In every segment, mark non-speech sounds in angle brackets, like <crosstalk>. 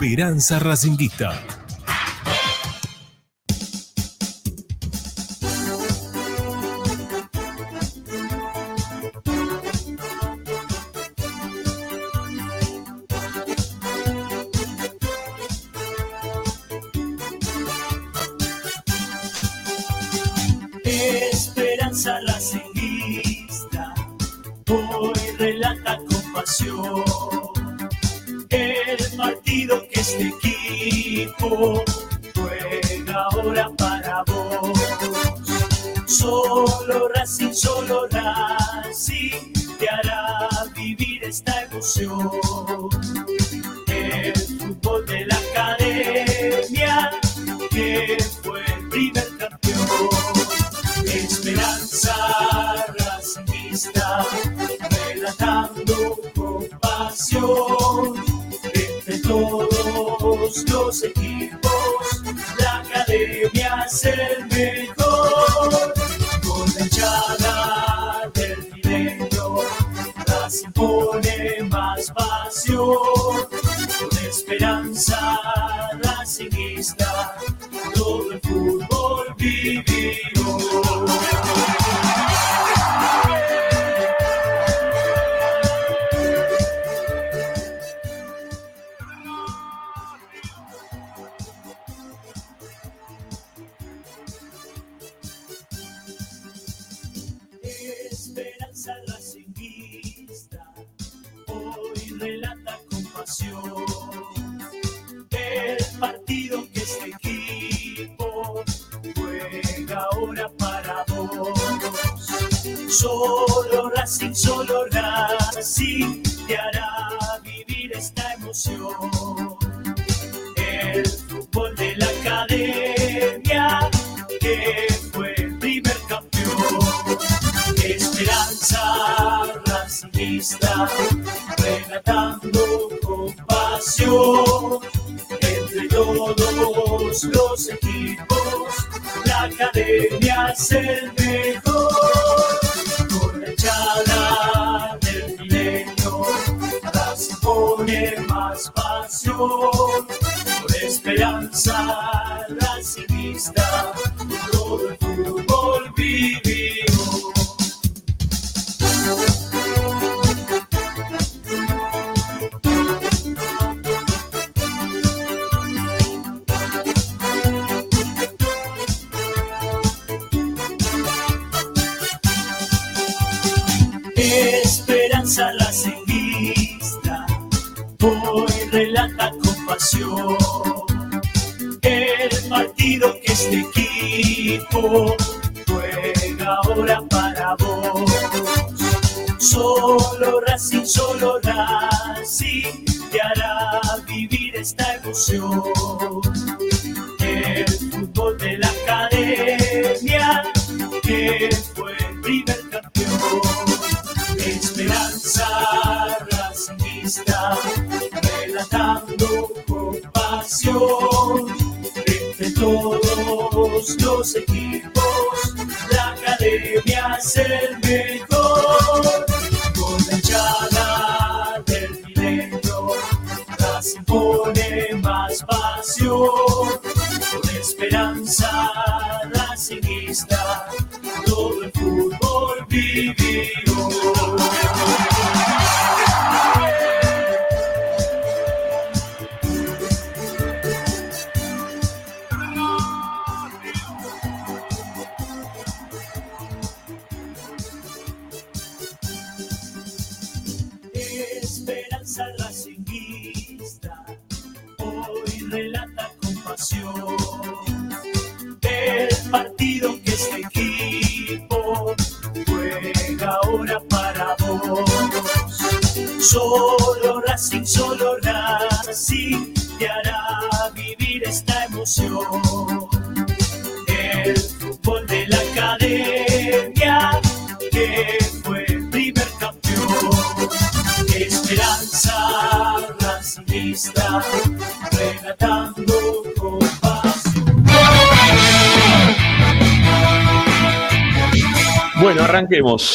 Esperanza Racinguista.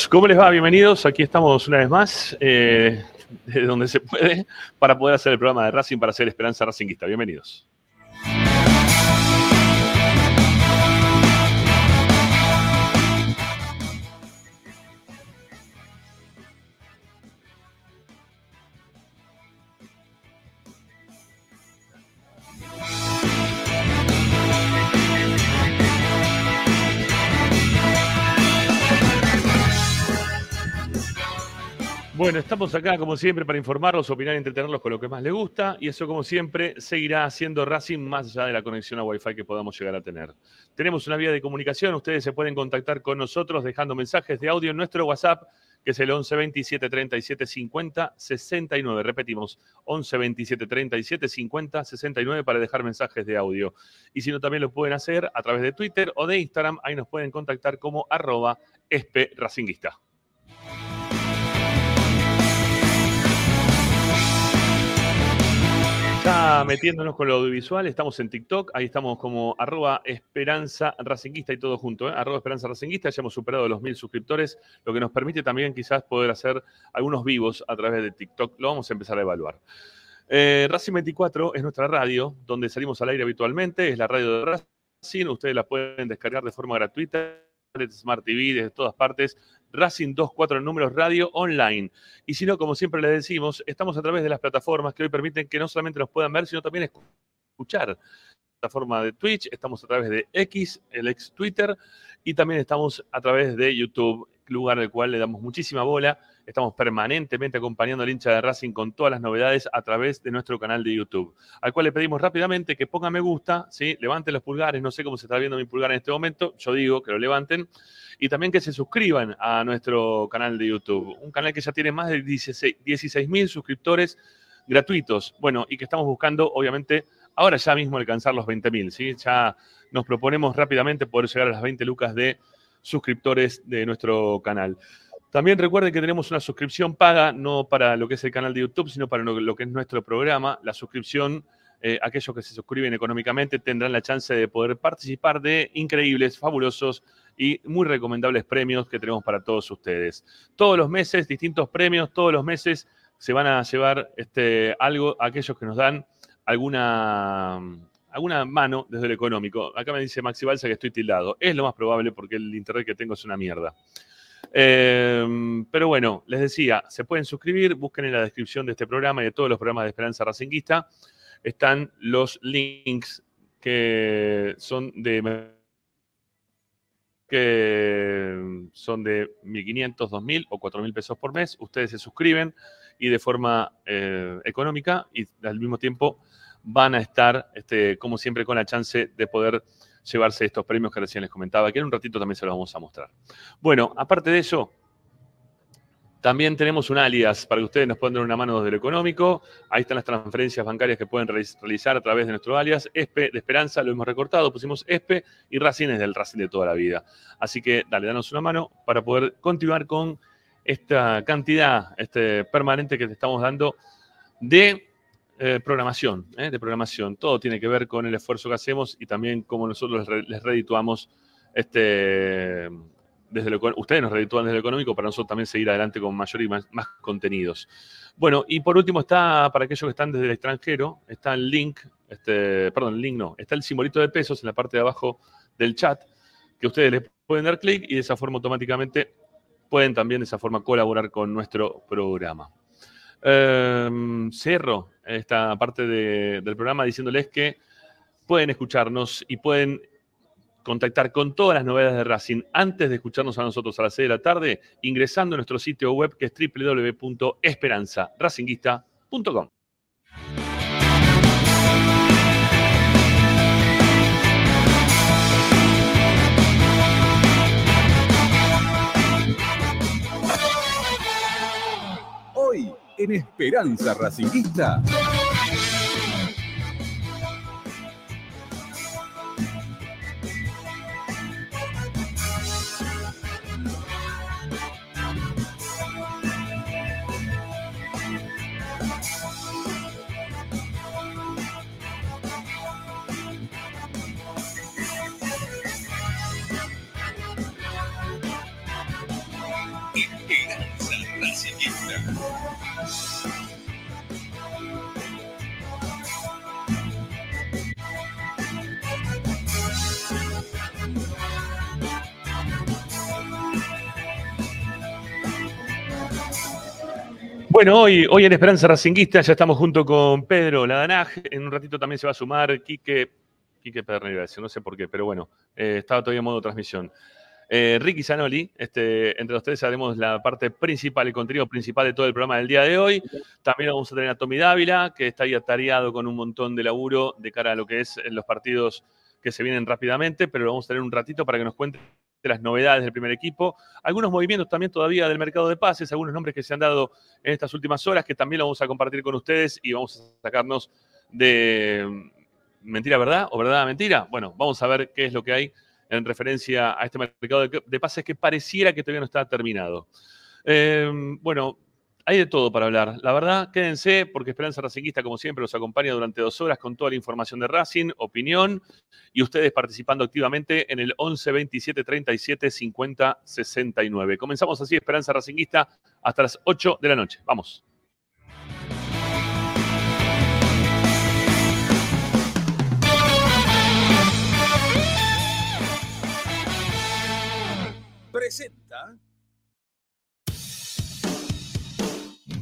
¿Cómo les va? Bienvenidos. Aquí estamos una vez más. Eh, <laughs> de donde se puede, para poder hacer el programa de Racing para hacer Esperanza Racingista. Bienvenidos. Bueno, estamos acá como siempre para informarlos, opinar y entretenerlos con lo que más les gusta y eso como siempre seguirá siendo Racing más allá de la conexión a Wi-Fi que podamos llegar a tener. Tenemos una vía de comunicación, ustedes se pueden contactar con nosotros dejando mensajes de audio en nuestro WhatsApp que es el 11 27 37 50 69. Repetimos, 11 27 37 50 69 para dejar mensajes de audio. Y si no, también lo pueden hacer a través de Twitter o de Instagram, ahí nos pueden contactar como arroba espe racinguista. Ya metiéndonos con lo audiovisual, estamos en TikTok, ahí estamos como arroba esperanza racinguista y todo junto, ¿eh? arroba esperanza racinguista, ya hemos superado los mil suscriptores, lo que nos permite también quizás poder hacer algunos vivos a través de TikTok, lo vamos a empezar a evaluar. Eh, Racing 24 es nuestra radio, donde salimos al aire habitualmente, es la radio de Racing, ustedes la pueden descargar de forma gratuita Smart TV, desde todas partes, Racing 24 números radio online. Y si no, como siempre les decimos, estamos a través de las plataformas que hoy permiten que no solamente nos puedan ver, sino también escuchar. Plataforma de Twitch, estamos a través de X, el ex Twitter, y también estamos a través de YouTube, lugar al cual le damos muchísima bola Estamos permanentemente acompañando al hincha de Racing con todas las novedades a través de nuestro canal de YouTube, al cual le pedimos rápidamente que ponga me gusta, ¿sí? levanten los pulgares, no sé cómo se está viendo mi pulgar en este momento, yo digo que lo levanten, y también que se suscriban a nuestro canal de YouTube, un canal que ya tiene más de 16 mil suscriptores gratuitos, bueno, y que estamos buscando, obviamente, ahora ya mismo alcanzar los 20 mil, ¿sí? ya nos proponemos rápidamente poder llegar a las 20 lucas de suscriptores de nuestro canal. También recuerden que tenemos una suscripción paga, no para lo que es el canal de YouTube, sino para lo que es nuestro programa. La suscripción, eh, aquellos que se suscriben económicamente tendrán la chance de poder participar de increíbles, fabulosos y muy recomendables premios que tenemos para todos ustedes. Todos los meses, distintos premios, todos los meses se van a llevar este, algo a aquellos que nos dan alguna, alguna mano desde lo económico. Acá me dice Maxi Balsa que estoy tildado. Es lo más probable porque el internet que tengo es una mierda. Em, pero bueno, les decía, se pueden suscribir, busquen en la descripción de este programa y de todos los programas de Esperanza Racinguista. Están los links que son de que son de 1.500, 2.000 o 4.000 pesos por mes. Ustedes se suscriben y de forma eh, económica y al mismo tiempo van a estar, este, como siempre, con la chance de poder llevarse estos premios que recién les comentaba, que en un ratito también se los vamos a mostrar. Bueno, aparte de eso, también tenemos un alias para que ustedes nos puedan dar una mano desde lo económico. Ahí están las transferencias bancarias que pueden realizar a través de nuestro alias. ESPE de Esperanza lo hemos recortado, pusimos ESPE y Racing es del Racing de toda la vida. Así que dale, danos una mano para poder continuar con esta cantidad este, permanente que te estamos dando de eh, programación, eh, de programación. Todo tiene que ver con el esfuerzo que hacemos y también cómo nosotros les redituamos este, desde lo, ustedes nos reditúan desde lo económico para nosotros también seguir adelante con mayor y más, contenidos. Bueno, y por último está, para aquellos que están desde el extranjero, está el link, este, perdón, el link no, está el simbolito de pesos en la parte de abajo del chat, que ustedes les pueden dar clic y de esa forma automáticamente pueden también de esa forma colaborar con nuestro programa. Em, cerro esta parte del programa diciéndoles que pueden escucharnos y pueden contactar con todas las novedades de Racing antes de escucharnos a nosotros a las 6 de la tarde, ingresando a nuestro sitio web que es www.esperanzaracinguista.com. en Esperanza Racinguista. Bueno, hoy, hoy en Esperanza Racinguista ya estamos junto con Pedro Ladanaj. En un ratito también se va a sumar Quique, Quique Pernilla, no sé por qué, pero bueno, eh, estaba todavía en modo transmisión. Eh, Ricky Zanoli, este, entre los tres haremos la parte principal, el contenido principal de todo el programa del día de hoy. También vamos a tener a Tommy Dávila, que está ahí atareado con un montón de laburo de cara a lo que es los partidos que se vienen rápidamente, pero lo vamos a tener un ratito para que nos cuente las novedades del primer equipo, algunos movimientos también todavía del mercado de pases, algunos nombres que se han dado en estas últimas horas que también lo vamos a compartir con ustedes y vamos a sacarnos de mm, mentira, verdad o verdad, mentira. Bueno, vamos a ver qué es lo que hay en referencia a este mercado de, pases que pareciera que todavía no está terminado. Eh, bueno, hay de todo para hablar. La verdad, quédense porque Esperanza Racingista, como siempre, los acompaña durante dos horas con toda la información de Racing, opinión y ustedes participando activamente en el 11 27 37 50 69. Comenzamos así Esperanza Racingista hasta las 8 de la noche. Vamos. Presenta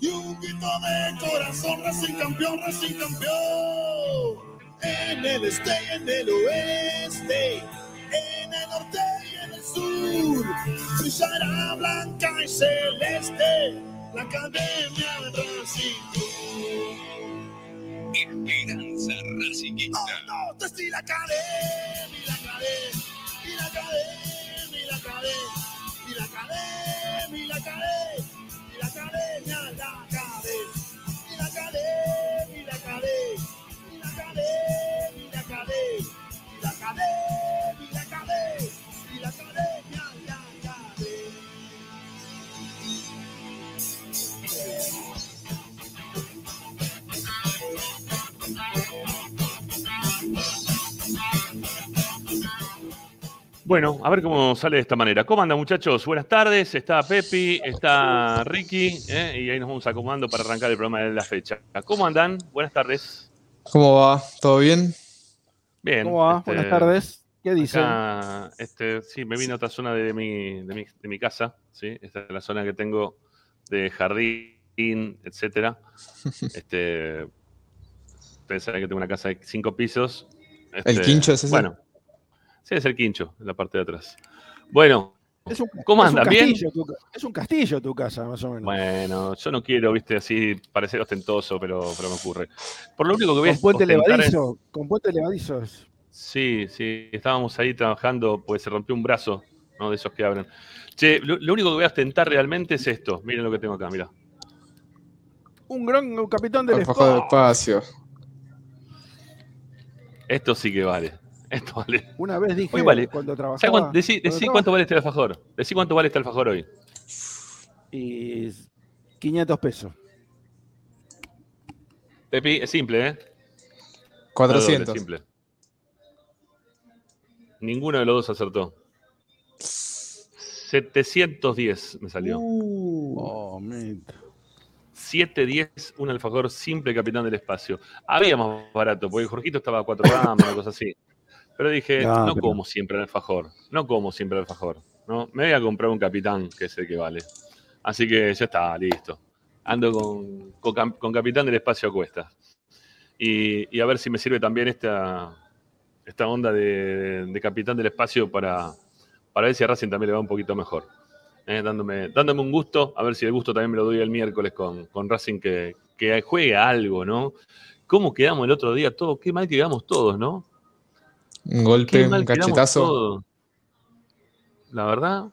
y un grito de corazón, Racing campeón, Racing campeón. En el este y en el oeste, en el norte y en el sur, brillará blanca y celeste la academia de Racing. Esperanza Racinguista. Oh, no, te estoy la academia, la academia, y la academia, y la academia, y la academia, y la academia la academia, la academia, Bueno, a ver cómo sale de esta manera. ¿Cómo andan, muchachos? Buenas tardes. Está Pepi, está Ricky, ¿eh? y ahí nos vamos acomodando para arrancar el programa de la fecha. ¿Cómo andan? Buenas tardes. ¿Cómo va? ¿Todo bien? Bien. ¿Cómo va? este, Buenas tardes. ¿Qué dicen? acá, este, sí, me vine a otra zona de mi, de mi, de mi casa, ¿sí? Esta es la zona que tengo de jardín, etcétera. <laughs> Este, pensar que tengo una casa de cinco pisos. ¿El Este, quincho es ese? Bueno, sí, es el quincho, en la parte de atrás. Bueno, Es un, ¿cómo es un andan? ¿Bien? castillo tu es un castillo tu casa, más o menos. Bueno, yo no quiero, viste, así parecer ostentoso, pero, pero me ocurre. Por lo único que voy a con puente ostentar es- levadizo. Con puente levadizo. es- Sí, sí, estábamos ahí trabajando, pues se rompió un brazo, ¿no? De esos que abren. Che, lo, lo único que voy a ostentar realmente es esto. Miren lo que tengo acá, mira. Un gran capitán del espacio. Esto sí que vale. <laughs> Esto vale. Una vez dije Hoy vale. cuando ¿Sabes trabajaba. cuánto, decí, cuando decí trabajaba, cuánto vale este alfajor. Decí cuánto vale este alfajor hoy. Y 500 pesos. Pepi, es simple, ¿eh? No doble, 400. simple. Ninguno de los dos acertó. 710 me salió. Oh, man. 710, un alfajor simple capitán del espacio. Había más barato, porque Jorgito estaba a 4 gramos, una cosa así. Pero dije, No, como siempre el alfajor, no como siempre el alfajor. ¿no? Me voy a comprar un capitán, que es el que vale. Así que ya está, listo. Ando con, con, capitán del espacio a cuestas. Y, y a ver si me sirve también esta, esta onda de, de capitán del espacio para, para ver si a Racing también le va un poquito mejor. Eh, dándome, dándome un gusto, a ver si el gusto también me lo doy el miércoles con, con Racing que, que juegue algo, ¿no? ¿Cómo quedamos el otro día? Todo, qué mal quedamos todos, ¿no? Un golpe, un cachetazo. La verdad, a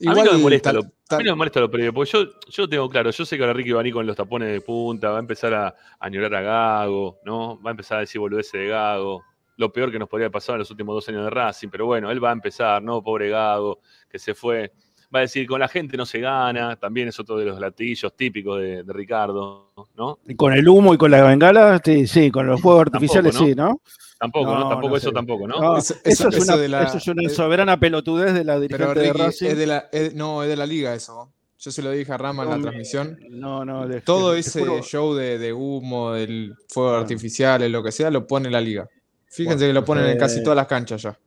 Igual mí no me molesta tal- lo, a tal- mí no me molesta lo previo, porque yo, yo lo tengo claro, yo sé que ahora Ricky va a venir con los tapones de punta, va a empezar a, a añorar a Gago, ¿no? Va a empezar a decir boludeces de Gago, lo peor que nos podría pasar en los últimos dos años de Racing, pero bueno, él va a empezar, ¿no? Pobre Gago, que se fue Va a decir, con la gente no se gana, también es otro de los latillos típicos de, de Ricardo, ¿no? Y con el humo y con la bengala, sí, sí, con los fuegos Tampoco, artificiales, ¿no? sí, ¿no? Tampoco, ¿no? No, Tampoco no eso tampoco, ¿no? No, Eso- eso, eso- es una, eso de la- eso es una soberana pelotudez de la Pero dirigente de Racing. es de la, es- no, es de la liga eso. Yo se lo dije a Rama en la transmisión. No, no, de- Todo ese juro- show de, de humo, del fuego Bueno. artificial, lo que sea, lo pone la liga. Fíjense Bueno, que lo ponen en casi eh, todas las canchas ya.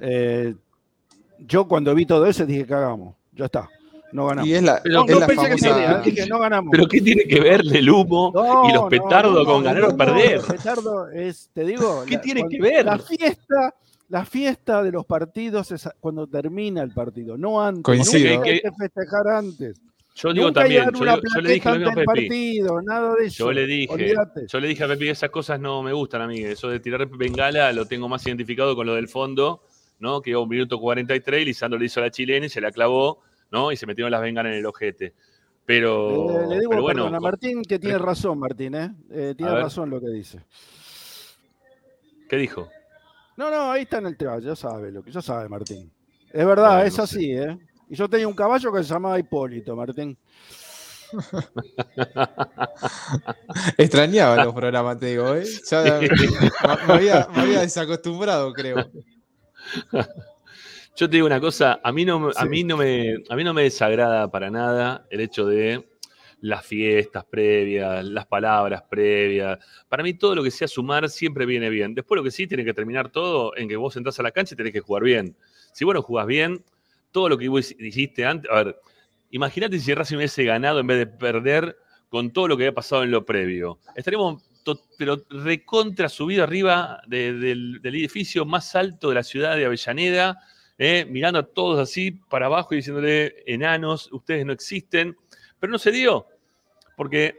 Eh, yo cuando vi todo eso dije cagamos, ya está, no ganamos. Y es la, Pero no, es no la pensé que famosa. sería, dije no ganamos. Pero ¿qué tiene que ver el humo No, y los petardos no, con ganar o perder? Los petardos es, te digo. ¿Qué tiene cuando- que ver? La fiesta, la fiesta de los partidos es cuando termina el partido, no antes. Coincido. Nunca hay Que- que festejar antes. Yo digo Nunca que también, yo, le dije lo mismo a Pepi. partido, nada de eso. Yo le dije, Olvídate. yo le dije a Pepi, esas cosas no me gustan a mí. Eso de tirar bengala lo tengo más identificado con lo del fondo, ¿no? Que iba un minuto 43, Lisandro le hizo a la chilena y se la clavó, ¿no? Y se metieron las bengalas en el ojete. Pero, Eh, le digo pero bueno, perdón a Martín que tiene razón, Martín, ¿eh? Eh, tiene razón lo que dice. ¿qué dijo? No, no, ahí está en el tema, ya sabe lo que ya sabe Martín. Es verdad, es no así, ¿eh? Y yo tenía un caballo que se llamaba Hipólito, Martín. <laughs> Extrañaba los programas, te digo, ¿eh? Ya me, <laughs> me había, me había desacostumbrado, creo. <laughs> Yo te digo una cosa, a mí no, me- a Sí. mí no me, a mí no me desagrada para nada el hecho de las fiestas previas, las palabras previas. Para mí todo lo que sea sumar siempre viene bien. Después lo que sí tiene que terminar todo en que vos entras a la cancha y tenés que jugar bien. Si vos no jugás bien, todo lo que vos hiciste antes, a ver, imagínate si Racing hubiese ganado en vez de perder con todo lo que había pasado en lo previo. Estaríamos pero recontra subido arriba de- del, del edificio más alto de la ciudad de Avellaneda, eh, mirando a todos así para abajo y diciéndole, enanos, ustedes no existen. Pero no se dio, porque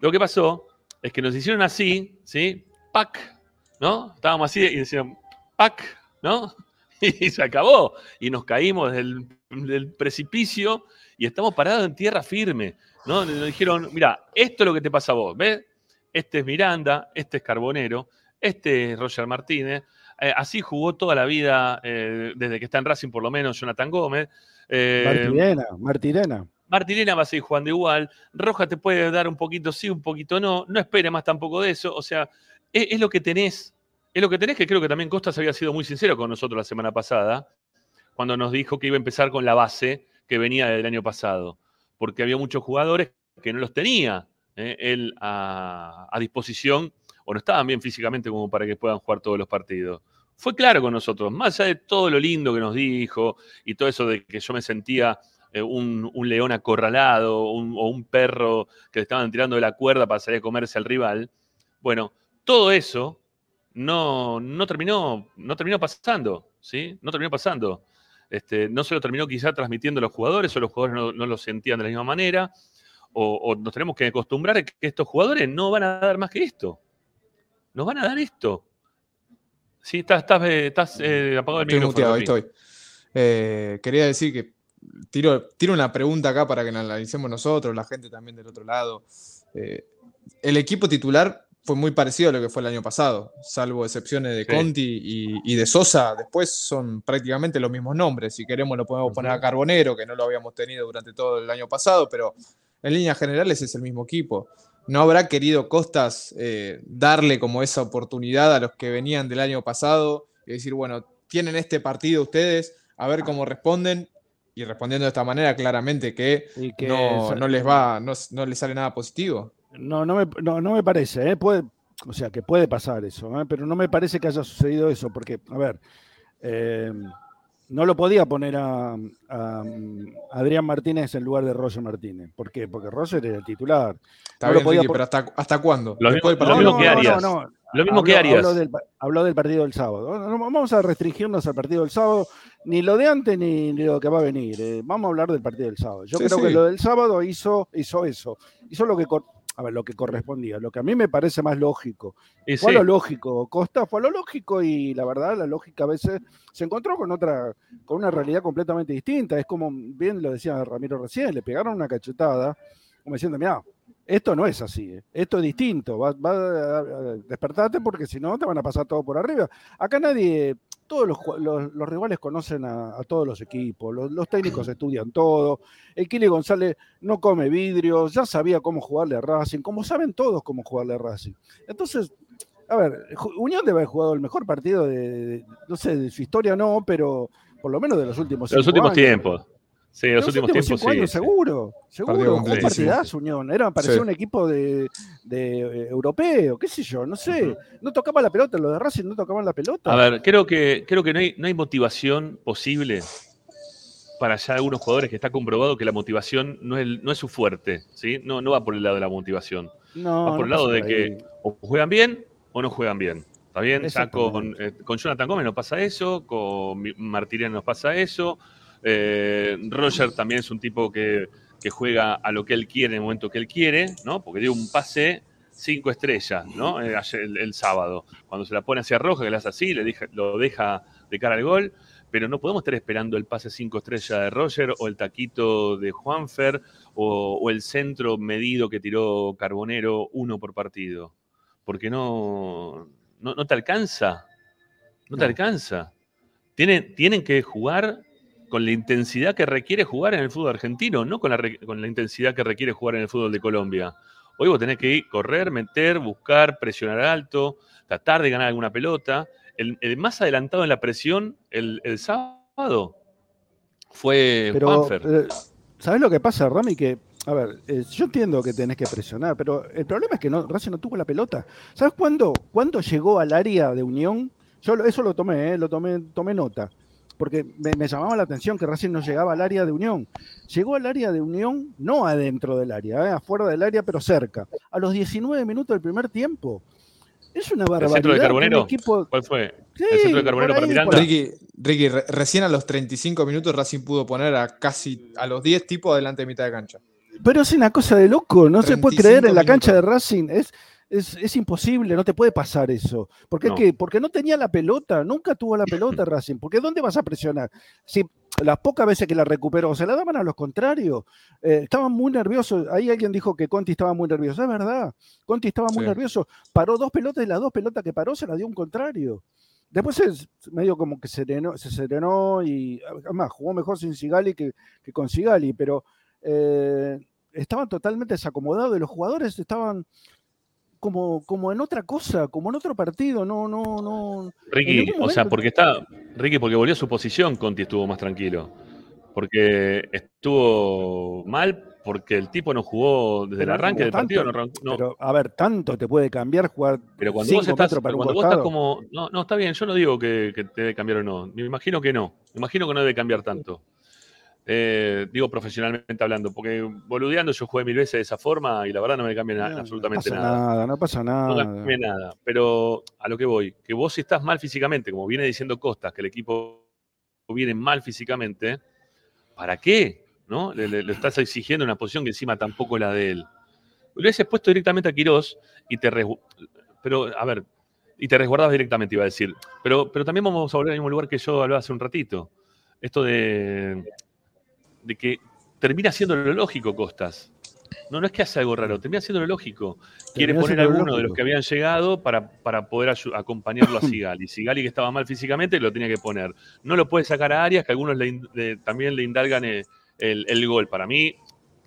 lo que pasó es que nos hicieron así, ¿sí? ¡Pac! ¿No? Estábamos así y decían, ¡Pac! ¿No? <laughs> Y se acabó. Y nos caímos del, del precipicio y estamos parados en tierra firme. ¿no? Nos dijeron, mira, esto es lo que te pasa a vos, ¿ves? Este es Miranda, este es Carbonero, este es Roger Martínez. Eh, así jugó toda la vida, eh, desde que está en Racing por lo menos, Jonathan Gómez. Eh, Martirena, Martirena. Martirena va a seguir jugando igual. Roja te puede dar un poquito sí, un poquito no. No espere más tampoco de eso. O sea, es, es lo que tenés. Es lo que tenés, que creo que también Costas había sido muy sincero con nosotros la semana pasada, cuando nos dijo que iba a empezar con la base que venía del año pasado. Porque había muchos jugadores que no los tenía eh, él a, a disposición o no estaban bien físicamente como para que puedan jugar todos los partidos. Fue claro con nosotros, más allá de todo lo lindo que nos dijo y todo eso de que yo me sentía eh, un, león acorralado o un perro que le estaban tirando de la cuerda para salir a comerse al rival. Bueno, todo eso no, no, terminó, no terminó pasando, ¿sí? No terminó pasando. Este, no se lo terminó quizá transmitiendo a los jugadores o los jugadores no, no lo sentían de la misma manera. O, o nos tenemos que acostumbrar a que estos jugadores no van a dar más que esto. Nos van a dar esto. Sí, estás, estás, eh, estás, eh, apagado el Estoy micrófono. muteado, ahí estoy. Eh, quería decir que tiro, tiro una pregunta acá para que la analicemos nosotros, la gente también del otro lado. Eh, el equipo titular fue muy parecido a lo que fue el año pasado, salvo excepciones de Sí. Conti y, y de Sosa. Después son prácticamente los mismos nombres. Si queremos, lo podemos poner a Carbonero, que no lo habíamos tenido durante todo el año pasado, pero en líneas generales es el mismo equipo. ¿No habrá querido Costas eh, darle como esa oportunidad a los que venían del año pasado y decir, bueno, tienen este partido ustedes, a ver cómo responden? Y respondiendo de esta manera, claramente que, no, no les va, no, no les sale nada positivo. No, no me, no, no me parece, ¿eh? Puede, o sea, que puede pasar eso, ¿eh? pero no me parece que haya sucedido eso, porque, a ver, no lo podía poner a, a, Adrián Martínez en lugar de Roger Martínez. ¿Por qué? Porque Roger era el titular. Está No lo podía Ricky, pero ¿hasta, hasta cuándo? Lo mismo- lo que Arias. Lo mismo que Habló- Arias. Habló del, pa- habló del partido del sábado. No, no, vamos a restringirnos al partido del sábado, ni lo de antes ni, ni lo que va a venir. eh, vamos a hablar del partido del sábado. Yo Sí, creo sí. que lo del sábado hizo, hizo eso. Hizo lo que, a ver, lo que correspondía. Lo que a mí me parece más lógico. Y Fue sí, a lo lógico, Costa fue a lo lógico y la verdad la lógica a veces se encontró con otra, con una realidad completamente distinta. Es como bien lo decía Ramiro recién, le pegaron una cachetada, como diciendo, mira, esto no es así, eh, esto es distinto, va, va despertate porque si no te van a pasar todo por arriba. Acá nadie, todos los, los- los rivales conocen a, a todos los equipos, los, los técnicos <clears throat> estudian todo, el Kili González no come vidrio, ya sabía cómo jugarle a Racing, como saben todos cómo jugarle a Racing. Entonces, a ver, Unión debe haber jugado el mejor partido de, no sé, de su historia no, pero por lo menos de los últimos De los últimos años. tiempos. Sí, los, últimos tiempos cinco sí. años, sí. seguro, seguro. Un partidazo Unión. Era, parecía Sí. un equipo de, de, eh, europeo, qué sé yo, no sé. No tocaba la pelota, los de Racing no tocaban la pelota. A ver, creo que, creo que no, hay, no hay motivación posible para ya algunos jugadores que está comprobado que la motivación no es, no es su fuerte, ¿sí? No, no va por el lado de la motivación. no, va por no el lado de que o juegan bien o no juegan bien. ¿Está bien? Ya con, eh, con Jonathan Gómez nos pasa eso, con Martínez nos pasa eso. Eh, Roger también es un tipo que, que juega a lo que él quiere en el momento que él quiere, ¿no? Porque dio un pase cinco estrellas, ¿no? Eh, el, el sábado. Cuando se la pone hacia Roja, que le hace así, le deja- lo deja de cara al gol. Pero no podemos estar esperando el pase cinco estrellas de Roger o el taquito de Juanfer o, o el centro medido que tiró Carbonero uno por partido. Porque no, no, no te alcanza. No te alcanza. Tienen, tienen que jugar con la intensidad que requiere jugar en el fútbol argentino, no con la, con la intensidad que requiere jugar en el fútbol de Colombia. Hoy vos tenés que ir, correr, meter, buscar, presionar alto, tratar de ganar alguna pelota. El, el más adelantado en la presión el, el sábado fue Pero, Juanfer. eh, ¿sabes lo que pasa, Rami? Que, a ver, eh, yo entiendo que tenés que presionar, pero el problema es que no, Racing no tuvo la pelota. ¿Sabes cuándo, cuándo llegó al área de Unión? Yo eso lo tomé, eh, lo tomé, tomé nota. Porque me, me llamaba la atención que Racing no llegaba al área de Unión. Llegó al área de Unión, no adentro del área, eh, afuera del área, pero cerca. A los 19 minutos del primer tiempo. Es una barbaridad. centro de Carbonero? equipo- ¿Cuál fue? Sí, ¿El centro de Carbonero para Miranda? Ricky, Ricky, re- recién a los 35 minutos Racing pudo poner a casi a los 10 tipos adelante de mitad de cancha. Pero es una cosa de loco, no se puede 35 creer en la cancha de. Racing, es, es, es imposible, no te puede pasar eso. ¿Por qué? No. qué? Porque no tenía la pelota, nunca tuvo la pelota Racing, porque ¿dónde vas a presionar? Si las pocas veces que la recuperó, se la daban a los contrarios, eh, estaban muy nerviosos, ahí alguien dijo que Conti estaba muy nervioso, es verdad, Conti estaba muy Sí. nervioso, paró dos pelotas y las dos pelotas que paró se las dio un contrario. Después es medio como que serenó, se serenó y además jugó mejor sin Sigali que, que con Sigali, pero eh, estaban totalmente desacomodados y los jugadores estaban como, como en otra cosa, como en otro partido, no, no, no. Ricky, o sea, porque está. Ricky, porque volvió a su posición, Conti estuvo más tranquilo. Porque estuvo mal, porque el tipo no jugó desde el Pero arranque del partido. tanto, No, no. Pero, a ver, tanto te puede cambiar jugar Pero cuando cinco vos estás, para cuando vos estás como. No, no, está bien, yo no digo que, que te debe cambiar o no. Me imagino que no. Me imagino que no debe cambiar tanto. Eh, digo profesionalmente hablando, porque boludeando yo jugué mil veces de esa forma y la verdad no me cambia No, absolutamente no pasa nada. nada, no pasa No nada. cambia nada. Pero a lo que voy, que vos si estás mal físicamente, como viene diciendo Costas, que el equipo viene mal físicamente, ¿para qué? ¿No? Le, le- le estás exigiendo una posición que encima tampoco es la de él. Le hubieses puesto directamente a Quirós y te pero a ver, y te resguardabas directamente, iba a decir. Pero, pero también vamos a volver al mismo lugar que yo hablaba hace un ratito. Esto de, de que termina siendo lo lógico, Costas. No, no es que hace algo raro, termina siendo lo lógico. Quiere poner alguno de los que habían llegado para, para poder acompañarlo a <clears throat> Sigali. Sigali que estaba mal físicamente lo tenía que poner. No lo puede sacar a Arias, que algunos le también le indalgan el, el- el gol. Para mí,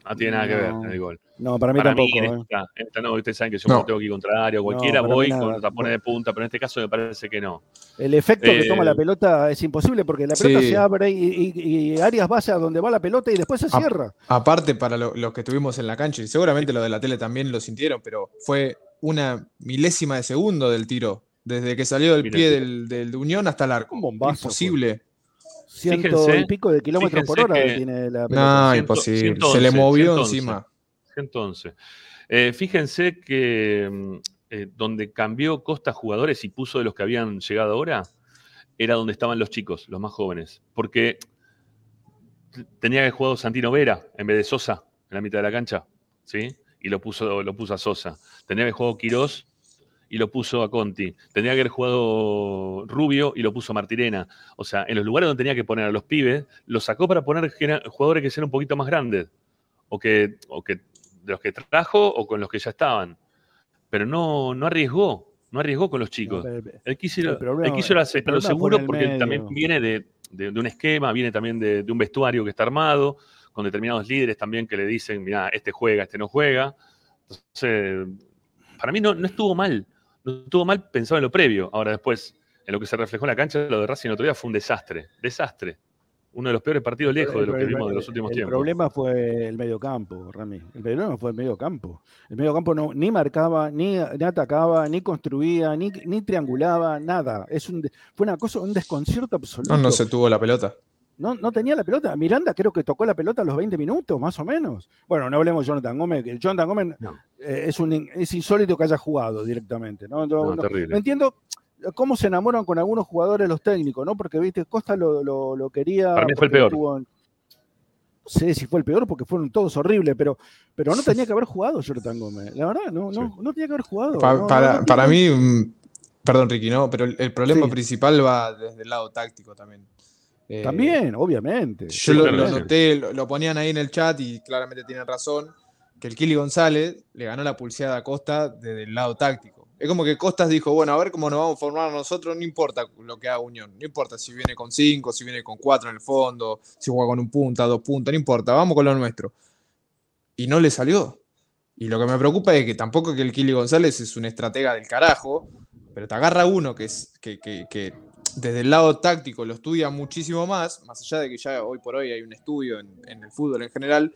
no tiene nada que ver No, el gol. No, para mí Para tampoco. mí, en ¿eh? esta, en esta no, ustedes saben que yo No. tengo que ir contra Arias o cualquiera, voy con tapones de punta, pero en este caso me parece que no. El efecto que Eh, toma la pelota es imposible porque la pelota Sí. se abre y, y- y Arias va hacia donde va la pelota y después se cierra. Aparte, para lo- los que estuvimos en la cancha, y seguramente los de la tele también lo sintieron, pero fue una milésima de segundo del tiro. Desde que salió del Mira pie el del, del de Unión hasta el arco. Un bombazo Imposible. Ciento Fíjense- y pico de kilómetros por hora que- tiene la pelota. No, Ciento- imposible. 111, Se le movió 111. encima. Entonces, eh, fíjense que mm, eh, donde cambió Costa jugadores y puso de los que habían llegado ahora, era donde estaban los chicos, los más jóvenes. Porque tenía que haber jugado Santino Vera en vez de Sosa en la mitad de la cancha, ¿sí? Y lo puso, lo puso a Sosa. Tenía que haber jugado Quirós y lo puso a Conti. Tenía que haber jugado Rubio y lo puso a Martirena. O sea, en los lugares donde tenía que poner a los pibes, los sacó para poner jugadores que sean un poquito más grandes. O que, o que de los que trajo o con los que ya estaban. Pero no, no arriesgó. no arriesgó con los chicos. No, pero- Él quiso, el problema- él el lo fue seguro porque medio. también viene de, de- de un esquema, viene también de, de un vestuario que está armado, con determinados líderes también que le dicen, mira, este juega, este no juega. Entonces, para mí no, no estuvo mal, no estuvo mal pensado en lo previo. Ahora después, en lo que se reflejó en la cancha, lo de Racing el otro día fue un desastre, desastre. Uno de los peores partidos lejos de lo que El- vimos de los últimos el tiempos. problema fue el mediocampo, Rami. El problema fue el mediocampo. El mediocampo no, ni marcaba, ni, ni atacaba, ni construía, ni, ni triangulaba, nada. Es un, fue una cosa, un desconcierto absoluto. No, no se tuvo la pelota. No, no tenía la pelota. Miranda creo que tocó la pelota a los 20 minutos, más o menos. Bueno, no hablemos de Jonathan Gómez, que Jonathan Gómez No. eh, es, un, es insólito que haya jugado directamente. ¿no? No- No, no- terrible. entiendo cómo se enamoran con algunos jugadores los técnicos, ¿no? Porque, viste, Costa lo, lo- lo quería. Para mí fue el peor. no sé si fue el peor porque fueron todos horribles, pero, pero no tenía que haber jugado Jonathan Gómez. La verdad, no, no, no tenía que haber jugado. Pa- No, no, para, no para mí, mm, perdón Ricky, no, pero el, el problema Sí. principal va desde el lado táctico también. Eh, También, obviamente. Yo lo, noté, lo, lo ponían ahí en el chat y claramente tienen razón, que el Kili González le ganó la pulseada a Costa desde el lado táctico. Es como que Costas dijo, bueno, a ver cómo nos vamos a formar nosotros, no importa lo que haga Unión, no importa si viene con cinco, si viene con cuatro en el fondo, si juega con un punta, dos puntas, no importa, vamos con lo nuestro. Y no le salió. Y lo que me preocupa es que tampoco que el Kili González es un estratega del carajo, pero te agarra uno que, es, que, que- que desde el lado táctico lo estudia muchísimo más, más allá de que ya hoy por hoy hay un estudio en, en el fútbol en general,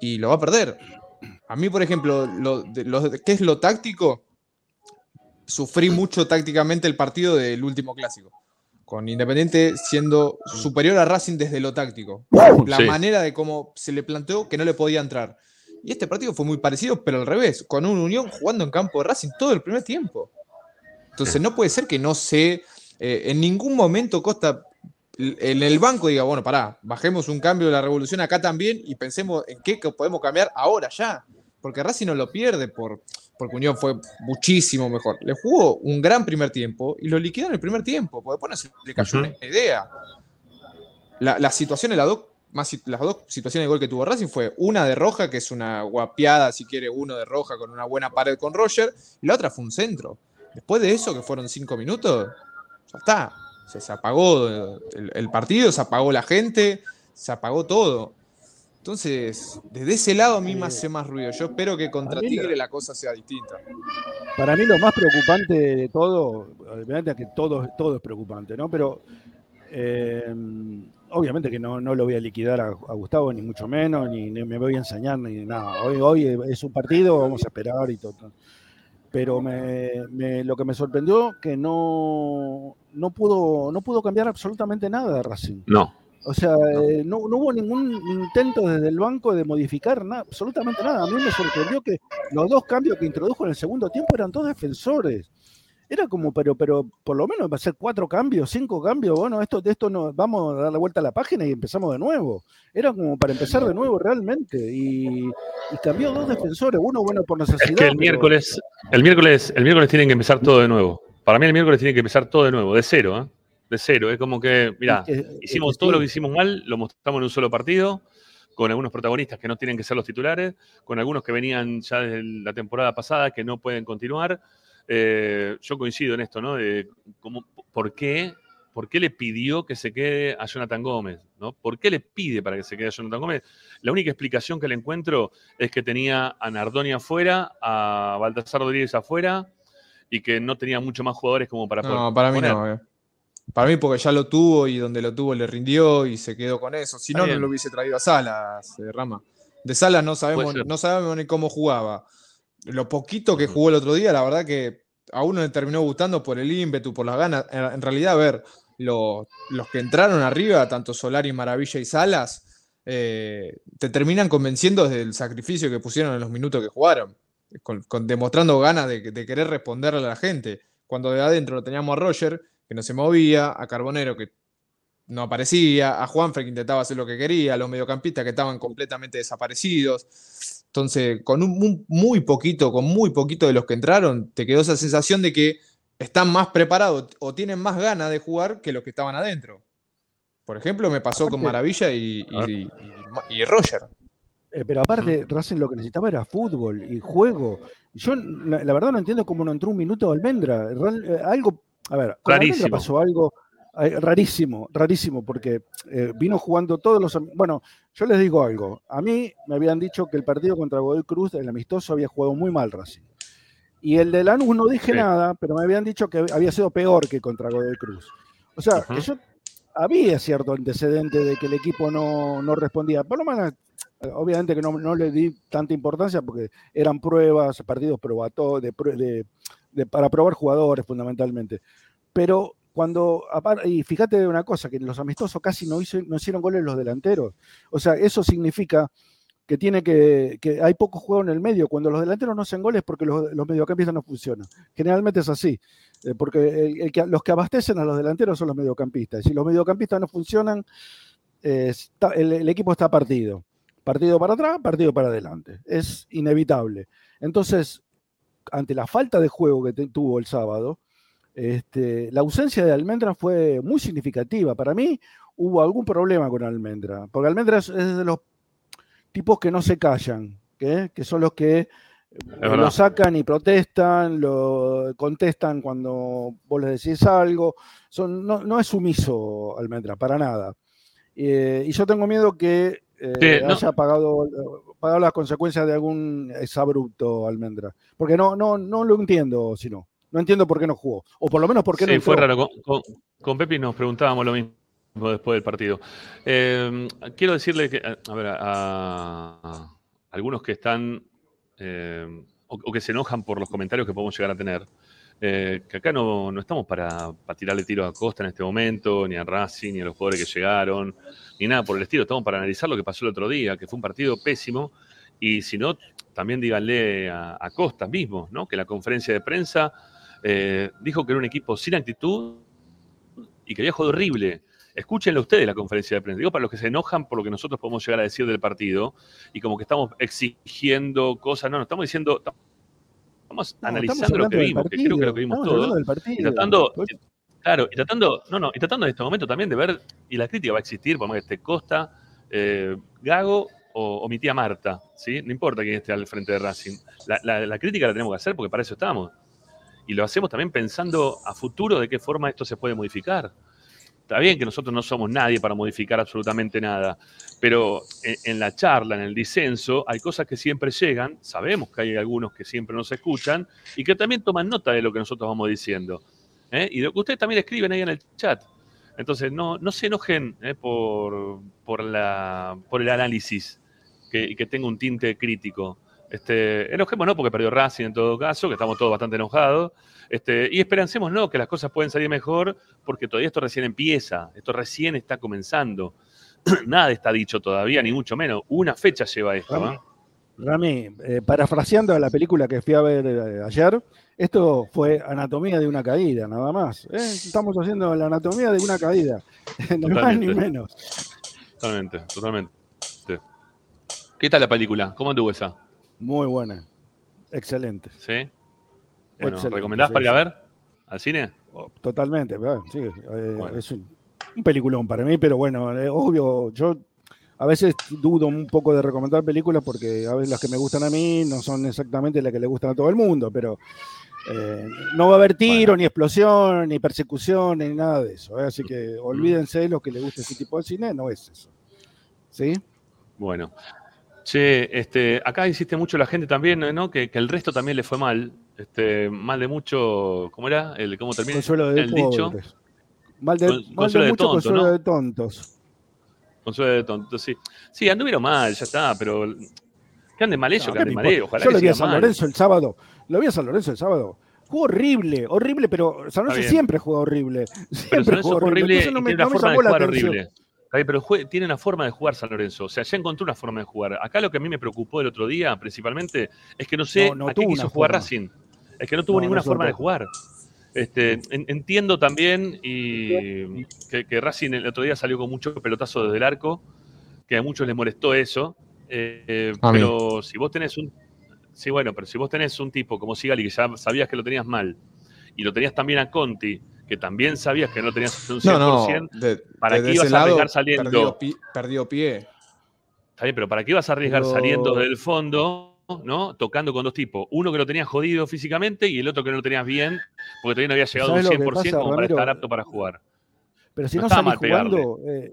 y lo va a perder. A mí, por ejemplo, lo, de- lo de- ¿qué es lo táctico? Sufrí mucho tácticamente el partido del último clásico, con Independiente siendo superior a Racing desde lo táctico. La Sí. manera de cómo se le planteó que no le podía entrar. Y este partido fue muy parecido, pero al revés, con un Unión jugando en campo de Racing todo el primer tiempo. Entonces no puede ser que no se, eh, en ningún momento Costa en el banco diga, bueno, pará, bajemos un cambio de la revolución acá también y pensemos en qué podemos cambiar ahora ya. Porque Racing no lo pierde por, porque Unión fue muchísimo mejor. Le jugó un gran primer tiempo y lo liquidó en el primer tiempo, porque después no se le cayó Ujú. una idea. La, la situación, más, las dos situaciones de gol que tuvo Racing fue una de Roja, que es una guapiada, si quiere, uno de Roja con una buena pared con Roger, y la otra fue un centro. Después de eso, que fueron cinco minutos, ya está. O sea, se apagó el, el partido, se apagó la gente, se apagó todo. Entonces, desde ese lado a mí me hace más ruido. Yo espero que contra Tigre la cosa sea distinta. Para mí lo más preocupante de todo, obviamente que todo, todo es preocupante, ¿no? Pero eh, obviamente que no, no lo voy a liquidar a, a Gustavo, ni mucho menos, ni, ni me voy a enseñar, ni nada. Hoy, hoy es un partido, vamos a esperar y todo. Pero me, me- lo que me sorprendió que no, no, pudo, no pudo cambiar absolutamente nada de Racing. No, O sea, eh, no, no hubo ningún intento desde el banco de modificar nada, absolutamente nada. A mí me sorprendió que los dos cambios que introdujo en el segundo tiempo eran dos defensores. Era como, pero, pero por lo menos va a ser cuatro cambios, cinco cambios. Bueno, esto, de esto no, vamos a dar la vuelta a la página y empezamos de nuevo. Era como para empezar de nuevo realmente. Y, y cambió dos defensores, uno bueno por necesidad. es que el pero- miércoles, el miércoles, el miércoles tienen que empezar todo de nuevo. Para mí el miércoles tiene que empezar todo de nuevo, de cero, ¿eh? De cero. Es como que, mira, hicimos todo lo que hicimos mal, lo mostramos en un solo partido, con algunos protagonistas que no tienen que ser los titulares, con algunos que venían ya desde la temporada pasada que no pueden continuar. Eh, yo coincido en esto, ¿no? De cómo, ¿por, qué, ¿Por qué le pidió que se quede a Jonathan Gómez? ¿no? ¿Por qué le pide para que se quede a Jonathan Gómez? La única explicación que le encuentro es que tenía a Nardoni afuera, a Baltasar Rodríguez afuera y que no tenía mucho más jugadores como para poder. No, para mí poner. no. eh. Para mí porque ya lo tuvo y donde lo tuvo le rindió y se quedó con eso. Si no, no lo hubiese traído a Salas, eh, Rama. De Salas no sabemos, no sabemos ni cómo jugaba. Lo poquito que jugó el otro día, la verdad que a uno le terminó gustando por el ímpetu, por las ganas. En, realidad, a ver, lo- los que entraron arriba, tanto Solari, Maravilla y Salas, eh, te terminan convenciendo desde el sacrificio que pusieron en los minutos que jugaron. Con, con- demostrando ganas de, de querer responderle a la gente. Cuando de adentro lo teníamos a Roger, que no se movía, a Carbonero, que no aparecía, a Juanfer, que intentaba hacer lo que quería, a los mediocampistas que estaban completamente desaparecidos. Entonces, con un, un- muy poquito, con muy poquito de los que entraron, te quedó esa sensación de que están más preparados o tienen más ganas de jugar que los que estaban adentro. Por ejemplo, me pasó con Maravilla y, y- y- y Roger. Eh, pero aparte, Racing lo que necesitaba era fútbol y juego. Yo, la, la verdad, no entiendo cómo no entró un minuto Almendra. Real- eh, algo, a ver, con Almendra pasó algo rarísimo, rarísimo, porque eh, vino jugando todos los. Bueno, yo les digo algo. A mí me habían dicho que el partido contra Godoy Cruz, el amistoso, había jugado muy mal Racing. Y el de Lanús no dije Sí. nada, pero me habían dicho que había sido peor que contra Godoy Cruz. O sea, Ujú. que yo había cierto antecedente de que el equipo no, no respondía. Por lo menos, obviamente que no, no le di tanta importancia porque eran pruebas, partidos probato- de, de- de- para probar jugadores fundamentalmente. Pero cuando, y fíjate de una cosa, que los amistosos casi no, hizo- no hicieron goles los delanteros. O sea, eso significa que tiene que, que hay poco juego en el medio. Cuando los delanteros no hacen goles porque los, mediocampistas no funcionan. Generalmente es así. eh, porque los que abastecen a los delanteros son los mediocampistas. Si los mediocampistas no funcionan, eh, el, equipo está partido. Partido para atrás, partido para adelante. Es inevitable. Entonces, ante la falta de juego que tuvo el sábado, este, la ausencia de Almendra fue muy significativa. Para mí hubo algún problema con Almendra, porque Almendra es, es de los tipos que no se callan, ¿qué? que son los que eh, lo sacan y protestan, lo contestan cuando vos les decís algo. Son, no, no es sumiso Almendra, para nada. Eh, y yo tengo miedo que eh, Sí, no. haya pagado, pagado las consecuencias de algún exabrupto Almendra. Porque no, no, no lo entiendo, si no. No entiendo por qué no jugó. O por lo menos por qué no Sí, fue entró. raro. Con, con, con Pepi nos preguntábamos lo mismo después del partido. Eh, quiero decirle que, a ver, a, a algunos que están eh, o, o que se enojan por los comentarios que podemos llegar a tener, eh, que acá no, no estamos para, para tirarle tiro a Costa en este momento, ni a Racing, ni a los jugadores que llegaron, ni nada por el estilo. Estamos para analizar lo que pasó el otro día, que fue un partido pésimo. Y si no, también díganle a, a Costa mismo, ¿no? Que la conferencia de prensa eh, dijo que era un equipo sin actitud y que había jugado horrible. Escúchenlo ustedes la conferencia de prensa. Digo para los que se enojan por lo que nosotros podemos llegar a decir del partido y como que estamos exigiendo cosas. No, no, estamos diciendo, estamos No, analizando estamos lo que vimos, que creo que lo que vimos todos. Y tratando, claro, y tratando, no, no, y tratando en este momento también de ver, y la crítica va a existir, por más que esté Costa, eh, Gago o, o mi tía Marta, ¿sí? No importa quién esté al frente de Racing. La, la- la crítica la tenemos que hacer porque para eso estamos. Y lo hacemos también pensando a futuro de qué forma esto se puede modificar. Está bien que nosotros no somos nadie para modificar absolutamente nada, pero en, la charla, en el disenso, hay cosas que siempre llegan, sabemos que hay algunos que siempre nos escuchan y que también toman nota de lo que nosotros vamos diciendo. ¿eh? Y lo que ustedes también escriben ahí en el chat. Entonces, no, no se enojen ¿eh? por, por, la, por el análisis que, que tenga un tinte crítico. Este, enojemos no porque perdió Racing en todo caso, que estamos todos bastante enojados. Este, y esperancemos no, que las cosas pueden salir mejor, porque todavía esto recién empieza, esto recién está comenzando. <clears throat> Nada está dicho todavía, ni mucho menos. Una fecha lleva esto. Rami, ¿eh? Rami, eh, parafraseando a la película que fui a ver eh, ayer, esto fue anatomía de una caída, nada más. ¿eh? Estamos haciendo la anatomía de una caída, <laughs> ni más ni menos. Totalmente, totalmente. ¿Qué tal la película? ¿Cómo anduvo esa? Muy buena, excelente. ¿Sí? Bueno, Excelente, ¿recomendás sí, para ir a ver al cine? Oh, Totalmente, sí, eh, Bueno. es un, un peliculón para mí, pero bueno, eh, obvio, yo a veces dudo un poco de recomendar películas porque a veces las que me gustan a mí no son exactamente las que le gustan a todo el mundo, pero eh, no va a haber tiro, ni explosión, ni persecución, ni nada de eso. Así que olvídense los que les gusta ese tipo de cine, no es eso. ¿Sí? Bueno. Che, este, acá insiste mucho la gente también, ¿no? Que, que el resto también le fue mal. Este, mal de mucho, ¿cómo era? El, ¿Cómo termina? Consuelo de el dicho. Mal de, Con- mal de mucho tonto, consuelo ¿no? de tontos. Consuelo de tonto, sí. Sí, anduvieron mal, ya está, pero que anden mal ellos, No, que ¿qué anden mal ellos. Ojalá Yo que lo vi a San mal. Lorenzo el sábado. Lo vi a San Lorenzo el sábado. Jugó horrible, horrible, pero San Lorenzo siempre juega horrible. <laughs> Siempre juega fue horrible Entonces no me, no me llamó la jugar atención. horrible. Pero tiene una forma de jugar San Lorenzo. O sea, ya encontró una forma de jugar. Acá lo que a mí me preocupó el otro día, principalmente, es que no sé No, no a qué quiso jugar forma. Racing. Es que no tuvo No, ninguna no forma de jugar. Este, en- entiendo también y que, que Racing el otro día salió con mucho pelotazo desde el arco, que a muchos les molestó eso. eh, eh, mí. pero si vos tenés un. Sí, bueno, pero si vos tenés un tipo como Sigali, que ya sabías que lo tenías mal, y lo tenías también a Conti, que también sabías que no tenías un 100%, No, no. de- ¿para qué ibas a arriesgar saliendo? Perdió, pi- perdió pie. Está bien, pero ¿para qué vas a arriesgar Pero- saliendo del fondo, ¿no? Tocando con dos tipos. Uno que lo tenías jodido físicamente y el otro que no lo tenías bien, porque todavía no había llegado un ¿Sabes lo que 100% pasa, como para estar apto para jugar. Pero si No no, está salís jugando, eh,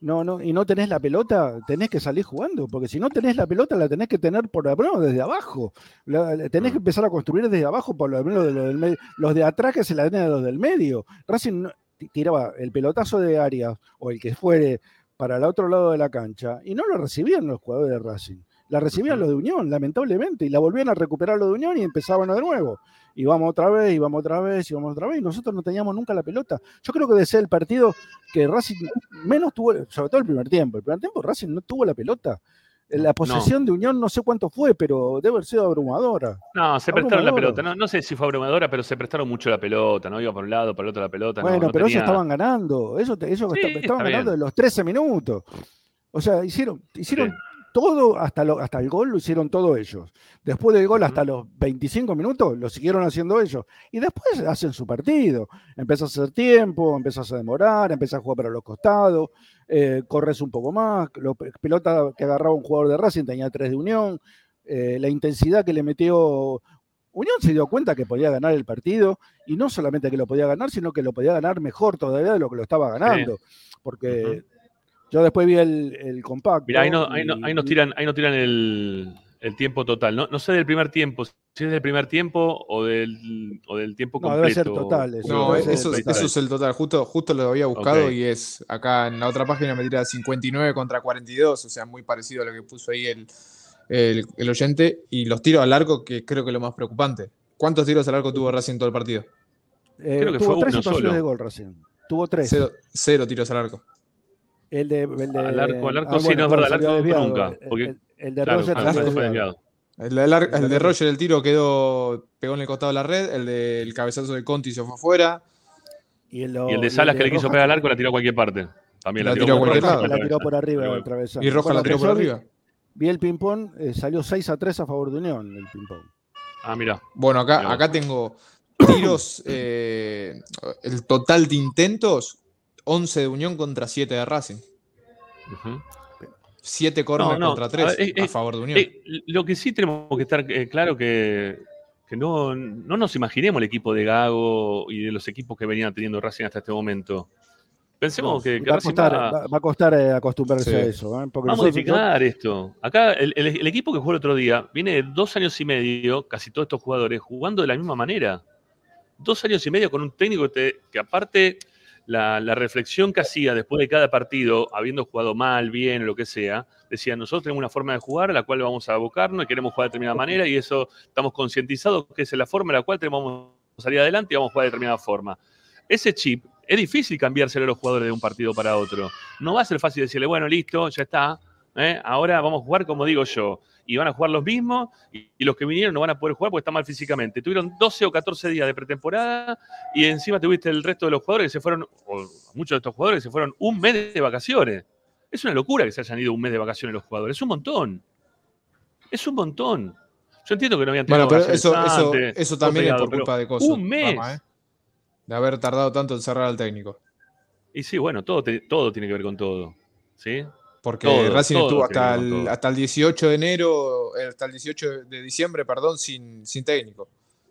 no, no, y no tenés la pelota, tenés que salir jugando, porque si no tenés la pelota, la tenés que tener por lo menos desde abajo. La- la- tenés Mm. que empezar a construir desde abajo, por lo menos de lo del medio. Los de atrás que se la den a los del medio. Racing no- tiraba el pelotazo de Arias o el que fuere para el otro lado de la cancha y no lo recibían los jugadores de Racing. La recibían los de Unión, lamentablemente, y la volvían a recuperar los de Unión y empezaban de nuevo. Y vamos otra vez, y vamos otra vez, y vamos otra vez, y nosotros no teníamos nunca la pelota. Yo creo que de ser el partido que Racing menos tuvo, sobre todo el primer tiempo. El primer tiempo Racing no tuvo la pelota. La posesión de Unión no sé cuánto fue, pero debe haber sido abrumadora. No, se prestaron la pelota. No, no sé si fue abrumadora, pero se prestaron mucho la pelota. No iba por un lado, por el otro la pelota. no- bueno, no pero tenía- ellos estaban ganando. Ellos, ellos Sí, estaban ganando bien. de los 13 minutos. O sea, hicieron, hicieron Sí. Todo, hasta, lo- hasta el gol lo hicieron todos ellos. Después del gol, hasta los 25 minutos, lo siguieron haciendo ellos. Y después hacen su partido. Empezás a hacer tiempo, empezás a demorar, empezás a jugar para los costados, eh, corres un poco más. Lo, pelota que agarraba un jugador de Racing tenía tres de Unión. eh, la intensidad que le metió. Unión se dio cuenta que podía ganar el partido y no solamente que lo podía ganar, sino que lo podía ganar mejor todavía de lo que lo estaba ganando. Porque yo después vi el, el compacto. Mirá, ahí, no, ahí, no- ahí nos tiran, ahí nos tiran el, el tiempo total. No, no sé del primer tiempo, si es del primer tiempo o del, o del tiempo No, completo. debe ser total eso. No, eso, total. eso es el total. Justo, justo lo había buscado y es acá en la otra página me tira 59 contra 42, o sea, muy parecido a lo que puso ahí el, el, el oyente. Y los tiros al arco, que creo que es lo más preocupante. ¿Cuántos tiros al arco tuvo Racing en todo el partido? Eh, Creo que tuvo fue tres uno situaciones solo. de gol recién. Tuvo tres. Cero, cero tiros al arco. El de, el de- Al arco- al arco ah, sí, bueno, no es verdad, al arco nunca, El- porque- el, el de Claro, Roger al salió arco fue desviado. desviado. El, de Roger, tiro quedó, pegó en el costado de la red. El del cabezazo de Conti se fue afuera. Y el, Y el de Salas que le quiso pegar al arco la tiró a cualquier parte. También la, La tiró, por cualquier arriba, lado. la otra tiró vez. por arriba del travesaño. Y Rojas Bueno, la tiró por arriba. Vi el ping-pong, eh, salió 6 a 3 a favor de Unión, el ping-pong. Ah, mira. Bueno, acá, Mirá acá tengo tiros, eh, el total de intentos, 11 de Unión contra 7 de Racing. Ujú. 7 corners no, contra a 3 ver, eh, a eh, favor de Unión. Eh, lo que sí tenemos que estar eh, claro que, que no, no nos imaginemos el equipo de Gago y de los equipos que venían teniendo Racing hasta este momento. Pensemos que, que va, a costar, va, va- va a costar acostumbrarse Sí. a eso. ¿eh? Porque va a modificar esto. Acá el, el- el equipo que jugó el otro día viene de dos años y medio, casi todos estos jugadores, jugando de la misma manera. Dos años y medio con un técnico que, te- que aparte la, la reflexión que hacía después de cada partido, habiendo jugado mal, bien, lo que sea, decía, nosotros tenemos una forma de jugar a la cual vamos a abocarnos y queremos jugar de determinada manera y eso estamos concientizados que esa es la forma en la cual tenemos que salir adelante y vamos a jugar de determinada forma. Ese chip es difícil cambiárselo a los jugadores de un partido para otro. No va a ser fácil decirle, bueno, listo, ya está, ¿eh? ahora vamos a jugar como digo yo. Y van a jugar los mismos y, y los que vinieron no van a poder jugar porque están mal físicamente. Tuvieron 12 o 14 días de pretemporada y encima tuviste el resto de los jugadores que se fueron, o muchos de estos jugadores que se fueron un mes de vacaciones. Es una locura que se hayan ido un mes de vacaciones los jugadores. Es un montón. Es un montón. Yo entiendo que no habían Bueno, tenido pero eso, eso, eso también es por culpa de cosas. Un mes. ¿eh? De haber tardado tanto en cerrar al técnico. Y sí, bueno, todo, te- todo tiene que ver con todo. ¿Sí? Porque Todo, Racing todo estuvo hasta que el, todo. hasta el 18 de enero, eh, hasta el 18 de diciembre, perdón, sin, sin técnico.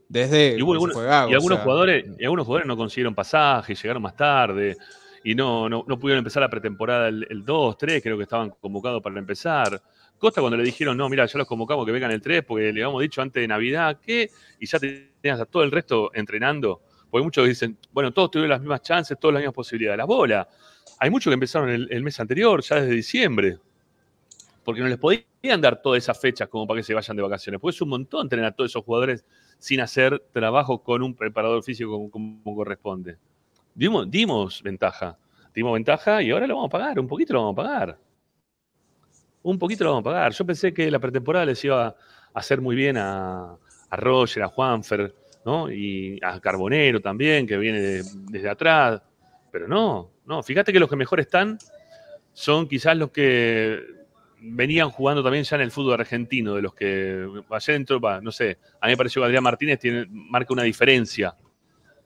Desde Y, hubo que algunos, y algunos sea, jugadores, y algunos jugadores no consiguieron pasaje, llegaron más tarde, y no, no, no pudieron empezar la pretemporada el, el 2, 3, creo que estaban convocados para empezar. Costa cuando le dijeron, no, mira, ya los convocamos que vengan el 3, porque le habíamos dicho antes de Navidad, ¿qué? Y ya tenías a todo el resto entrenando. Porque muchos dicen, bueno, todos tuvieron las mismas chances, todas las mismas posibilidades. Las bolas. Hay muchos que empezaron el, mes anterior, ya desde diciembre. Porque no les podían dar todas esas fechas como para que se vayan de vacaciones. Porque es un montón tener a todos esos jugadores sin hacer trabajo con un preparador físico como, corresponde. Dimos, dimos ventaja. Dimos ventaja y ahora lo vamos a pagar. Un poquito lo vamos a pagar. Un poquito lo vamos a pagar. Yo pensé que la pretemporada les iba a hacer muy bien a, a Roger, a Juanfer, ¿no? Y a Carbonero también, que viene de- desde atrás. Pero no, no. Fíjate que los que mejor están son quizás los que venían jugando también ya en el fútbol argentino, de los que ayer entró, no sé, a mí me pareció que Adrián Martínez tiene, marca una diferencia,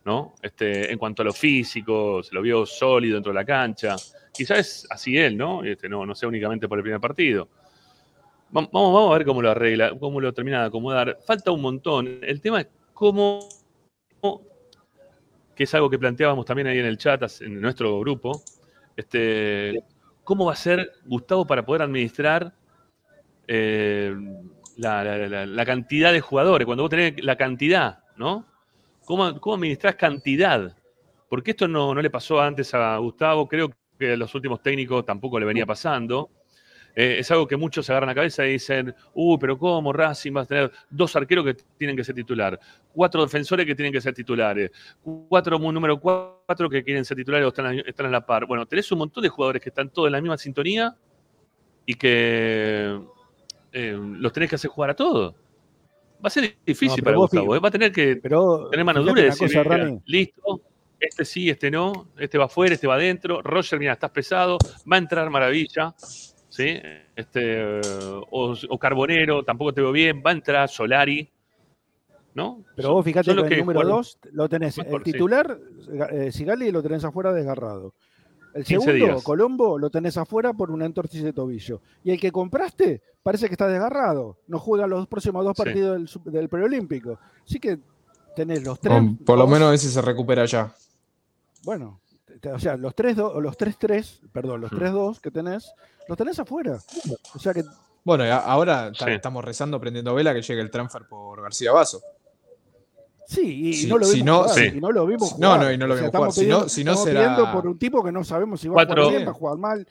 ¿no? Este, en cuanto a lo físico, se lo vio sólido dentro de la cancha. Quizás es así él, ¿no? Este, no, no sea únicamente por el primer partido. Vam- Vamos, vamos a ver cómo lo arregla, cómo lo termina de acomodar. Falta un montón. El tema es cómo, que es algo que planteábamos también ahí en el chat, en nuestro grupo, este, cómo va a ser Gustavo para poder administrar eh, la cantidad de jugadores, cuando vos tenés la cantidad, ¿no? ¿Cómo, cómo administrás cantidad? Porque esto no, no le pasó antes a Gustavo, creo que a los últimos técnicos tampoco le venía pasando. Eh, es algo que muchos se agarran a la cabeza y dicen, uh, pero ¿cómo Racing va a tener dos arqueros que tienen que ser titular, cuatro defensores que tienen que ser titulares, cuatro número cuatro que quieren ser titulares o están, a- están a la par? Bueno, tenés un montón de jugadores que están todos en la misma sintonía y que eh, los tenés que hacer jugar a todos. Va a ser difícil No, para vos Gustavo, ¿eh? va a tener que Pero tener mano dura y decir, cosa, mira, Rami. listo, este sí, este no, este va afuera, este va adentro, Roger, mira, estás pesado, va a entrar maravilla, ¿sí? Este, o, o Carbonero, tampoco te veo bien, va a entrar Solari, ¿no? Pero vos fíjate que el número jugaron 2 lo tenés, mejor, el sí. titular, eh, Sigali lo tenés afuera desgarrado. El 15 segundo, días. Colombo, lo tenés afuera por una entorsis de tobillo. Y el que compraste parece que está desgarrado. No juega los próximos dos Sí. partidos del, preolímpico. Así que tenés los tres. Por, por lo menos ese se recupera ya. Bueno, o sea, los tres, do- o los tres, tres, perdón, los Hmm. tres dos que tenés, los tenés afuera. O sea que Bueno, ahora Sí. estamos rezando, prendiendo vela que llegue el transfer por García Vaso. sí, y, Si- no lo si vimos no- jugar, Sí. y no lo vimos No, jugar. no, y no lo O sea, vimos jugar. Si no- pidiendo- si no será- pidiendo por un tipo que no sabemos si va a Cuatro- jugar bien, va a jugar mal.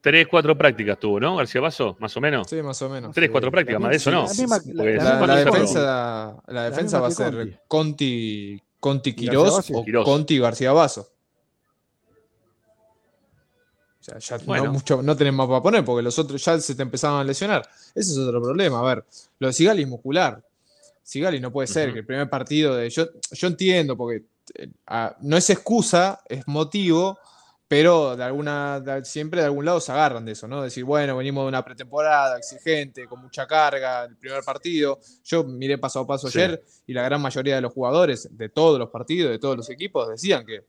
Tres, cuatro prácticas tuvo, ¿no? García Vaso, más o menos. Sí, más o menos. Tres, Sí. cuatro prácticas, La más de eso no. la misma- la si defensa, la defensa va a ser Conti, Conti Quirós o. Quirós. Conti García Vaso. O sea, ya Bueno. no, mucho, no tenés más para poner porque los otros ya se te empezaban a lesionar. Ese es otro problema. A ver, lo de Sigali es muscular. Sigali no puede ser que el primer partido de. Yo, yo entiendo porque eh, no es excusa, es motivo, pero de alguna, de- siempre de algún lado se agarran de eso, ¿no? Decir, bueno, venimos de una pretemporada exigente, con mucha carga, el primer partido. Yo miré paso a paso Sí. ayer y la gran mayoría de los jugadores de todos los partidos, de todos los equipos, decían que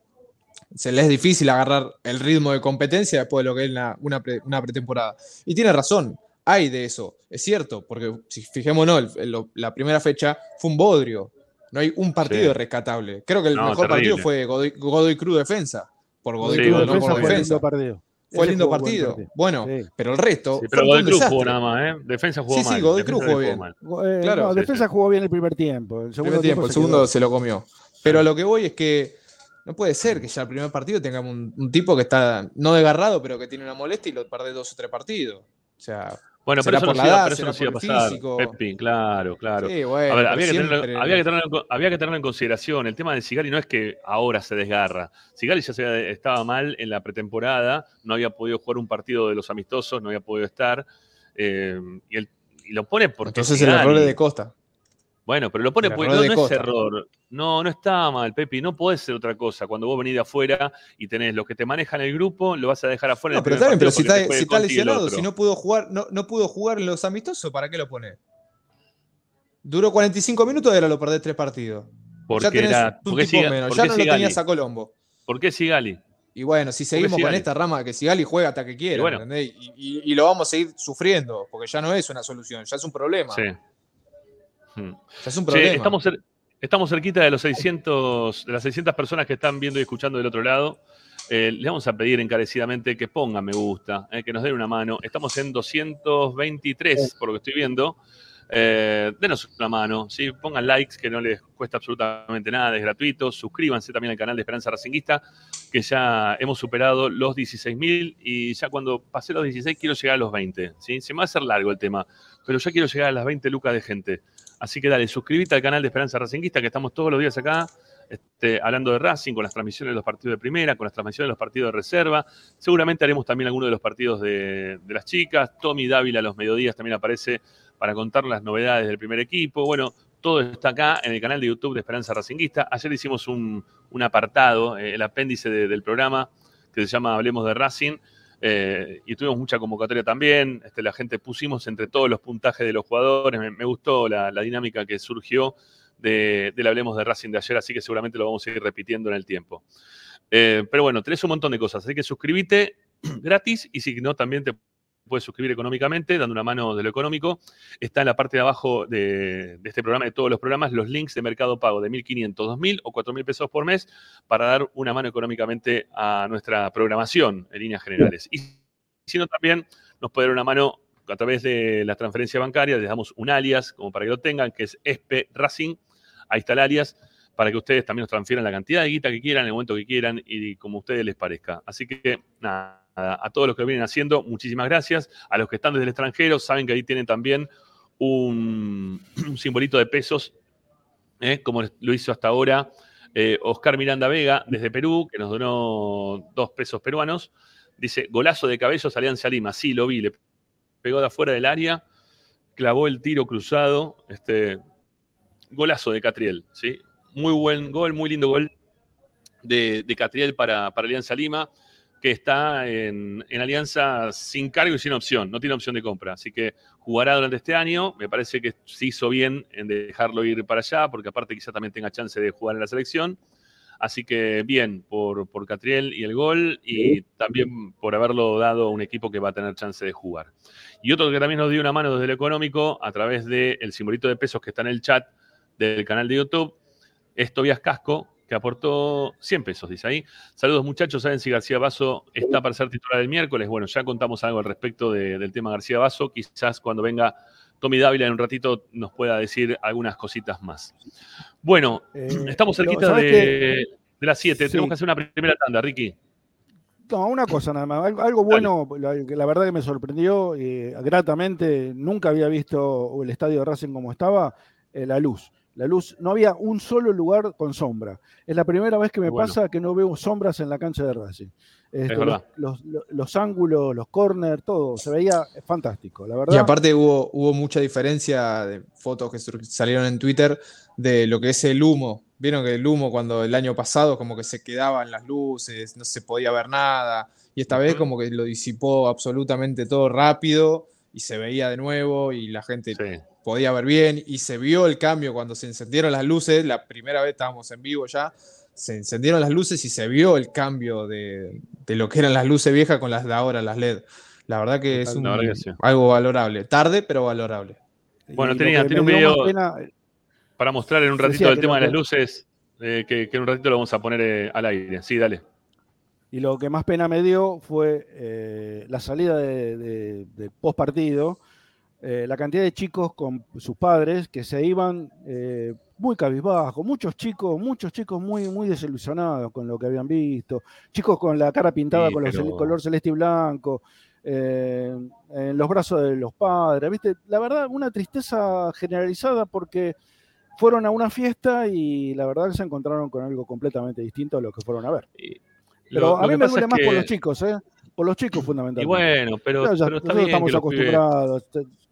se les es difícil agarrar el ritmo de competencia después de lo que es una, pre- una pretemporada. Y tiene razón, hay de eso, es cierto, porque si fijémonos, el- la primera fecha fue un bodrio. No hay un partido Sí. rescatable. Creo que el No, mejor terrible. partido fue Godoy, Godoy Cruz defensa. Por Godoy Sí, Cruz, Godoy no por defensa. lindo partido. Fue Ese lindo buen partido. Bueno, Sí. pero el resto. Sí, pero Godoy Cruz jugó nada más, ¿eh? Defensa jugó Sí, sí, mal. Godoy defensa Cruz jugó bien. mal. Eh, Claro. no, Sí, defensa sí. jugó bien el primer tiempo. El segundo primer tiempo, el se segundo se lo comió. Pero a lo que voy es que no puede ser que ya el primer partido tengamos un, un tipo que está no desgarrado, pero que tiene una molestia y lo perde dos o tres partidos. O sea, Bueno, pero eso, no iba, edad, pero eso no será se iba a por el pasar. físico. Pepi, claro, claro. sí, bueno, A ver, había que, tenerlo, había, que tenerlo, en- había que tenerlo en consideración. El tema de Sigali no es que ahora se desgarra. Sigali ya se estaba mal en la pretemporada, no había podido jugar un partido de los amistosos, no había podido estar. eh, y, el- y lo pone porque. Entonces el Sigali. error es de Costa. Bueno, pero lo pone porque no, es error. No, no está mal, Pepi. No puede ser otra cosa. Cuando vos venís de afuera y tenés los que te manejan el grupo, lo vas a dejar afuera. en No, el pero bien, pero si está, si está lesionado, si no pudo jugar, no, no pudo jugar en los amistosos, ¿para qué lo pone? Duró 45 minutos y ahora lo perdés tres partidos. Porque ya tenés era- un porque tipo Siga- menos, ya no lo tenías a Colombo. ¿Por qué Sigali? Y bueno, si seguimos con Sigali. esta rama que Sigali juega hasta que quiera, Y bueno. ¿entendés? Y, y- y lo vamos a seguir sufriendo, porque ya no es una solución, ya es un problema. Sí. Hmm. Es un estamos, cer- estamos cerquita de los 600, de las 600 personas que están viendo y escuchando del otro lado. Eh, les vamos a pedir encarecidamente que pongan me gusta, eh, que nos den una mano. Estamos en 223, por lo que estoy viendo. Eh, denos una mano, ¿sí? pongan likes, que no les cuesta absolutamente nada, es gratuito. Suscríbanse también al canal de Esperanza Racinguista, que ya hemos superado los 16.000 y ya cuando pasé los 16 quiero llegar a los 20. ¿sí? Se me va a hacer largo el tema, pero ya quiero llegar a las 20 lucas de gente. Así que dale, suscríbete al canal de Esperanza Racinguista, que estamos todos los días acá este, hablando de Racing, con las transmisiones de los partidos de primera, con las transmisiones de los partidos de reserva. Seguramente haremos también algunos de los partidos de, las chicas. Tommy Dávila a los mediodías también aparece para contar las novedades del primer equipo. Bueno, todo está acá en el canal de YouTube de Esperanza Racinguista. Ayer hicimos un, apartado, eh, el apéndice de- del programa, que se llama Hablemos de Racing. Eh, y tuvimos mucha convocatoria también. Este, la gente pusimos entre todos los puntajes de los jugadores. Me, gustó la, la dinámica que surgió de, del Hablemos de Racing de ayer, así que seguramente lo vamos a ir repitiendo en el tiempo. Eh, pero bueno, tenés un montón de cosas, así que suscríbete <clears throat> gratis y si no, también te puedes suscribir económicamente, dando una mano de lo económico. Está en la parte de abajo de, este programa, de todos los programas, los links de Mercado Pago de 1.500, 2.000 o 4.000 pesos por mes para dar una mano económicamente a nuestra programación en líneas generales. Y si no, también nos puede dar una mano a través de la transferencia bancaria, les damos un alias como para que lo tengan, que es ESPE Racing. Ahí está el alias para que ustedes también nos transfieran la cantidad de guita que quieran, el momento que quieran y como a ustedes les parezca. Así que nada, a todos los que vienen haciendo, muchísimas gracias. A los que están desde el extranjero, saben que ahí tienen también un, <clears throat> un simbolito de pesos, ¿eh? como lo hizo hasta ahora eh, Oscar Miranda Vega desde Perú, que nos donó dos pesos peruanos. Dice, golazo de cabellos Alianza Lima. Sí, lo vi, le pegó de afuera del área, clavó el tiro cruzado. Este, golazo de Catriel, ¿sí? Muy buen gol, muy lindo gol de, de Catriel para, para Alianza Lima que está en, en, Alianza sin cargo y sin opción, no tiene opción de compra. Así que jugará durante este año. Me parece que se hizo bien en dejarlo ir para allá, porque aparte quizá también tenga chance de jugar en la selección. Así que bien por, por Catriel y el gol, y también por haberlo dado a un equipo que va a tener chance de jugar. Y otro que también nos dio una mano desde el económico, a través del simbolito de pesos que está en el chat del canal de YouTube, es Tobias Casco, que aportó 100 pesos, dice ahí. Saludos muchachos, ¿saben si García Basso está para ser titular el miércoles? Bueno, ya contamos algo al respecto de, del tema García Basso, quizás cuando venga Tommy Dávila en un ratito nos pueda decir algunas cositas más. Bueno, eh, estamos cerquita de, de, las 7, sí. tenemos que hacer una primera tanda, Ricky. No, una cosa nada más, algo bueno, la, la, verdad que me sorprendió eh, gratamente, nunca había visto el estadio de Racing como estaba, eh, la luz. La luz, no había un solo lugar con sombra. Es la primera vez que me bueno. pasa que no veo sombras en la cancha de Racing. Este, los, los, los, ángulos, los corners, todo, se veía fantástico, la verdad. Y aparte hubo, hubo mucha diferencia de fotos que salieron en Twitter de lo que es el humo. Vieron que el humo cuando el año pasado como que se quedaban las luces, no se podía ver nada. Y esta vez como que lo disipó absolutamente todo rápido y se veía de nuevo y la gente sí. Podía ver bien y se vio el cambio cuando se encendieron las luces. La primera vez estábamos en vivo ya se encendieron las luces y se vio el cambio de, de, lo que eran las luces viejas con las de ahora, las LED. La verdad que es un, que sí. algo valorable. Tarde, pero valorable. Bueno, tenía, tiene un video pena... para mostrar en un ratito el tema de las luces, eh, que, que, en un ratito lo vamos a poner eh, al aire. Sí, dale. Y lo que más pena me dio fue eh, la salida de, de, de post partido, eh, la cantidad de chicos con sus padres que se iban eh, muy cabizbajo, muchos chicos, muchos chicos muy, muy desilusionados con lo que habían visto, chicos con la cara pintada sí, con pero... el color celeste y blanco, eh, en los brazos de los padres, ¿viste? La verdad, una tristeza generalizada porque fueron a una fiesta y la verdad se encontraron con algo completamente distinto a lo que fueron a ver. Pero lo, a mí me duele más que... por los chicos, ¿eh? Por los chicos fundamentalmente. Y bueno, pero, ya, pero está bien estamos acostumbrados. Pibes...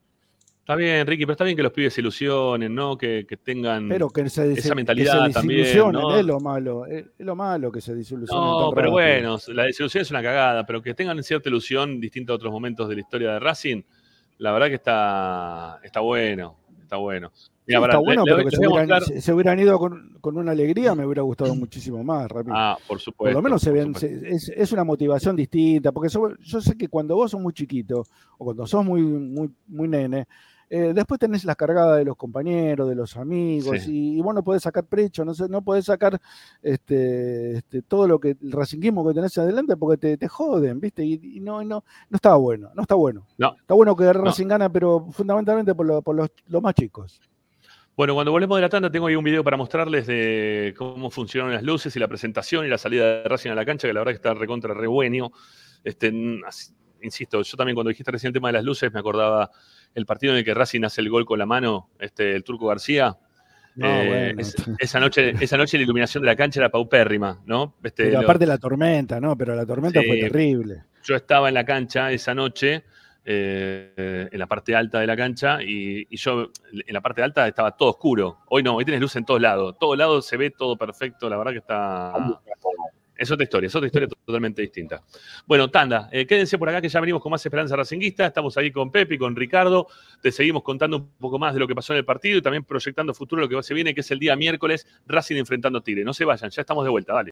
Está bien, Ricky, pero está bien que los pibes se ilusionen, ¿no? Que, que tengan pero que se, esa mentalidad que se también. ¿no? Es lo malo, es lo malo que se desilusionen. No, pero rápido. bueno, la desilusión es una cagada, pero que tengan cierta ilusión distinta a otros momentos de la historia de Racing, la verdad que está, está bueno, está bueno. Mira, sí, está bueno, le, pero le, que se hubieran, mostrar... se hubieran, ido con, con, una alegría, me hubiera gustado muchísimo más, rápido. Ah, por supuesto. Por lo menos se ven, se, es, es, una motivación distinta, porque so, yo sé que cuando vos sos muy chiquito, o cuando sos muy, muy, muy nene, eh, después tenés las cargadas de los compañeros, de los amigos, sí. y, y, vos no podés sacar precho, no, no podés sacar este, este, todo lo que el racinguismo que tenés adelante porque te, te joden, ¿viste? Y, y, no, no, no estaba bueno, no está bueno. No. Está bueno que Racing no. gana, pero fundamentalmente por, lo, por los, los, más chicos. Bueno, cuando volvemos de la tanda tengo ahí un video para mostrarles de cómo funcionan las luces y la presentación y la salida de Racing a la cancha, que la verdad que está recontra re bueno. Este, insisto, yo también cuando dijiste recién el tema de las luces me acordaba el partido en el que Racing hace el gol con la mano, este, el Turco García. No, eh, bueno. es, esa, noche, esa noche la iluminación de la cancha era paupérrima, ¿no? Este, Pero aparte lo, la tormenta, ¿no? Pero la tormenta sí, fue terrible. Yo estaba en la cancha esa noche, eh, en la parte alta de la cancha, y, y, yo en la parte alta estaba todo oscuro. Hoy no, hoy tienes luz en todos lados. Todos lados se ve todo perfecto, la verdad que está, Es otra historia, es otra historia totalmente distinta. Bueno, Tanda, eh, quédense por acá que ya venimos con más Esperanza Racinguista. Estamos ahí con Pepe y con Ricardo. Te seguimos contando un poco más de lo que pasó en el partido y también proyectando futuro lo que se viene, que es el día miércoles, Racing enfrentando a Tigre. No se vayan, ya estamos de vuelta, dale.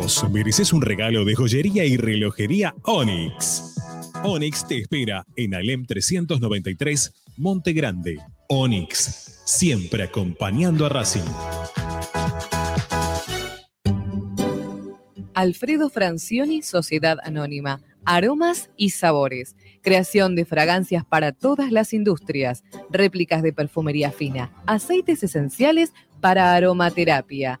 Vos mereces un regalo de joyería y relojería Onyx. Onyx te espera en Alem 393, Monte Grande. Onyx, siempre acompañando a Racing. Alfredo Francioni, Sociedad Anónima. Aromas y sabores. Creación de fragancias para todas las industrias. Réplicas de perfumería fina. Aceites esenciales para aromaterapia.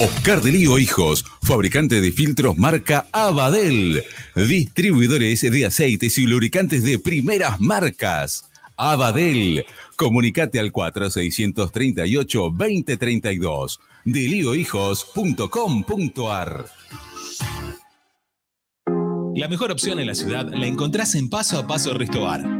Oscar de Lío Hijos, fabricante de filtros marca Abadel. Distribuidores de aceites y lubricantes de primeras marcas. Abadel. Comunicate al 4638-2032. deliohijos.com.ar La mejor opción en la ciudad la encontrás en Paso a Paso Restobar.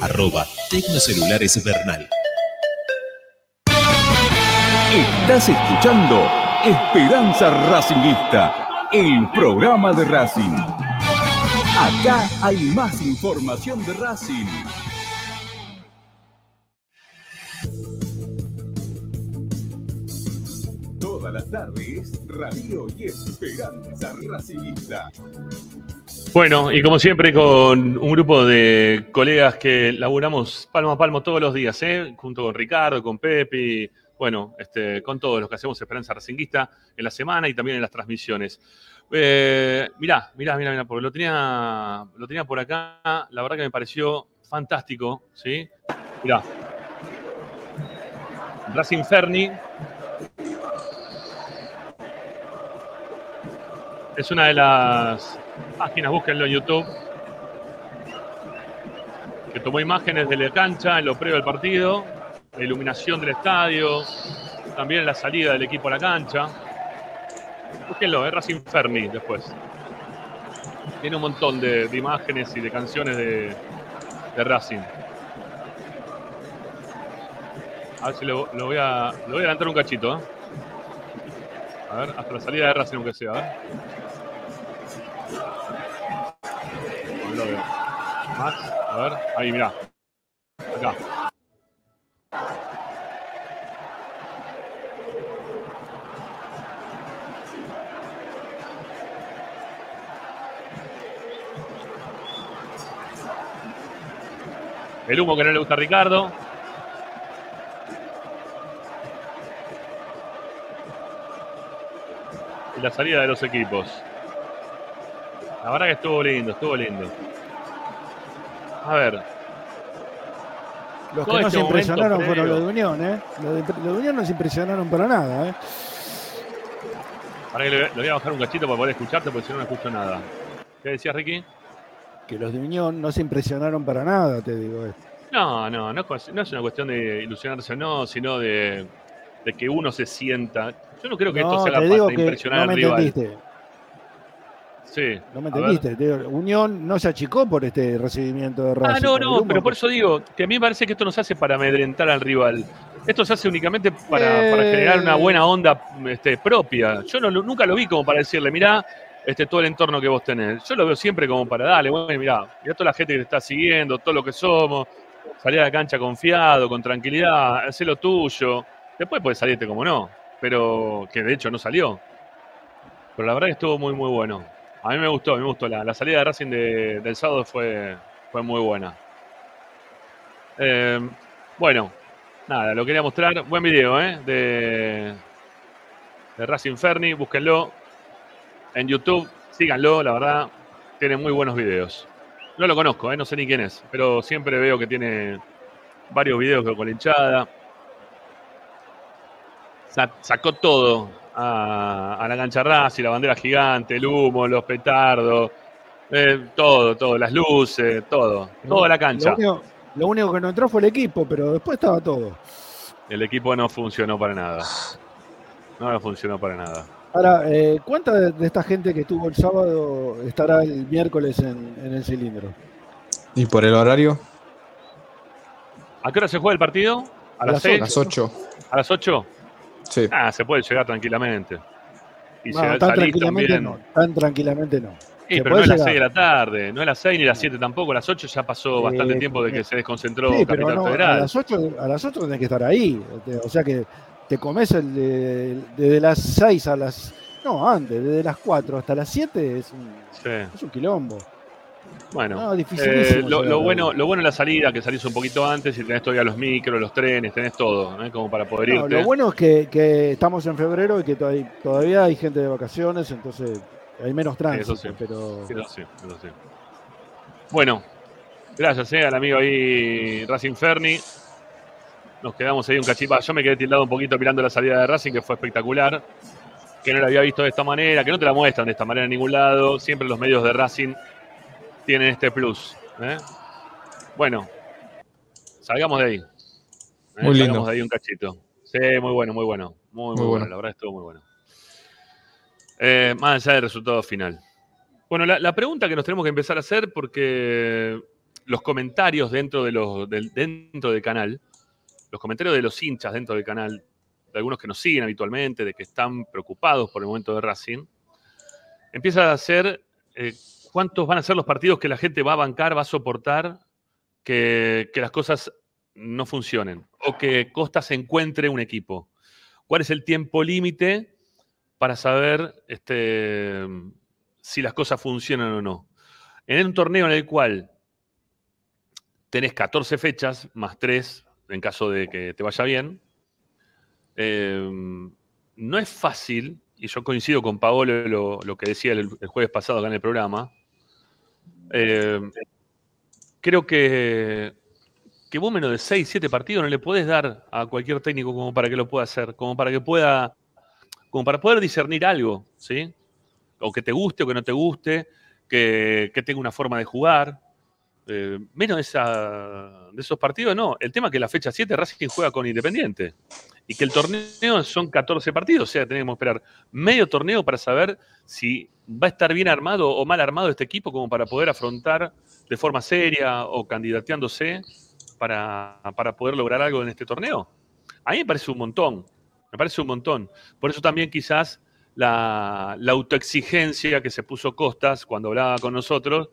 Arroba Tecnocelulares Bernal. Estás escuchando Esperanza Racingista, el programa de Racing. Acá hay más información de Racing. La tarde es Radio y Esperanza Racingista. Bueno, y como siempre con un grupo de colegas que laburamos palmo a palmo todos los días, ¿eh? junto con Ricardo, con Pepi, bueno, este, con todos los que hacemos Esperanza Racinguista en la semana y también en las transmisiones. Eh, mirá, mirá, mirá, mirá, porque lo tenía, lo tenía por acá, la verdad que me pareció fantástico, ¿sí? Mirá. Racing Ferni. Es una de las páginas, búsquenlo en YouTube, que tomó imágenes de la cancha en lo previo al partido, la iluminación del estadio, también la salida del equipo a la cancha. Búsquenlo, es Racing Ferni después. Tiene un montón de, imágenes y de canciones de, de Racing. A ver si lo, voy, a, lo voy a adelantar un cachito. ¿eh? A ver, hasta la salida de Racing, aunque sea. A a ver. Ahí, mirá. El humo que no le gusta a Ricardo. Y la salida de los equipos. La verdad que estuvo lindo, estuvo lindo. A ver. Los que no este se impresionaron fueron los de. Unión, ¿eh? Los de, los de Unión no se impresionaron para nada, ¿eh? Para que le, voy a bajar un cachito para poder escucharte, porque si no no escucho nada. ¿Qué decías, Ricky? Que los de Unión no se impresionaron para nada, te digo. eh. No, no, no, es- no es una cuestión de ilusionarse o no, sino de, de que uno se sienta. Yo no creo que esto sea la te parte de impresionar no al rival. entendiste. Sí. No me entendiste. digo, Unión no se achicó por este recibimiento de Racing. Ah, no, no, pero por eso digo que a mí me parece que esto no se hace para amedrentar al rival. Esto se hace únicamente para, Eh. para generar una buena onda este, propia. Yo no, nunca lo vi como para decirle, mirá, este, todo el entorno que vos tenés. Yo lo veo siempre como para darle, bueno, mirá, mirá toda la gente que te está siguiendo, todo lo que somos, salir a la cancha confiado, con tranquilidad, hacer lo tuyo. Después puedes salirte como no, pero que de hecho no salió. Pero la verdad que estuvo muy, muy bueno. A mí me gustó, me gustó. La, la salida de Racing de- del sábado fue, fue muy buena. Eh, bueno, nada, lo quería mostrar. Buen video, ¿eh? De, de Racing Ferni, búsquenlo en YouTube, síganlo, la verdad, tiene muy buenos videos. No lo conozco, ¿eh? no sé ni quién es, pero siempre veo que tiene varios videos con la hinchada. Sa- sacó todo a, a la cancha Racing, la bandera gigante, el humo, los petardos, eh, todo, todo, las luces, todo, toda la cancha. Lo único, lo único que no entró fue el equipo, pero después estaba todo. El equipo no funcionó para nada. No funcionó para nada. Ahora, eh, ¿cuánta de, de esta gente que estuvo el sábado estará el miércoles en, en el cilindro? ¿Y por el horario? ¿A qué hora se juega el partido? ¿A A las las 6? A las 8. ¿A las 8? Sí. Ah, se puede llegar tranquilamente. Y No, si tan tranquilamente también. no. Tan tranquilamente no. Sí, Se pero no es las llegar. 6 de la tarde, no es las 6 ni las 7 tampoco. Las 8 ya pasó bastante Eh, tiempo de que eh, se desconcentró Sí, pero Capital no, a Federal. las 8, a las 8 tenés que estar ahí. O sea que te comes el de- desde las 6 a las. No, antes, desde las 4 hasta las 7 es un, Sí. es un quilombo. Bueno, No, eh, lo, bueno, lo bueno es la salida, que salís un poquito antes y tenés todavía los micros, los trenes, tenés todo, ¿eh? como para poder No, irte. lo bueno es que, que estamos en febrero y que todavía, todavía hay gente de vacaciones, entonces hay menos tránsito. eso sí. Pero Eso sí, eso sí. Bueno, gracias eh, al amigo ahí Racing Ferni. Nos quedamos ahí un cachipá. Yo me quedé tildado un poquito mirando la salida de Racing, que fue espectacular. Que no la había visto de esta manera, que no te la muestran de esta manera en ningún lado. Siempre los medios de Racing tienen este plus. ¿eh? Bueno, salgamos de ahí. ¿eh? Muy lindo. Salgamos de ahí un cachito. Sí, muy bueno, muy bueno. Muy, muy, Muy bueno. bueno. La verdad estuvo muy bueno. Eh, más allá del resultado final. Bueno, la, la pregunta que nos tenemos que empezar a hacer, porque los comentarios dentro, de los, del, dentro del canal, los comentarios de los hinchas dentro del canal, de algunos que nos siguen habitualmente, de que están preocupados por el momento de Racing, empieza a ser eh, cuántos van a ser los partidos que la gente va a bancar, va a soportar que, las cosas no funcionen o que Costa se encuentre un equipo. ¿Cuál es el tiempo límite para saber este, si las cosas funcionan o no. En un torneo en el cual tenés 14 fechas, más 3 en caso de que te vaya bien, eh, no es fácil, y yo coincido con Paolo lo, lo que decía el, el jueves pasado acá en el programa, eh, creo que, que vos menos de 6, 7 partidos no le podés dar a cualquier técnico como para que lo pueda hacer, como para que pueda, como para poder discernir algo, ¿sí? O que te guste o que no te guste, que, que tenga una forma de jugar. Eh, menos de, esa, de esos partidos, no. El tema es que la fecha 7 Racing juega con Independiente y que el torneo son 14 partidos, o sea, tenemos que esperar medio torneo para saber si va a estar bien armado o mal armado este equipo como para poder afrontar de forma seria o candidateándose para, para poder lograr algo en este torneo. A mí me parece un montón, me parece un montón. Por eso también quizás la, autoexigencia que se puso Costas cuando hablaba con nosotros,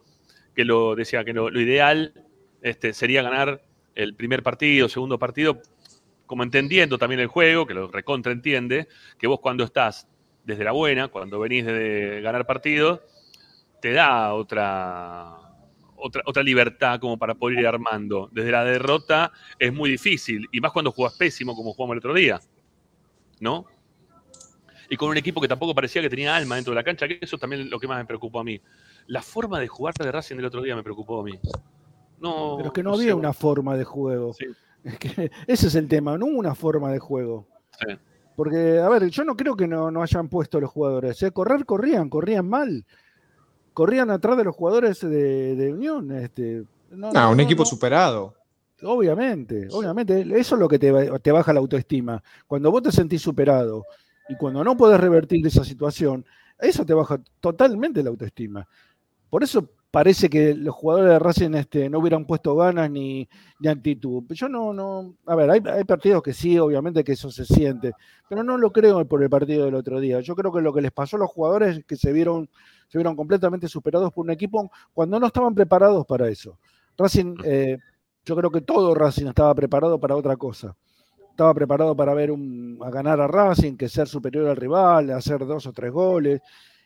que lo decía que lo, lo ideal este, sería ganar el primer partido, segundo partido, como entendiendo también el juego, que lo recontraentiende, que vos cuando estás desde la buena, cuando venís de ganar partidos, te da otra, otra, otra libertad como para poder ir armando. Desde la derrota es muy difícil, y más cuando jugás pésimo como jugamos el otro día, ¿no? Y con un equipo que tampoco parecía que tenía alma dentro de la cancha, que eso también es lo que más me preocupó a mí. La forma de jugar de Racing el otro día me preocupó a mí. No, Pero es que no, no había sé, una forma de juego. Que <laughs> ese es el tema, no una forma de juego. Sí. Porque, a ver, yo no creo que no, no hayan puesto los jugadores. ¿eh? Correr, corrían, corrían mal. Corrían atrás de los jugadores de, de Unión. Este, no, Ah, un no, equipo no. superado. Obviamente, obviamente. Eso es lo que te baja la autoestima. Cuando vos te sentís superado y cuando no podés revertir esa situación, eso te baja totalmente la autoestima. Por eso parece que los jugadores de Racing este, no hubieran puesto ganas ni, ni actitud. Yo no, no. A ver, hay, hay partidos que sí, obviamente que eso se siente, pero no lo creo por el partido del otro día. Yo creo que lo que les pasó a los jugadores es que se vieron, se vieron completamente superados por un equipo cuando no estaban preparados para eso. Racing, eh, yo creo que todo Racing estaba preparado para otra cosa. Estaba preparado para ver un, a ganar a Racing, que ser superior al rival, hacer dos o tres goles,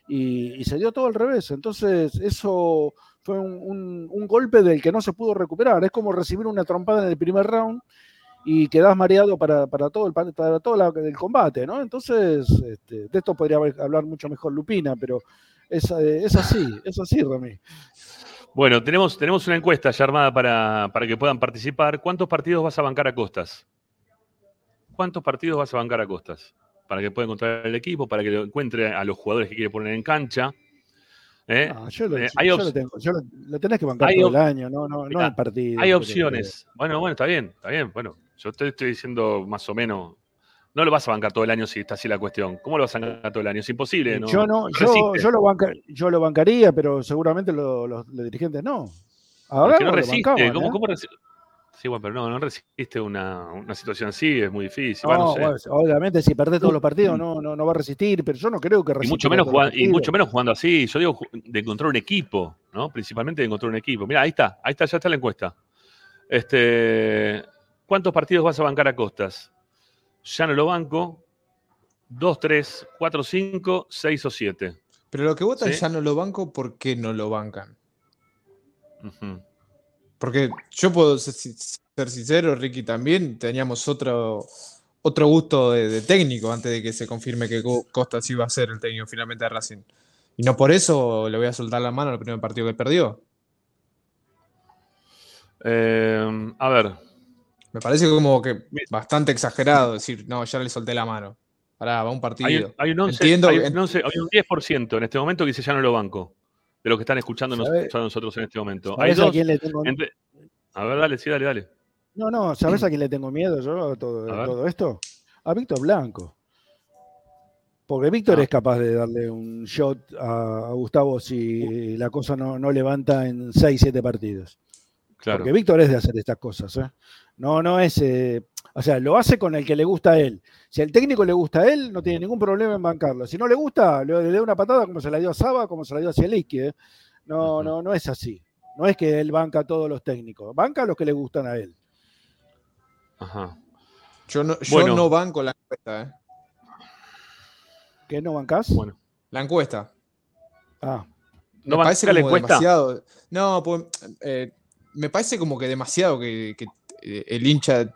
y, se dio todo al revés. Entonces, eso fue un, un- golpe del que no se pudo recuperar. Es como recibir una trompada en el primer round y quedás mareado para, para todo, el, pa- para todo la- el combate, ¿no? Entonces, este, de esto podría hablar mucho mejor Lupina, pero es, eh, es así, es así, Rami. Bueno, tenemos, tenemos una encuesta ya armada para, para que puedan participar. ¿Cuántos partidos vas a bancar a Costas? ¿Cuántos partidos vas a bancar a Costas? Para que pueda encontrar el equipo, para que lo encuentre a los jugadores que quiere poner en cancha. ¿eh? Ah, yo lo, Eh, yo lo tengo, yo lo, lo tenés que bancar hay todo el año, no, no, no el partido. hay porque- opciones. Bueno, bueno, está bien, está bien. Bueno, yo te estoy diciendo más o menos. No lo vas a bancar todo el año si está así la cuestión. ¿Cómo lo vas a bancar todo el año? Es imposible. ¿no? yo no, yo, resiste. yo lo banca- yo lo bancaría, pero seguramente lo- los, los dirigentes no. A Porque ver, no resiste. bancaban, ¿Cómo, ¿eh? cómo resi- Sí, bueno, pero no, no resiste una, una situación así, es muy difícil. No, va, no sé. bueno, obviamente si perdés todos los partidos no, no, no va a resistir, pero yo no creo que y, resista mucho menos jugando, y mucho menos jugando así. Yo digo de encontrar un equipo, ¿no? Principalmente de encontrar un equipo. Mira, ahí está, ahí está, ya está la encuesta. Este, ¿Cuántos partidos vas a bancar a Costas? Ya no lo banco. Dos, tres, cuatro, cinco, seis o siete. Pero lo que votan Sí. ya no lo banco, ¿por qué no lo bancan? Ujú. Porque yo puedo ser, si- ser sincero, Ricky también, teníamos otro, otro gusto de, de técnico antes de que se confirme que Co- Costas iba a ser el técnico finalmente de Racing. Y no por eso le voy a soltar la mano al primer partido que perdió. Eh, a ver, Me parece como que bastante exagerado decir, no, ya le solté la mano. Pará, va un partido. hay un, hay un 11, Entiendo, hay, un 11 hay un 10% en este momento que dice ya no lo banco. De lo que están escuchando nos- ¿Sabe- a nosotros en este momento. Hay ¿Sabés a quién le tengo- entre- a ver, dale, sí, dale, dale. No, no, ¿sabes a <clears throat> quién le tengo miedo yo a todo, A ver. todo esto? A Víctor Blanco. Porque Víctor Ah. es capaz de darle un shot a, a Gustavo si la cosa no, no levanta en 6, 7 partidos. Claro. Porque Víctor es de hacer estas cosas. ¿eh? No, no es. eh, o sea, lo hace con el que le gusta a él. Si al técnico le gusta a él, no tiene ningún problema en bancarlo. Si no le gusta, le, le da una patada como se la dio a Saba, como se la dio a Zielinski. ¿eh? No, no, no es así. No es que él banca a todos los técnicos. Banca a los que le gustan a él. Ajá. Yo no, yo Bueno. no banco la encuesta, ¿eh? ¿Qué no bancás? Bueno. La encuesta. Ah. ¿No me parece como encuesta? demasiado. No, pues, eh, me parece como que demasiado que, que, eh, el hincha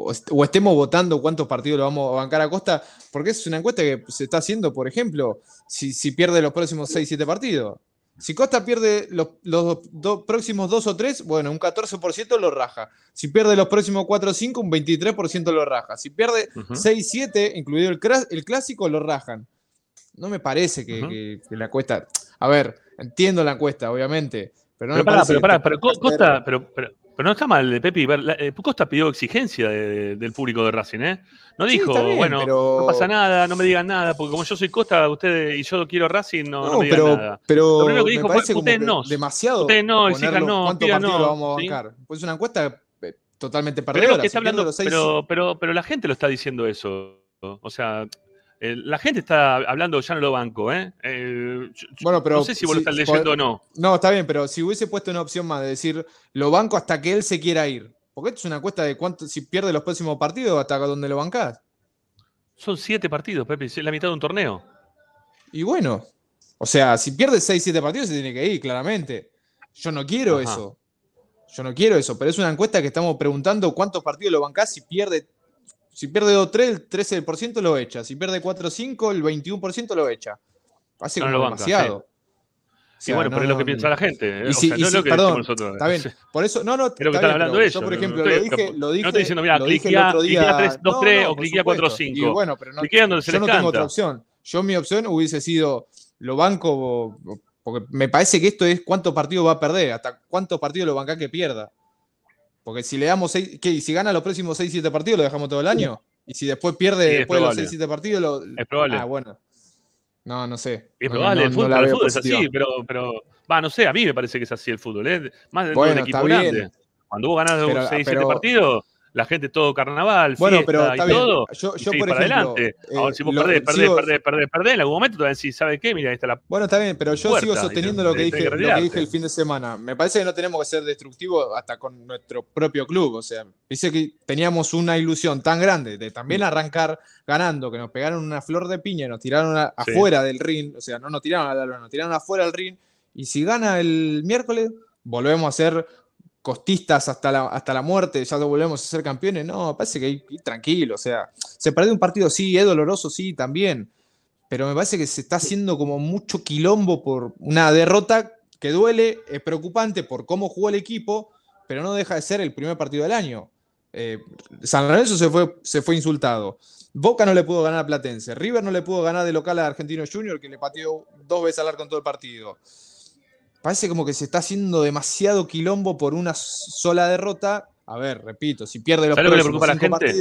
o, est- o estemos votando cuántos partidos lo vamos a bancar a Costa, porque es una encuesta que se está haciendo, por ejemplo, si, si pierde los próximos 6-7 partidos. Si Costa pierde los, los do- próximos 2 o 3, bueno, un 14% lo raja. Si pierde los próximos 4 o 5, un 23% lo raja. Si pierde Ujú. 6-7, incluido el, el clásico, lo rajan. No me parece que, Ujú. que- que la encuesta. A ver, entiendo la encuesta, obviamente. Pero no Pero me pará, parece pero pará, pero Costa, pero, pero, pero no está mal, eh, Pepi. la- eh, Costa pidió exigencia de- de- del público de Racing, ¿eh? No Sí, dijo, está bien, bueno, pero- no pasa nada, no me digan nada, porque como yo soy Costa, ustedes y yo quiero Racing, no, no No, me digan pero, nada. pero Lo primero que dijo fue, ustedes no, demasiado ustedes no, exijan no, cuántos pidan partidos no, lo vamos a ¿sí? bancar. Pues es una encuesta totalmente Pero perdedora. lo que está hablando, los seis- pero, pero, pero la gente lo está diciendo eso. O sea, eh, la gente está hablando, ya no lo banco, ¿eh? Eh, yo- Bueno, pero no sé si vos lo estás leyendo o no. No, está bien, pero si hubiese puesto una opción más de decir lo banco hasta que él se quiera ir. Porque esto es una encuesta de cuánto, si pierde los próximos partidos, hasta dónde lo bancás. Son siete partidos, Pepe, es la mitad de un torneo. Y bueno, o sea, si pierde 6, 7 partidos, se tiene que ir, claramente. Yo no quiero Ajá. eso. Yo no quiero eso, pero es una encuesta que estamos preguntando cuántos partidos lo bancás si pierde. Si pierde 2-3, el 13% lo echa. Si pierde 4-5, el 21% lo echa. Hace No como lo banca, demasiado. Sí, bueno, pero es lo que piensa la gente. ¿eh? Y O si- sea, y no es lo que perdón, nosotros. Está bien. <laughs> Por eso, no, no, hablando ellos. Yo, por no- ejemplo, no lo estoy- dije, lo dije. No estoy diciendo, mira, cliquea, otro cliquea día. 3, 2, No, 3 no, o cliquea 4, supuesto. 5. Y bueno, pero no, yo no tengo otra opción. Yo mi opción hubiese sido, lo banco, porque me parece que esto es cuántos partidos va a perder, hasta cuántos partidos lo banca que pierda. Porque si le damos seis, ¿qué? Si gana los próximos 6, 7 partidos, lo dejamos todo el año. Y si después pierde Sí, es después de los probable. 6, 7 partidos, lo. Es probable. Ah, bueno. No, no sé. Es No, probable, no- el no fútbol, la el fútbol es así, pero, pero, va, no sé, a mí me parece que es así el fútbol, ¿eh? Más dentro Bueno, de un equipo está bien. grande. Cuando vos ganás Pero- 6, 7 pero- partidos, la gente todo carnaval, Bueno, fiesta pero y bien. todo, Yo- y yo, seguís por para ejemplo, adelante. eh, Ahora, si vos lo- perdés, perdés, sigo- perdés, perdés, perdés, en algún momento te van a decir, ¿sabe qué? Mira, ahí está la Bueno, está bien, pero yo puerta, sigo y sosteniendo te- lo que, dije, que lo que dije el fin de semana. Me parece que no tenemos que ser destructivos hasta con nuestro propio club. O sea, dice que teníamos una ilusión tan grande de también arrancar ganando, que nos pegaron una flor de piña y nos tiraron a- Sí. afuera del ring. O sea, no nos tiraron al alba, nos tiraron afuera del ring. Y si gana el miércoles, volvemos a ser costistas hasta la, hasta la muerte, ya volvemos a ser campeones. No, parece que hay tranquilo. O sea, se perdió un partido, sí, es doloroso, sí, también pero me parece que se está haciendo como mucho quilombo por una derrota que duele, es preocupante por cómo jugó el equipo, pero no deja de ser el primer partido del año. Eh, San Lorenzo se fue, se fue insultado. Boca no le pudo ganar a Platense. River no le pudo ganar de local a Argentino Junior, que le pateó dos veces al arco en todo el partido. Parece como que se está haciendo demasiado quilombo por una sola derrota. A ver, repito, si pierde los ¿Sabes lo que le preocupa a la gente?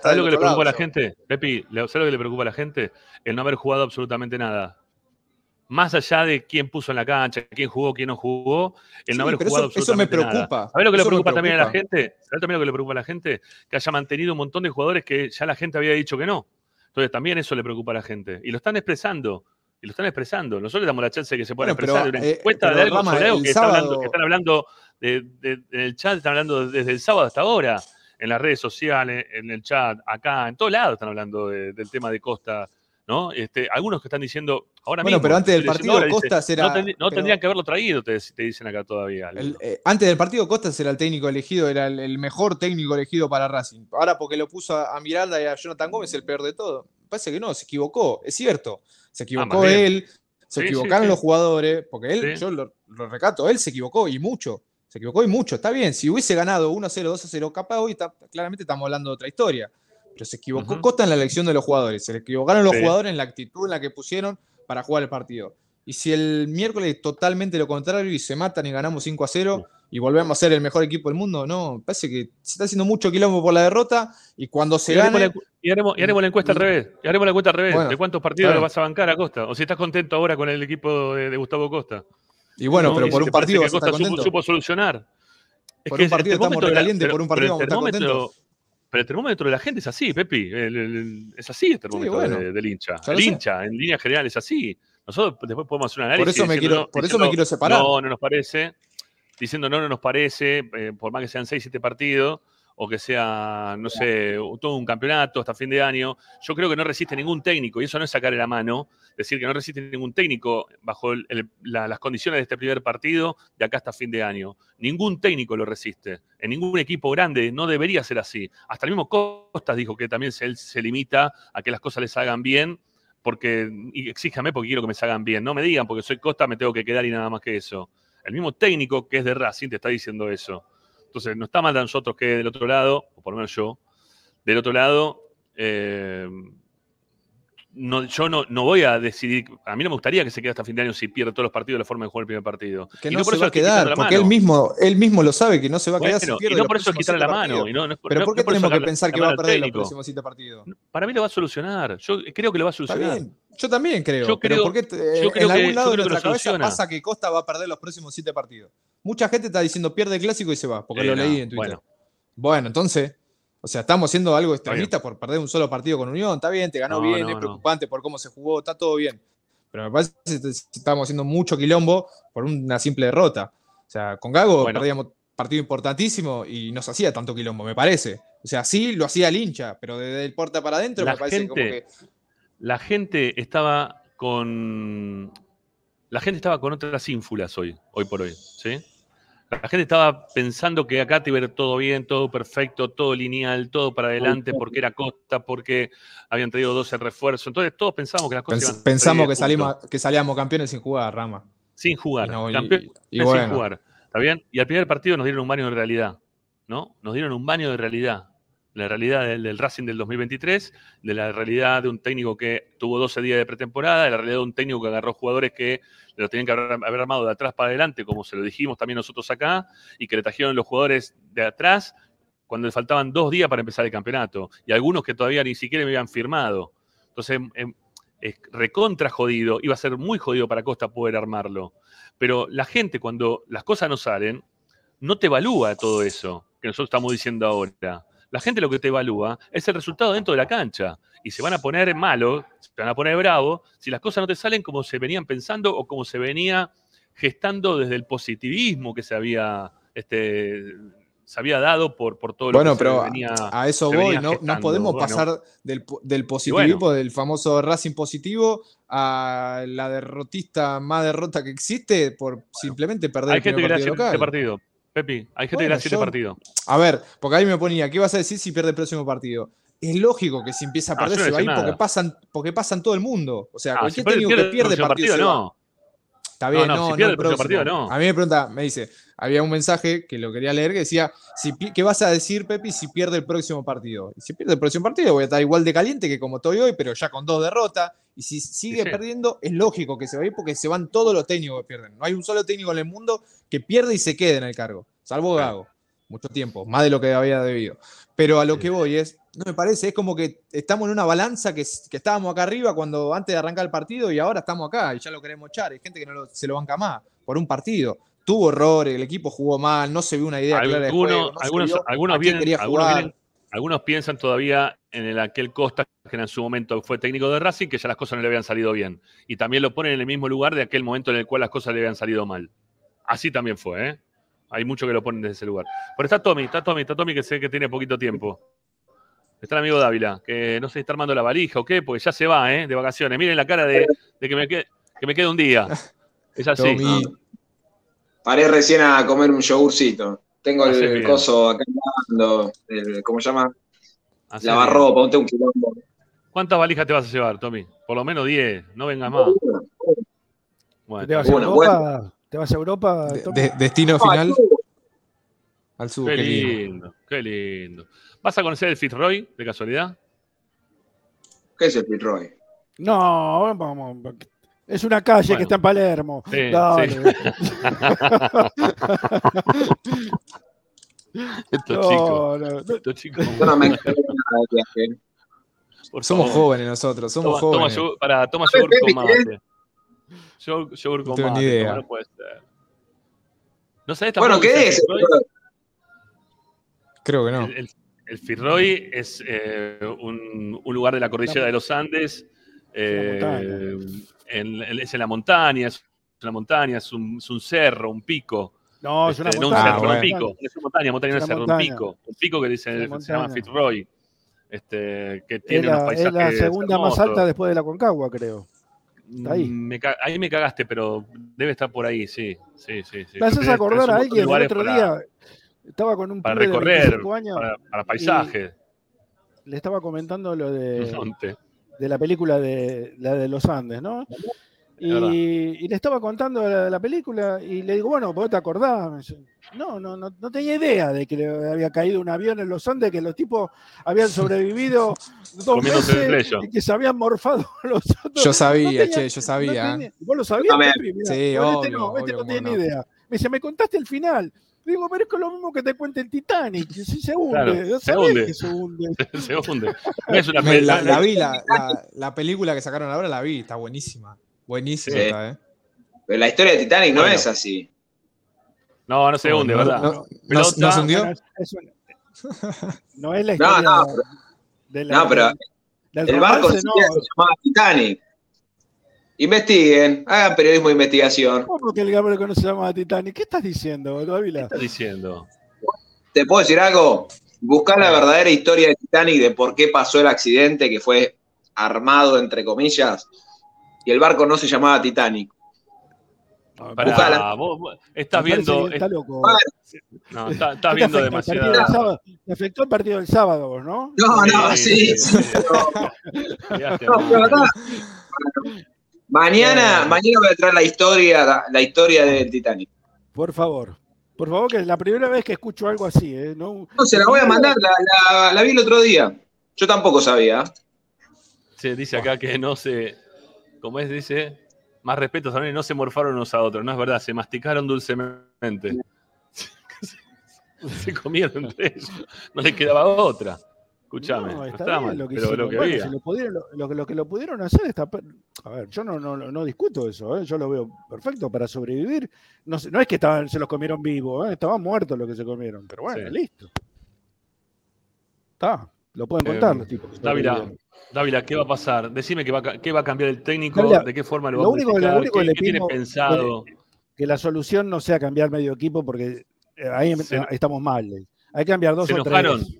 ¿Sabes lo que le preocupa a la gente? Pepi, ¿sabes lo que le preocupa a la gente? El no haber jugado absolutamente nada. Más allá de quién puso en la cancha, quién jugó, quién no jugó, el Sí, no haber jugado eso- eso me absolutamente nada. preocupa, ¿Sabes lo que le eso me preocupa también a la gente? ¿Sabes también lo que le preocupa a la gente? Que haya mantenido un montón de jugadores que ya la gente había dicho que no. Entonces también eso le preocupa a la gente. Y lo están expresando. Y lo están expresando. Nosotros le damos la chance de que se puedan Bueno, pero, expresar una eh, encuesta pero, de algo Rama, que, está hablando- sábado- que están hablando de- de- en el chat, están hablando desde el sábado hasta ahora, en las redes sociales, en el chat, acá, en todos lados están hablando de- del tema de Costa. ¿no? Este, algunos que están diciendo ahora Bueno, mismo. pero antes del partido, ahora, dice, Costas era- No, tendrí- no pero- tendrían que haberlo traído, te, te dicen acá todavía. El- eh, antes del partido, Costas era el técnico elegido, era el, el mejor técnico elegido para Racing. Ahora, porque lo puso a, a Miranda y a Jonathan Gómez, el peor de todo. Parece que no, se equivocó, es cierto. Se equivocó Ah, bien. él, se Sí, equivocaron sí, los jugadores, porque él, yo lo, lo recato, él se equivocó y mucho. Se equivocó y mucho. Está bien, si hubiese ganado 1-0, 2-0, capaz hoy está- claramente estamos hablando de otra historia. Pero se equivocó Ujú. Costa en la elección de los jugadores. Se le equivocaron los jugadores en la actitud en la que pusieron para jugar el partido. Y si el miércoles totalmente lo contrario y se matan y ganamos 5 a 0 y volvemos a ser el mejor equipo del mundo, no, parece que se está haciendo mucho quilombo por la derrota y cuando se Y gane, la, y haremos- y haremos la encuesta al revés. Y haremos la encuesta al revés. Bueno, ¿De cuántos partidos lo bien. vas a bancar a Costa? O si estás contento ahora con el equipo de, de Gustavo Costa. y bueno, ¿no? pero por si un partido que Costa supo, solucionar. Es Por que un partido estamos recalientes, por un partido vamos a estar contentos. Pero el termómetro de la gente es así, Pepi. El- el- el- es así el termómetro bueno. de- del hincha. El sé. hincha, en líneas generales, es así. Nosotros después podemos hacer un análisis. Por eso me diciendo quiero- por eso me quiero separar. No, no nos parece. Diciendo no, no nos parece, eh, por más que sean 6, 7 partidos. o que sea, no sé, todo un campeonato hasta fin de año. Yo creo que no resiste ningún técnico, y eso no es sacarle la mano, decir que no resiste ningún técnico bajo el- el- la- las condiciones de este primer partido de acá hasta fin de año. Ningún técnico lo resiste. En ningún equipo grande no debería ser así. Hasta el mismo Costas dijo que también se, él se limita a que las cosas les hagan bien, porque y exíjame porque quiero que me salgan bien. No me digan porque soy Costa, me tengo que quedar y nada más que eso. El mismo técnico que es de Racing te está diciendo eso. Entonces, no está mal de nosotros que del otro lado, o por lo menos yo, del otro lado, eh, no, yo no, no voy a decidir. A mí no me gustaría que se quede hasta fin de año si pierde todos los partidos de la forma de jugar el primer partido. Que no, por se eso va a quedar, porque él mismo, él mismo lo sabe que no se va a quedar Bueno, si pierde y no por eso quitarle la mano. partidos. Y no, no es- Pero ¿por qué por tenemos que pensar que va a perder los próximos siete partidos? Para mí lo va a solucionar. Yo creo que lo va a solucionar. yo también creo. Yo pero creo- ¿por qué te- yo en creo algún lado de nuestra cabeza soluciona. pasa que Costa va a perder los próximos siete partidos? Mucha gente está diciendo pierde el clásico y se va, porque lo no, leí en Twitter. bueno. Bueno, entonces, o sea, estamos haciendo algo extremista por perder un solo partido con Unión. Está bien, te ganó No, bien, no, es no. preocupante por cómo se jugó, está todo bien. Pero me parece que est- estamos haciendo mucho quilombo por una simple derrota. O sea, con Gago Bueno. perdíamos partido importantísimo y no se hacía tanto quilombo, me parece. O sea, sí lo hacía el hincha, pero desde el puerta para adentro La me parece como que. La gente estaba con. La gente estaba con otras ínfulas hoy, hoy por hoy, ¿sí? La gente estaba pensando que acá te iba a ir todo bien, todo perfecto, todo lineal, todo para adelante, porque era Costa, porque habían traído 12 refuerzos. Entonces todos pensábamos que las cosas Pens- iban a pensamos que, salimos, que salíamos campeones sin jugar, Rama. Sin jugar. Y no, y- campeón y sin bueno. jugar. ¿Está bien? Y al primer partido nos dieron un baño de realidad, ¿no? Nos dieron un baño de realidad. La realidad del, del Racing del 2023, de la realidad de un técnico que tuvo 12 días de pretemporada, de la realidad de un técnico que agarró jugadores que lo tenían que haber, armado de atrás para adelante, como se lo dijimos también nosotros acá, y que le trajeron los jugadores de atrás cuando le faltaban dos días para empezar el campeonato, y algunos que todavía ni siquiera me habían firmado. Entonces, em, es recontra jodido, iba a ser muy jodido para Costa poder armarlo. Pero la gente, cuando las cosas no salen, no te evalúa todo eso que nosotros estamos diciendo ahora. La gente lo que te evalúa es el resultado dentro de la cancha. Y se van a poner malos, se van a poner bravos, si las cosas no te salen como se venían pensando o como se venía gestando desde el positivismo que se había, este, se había dado por, por todo lo Bueno, que pero se venía. a eso se voy, venía no, no podemos Bueno, pasar del, del positivismo, del famoso Racing positivo, a la derrotista más derrota que existe por simplemente perder Hay el gente que primer le hace partido este local. partido. Pepi, hay gente que Bueno, hace este yo- partido. A ver, porque ahí me ponía, ¿qué vas a decir si pierde el próximo partido? Es lógico que si empieza a No, perder no se va a ir porque pasan, porque pasan todo el mundo. O sea, Ah, cualquier si técnico pierde que el pierde próximo partido, partido, se va. no. Está bien, No, no, no, si pierde el el próximo partido, no. A mí me pregunta, me dice, había un mensaje que lo quería leer que decía, si, ¿qué vas a decir, Pepi, si pierde el próximo partido? Y si pierde el próximo partido, voy a estar igual de caliente que como estoy hoy, pero ya con dos derrotas. Y si sigue sí. perdiendo, es lógico que se va a ir porque se van todos los técnicos que pierden. No hay un solo técnico en el mundo que pierde y se quede en el cargo, salvo Gago. Mucho tiempo, más de lo que había debido. Pero a lo que voy es, no me parece, es como que estamos en una balanza que, que estábamos acá arriba cuando antes de arrancar el partido y ahora estamos acá y ya lo queremos echar. Hay gente que no lo- se lo banca más por un partido. Tuvo errores, el equipo jugó mal, no se vio una idea clara de juego. no se algunos, vio algunos vienen, vienen- algunos piensan todavía en el aquel Costa que en su momento fue técnico de Racing, que ya las cosas no le habían salido bien. Y también lo ponen en el mismo lugar de aquel momento en el cual las cosas le habían salido mal. Así también fue, ¿eh? Hay muchos que lo ponen desde ese lugar. Pero está Tommy, está Tommy, está Tommy que sé que tiene poquito tiempo. Está el amigo Dávila, que no sé si está armando la valija o qué, porque ya se va, ¿eh? De vacaciones. Miren la cara de, de que, me quede, que me quede un día. <laughs> Es así. Tommy. Paré recién a comer un yogurcito. Tengo el, coso acá lavando, el- ¿cómo se llama? Hacé Lavarropa, ponte un quilombo. ¿Cuántas valijas te vas a llevar, Tommy? Por lo menos 10, no vengas más. Bueno, ¿Te vas a Bueno, Europa? ¿Te vas a Europa? De- Tommy? de- destino final al sur. qué qué lindo. lindo, qué lindo. ¿Vas a conocer el Fitzroy, de casualidad? ¿Qué es el Fitzroy? No, vamos. Es una calle Bueno. que está en Palermo. Sí, Dale. <laughs> Estos No, chicos, no, no. estos chicos. Yo no me viaje. por Somos favor. jóvenes nosotros, somos Toma, toma jóvenes. yogur, para, toma yogur con mate. Yogur, yogur No con tengo ni mate, idea. toma, no puede ser. ¿No sabés Bueno, tampoco ¿qué el es? Fitzroy? Creo que no. El, el, es eh, un, un lugar de la cordillera de los Andes. eh, montaña. en- en- es en la montaña, es una montaña, es un, es un cerro, un pico. No, es una Este, no un montaña. cerro, Ah, un bueno. pico. Es una montaña, montaña, Es es una cerro, un montaña. pico. Un pico que dice, Es se llama montaña. Fitzroy. Este, que Es tiene unos la, es paisajes la segunda más alta después de la Concagua, creo. Está ahí. Mm, me ahí me cagaste, pero debe estar por ahí, sí. sí, sí, sí. Me haces acordar a alguien el otro para- día. Estaba con un para pibe de recorrer, 25 años. para, para paisajes. Le estaba comentando lo de, <laughs> monte. de la película de la de los Andes, ¿no? Y, y le estaba contando la, la película y le digo, bueno, ¿vos te acordás? Me dice, No, no, no, no tenía idea de que le había caído un avión en los Andes, que los tipos habían <laughs> sobrevivido dos meses y que se habían morfado <laughs> los otros. Yo sabía, No tenía- che, yo sabía. no tenía- ¿Vos lo sabías? Pepi? Mirá, Sí, bueno, este obvio, no, este obvio, no tiene ni no. idea. Me dice, me contaste el final. Digo, pero es que lo mismo que te cuenta el Titanic. <laughs> se hunde, Claro, no se hunde. que se hunde. <laughs> se hunde. No es una peli- la, no- la vi, la, la- la película que sacaron ahora la vi, está buenísima. Buenísima Sí. ¿eh? Pero la historia de Titanic no Bueno. es así. No, no se No, hunde, no, ¿verdad? no, no, ¿no se hundió? Bueno, es- <laughs> no es la No, historia no, de la- No, pero del el barco no. se llamaba Titanic. Investiguen, hagan periodismo de investigación. ¿Cómo que el barco no se llama Titanic? ¿Qué estás diciendo, Dávila? ¿Qué estás diciendo? ¿Te puedo decir algo? Buscar la verdadera historia de Titanic de por qué pasó el accidente que fue armado, entre comillas, y el barco no se llamaba Titanic. Pará, vos, vos estás viendo. que está loco. No, está- estás ¿Qué te viendo afectó demasiado. sábado? Te afectó el partido del sábado, vos, ¿no? No, no, Sí, sí. sí, sí, <laughs> no. Pero acá- Mañana, Eh. mañana voy a traer la historia, la, la historia del Titanic. Por favor. Por favor, que es la primera vez que escucho algo así, ¿eh? No, No, se la voy a mandar, la, la- la vi el otro día. Yo tampoco sabía. Se dice acá que no se. Como es, dice. Más respeto, también no se morfaron unos a otros. No es verdad, se masticaron dulcemente. <laughs> se comieron entre ellos. No les quedaba otra. Escuchame, No, está bien lo que pero hicieron. lo que Bueno, había. si lo, pudieron, lo, lo que- lo que lo pudieron hacer está. A ver, yo no, no, no discuto eso, ¿eh? yo lo veo perfecto para sobrevivir. No, no es que estaban, se los comieron vivos, ¿eh? estaban muertos los que se comieron, pero bueno, Sí. listo. Está, lo pueden Eh, contar los tipos. Dávila. Dávila, ¿qué va a pasar? Decime qué va, a qué va a cambiar el técnico, Dávila, de qué forma lo, va a único- lo modificar, único que qué, tiene pensado. Que la solución no sea cambiar medio equipo porque eh, ahí Se- estamos mal. eh. Hay que cambiar dos Se o enojaron. tres.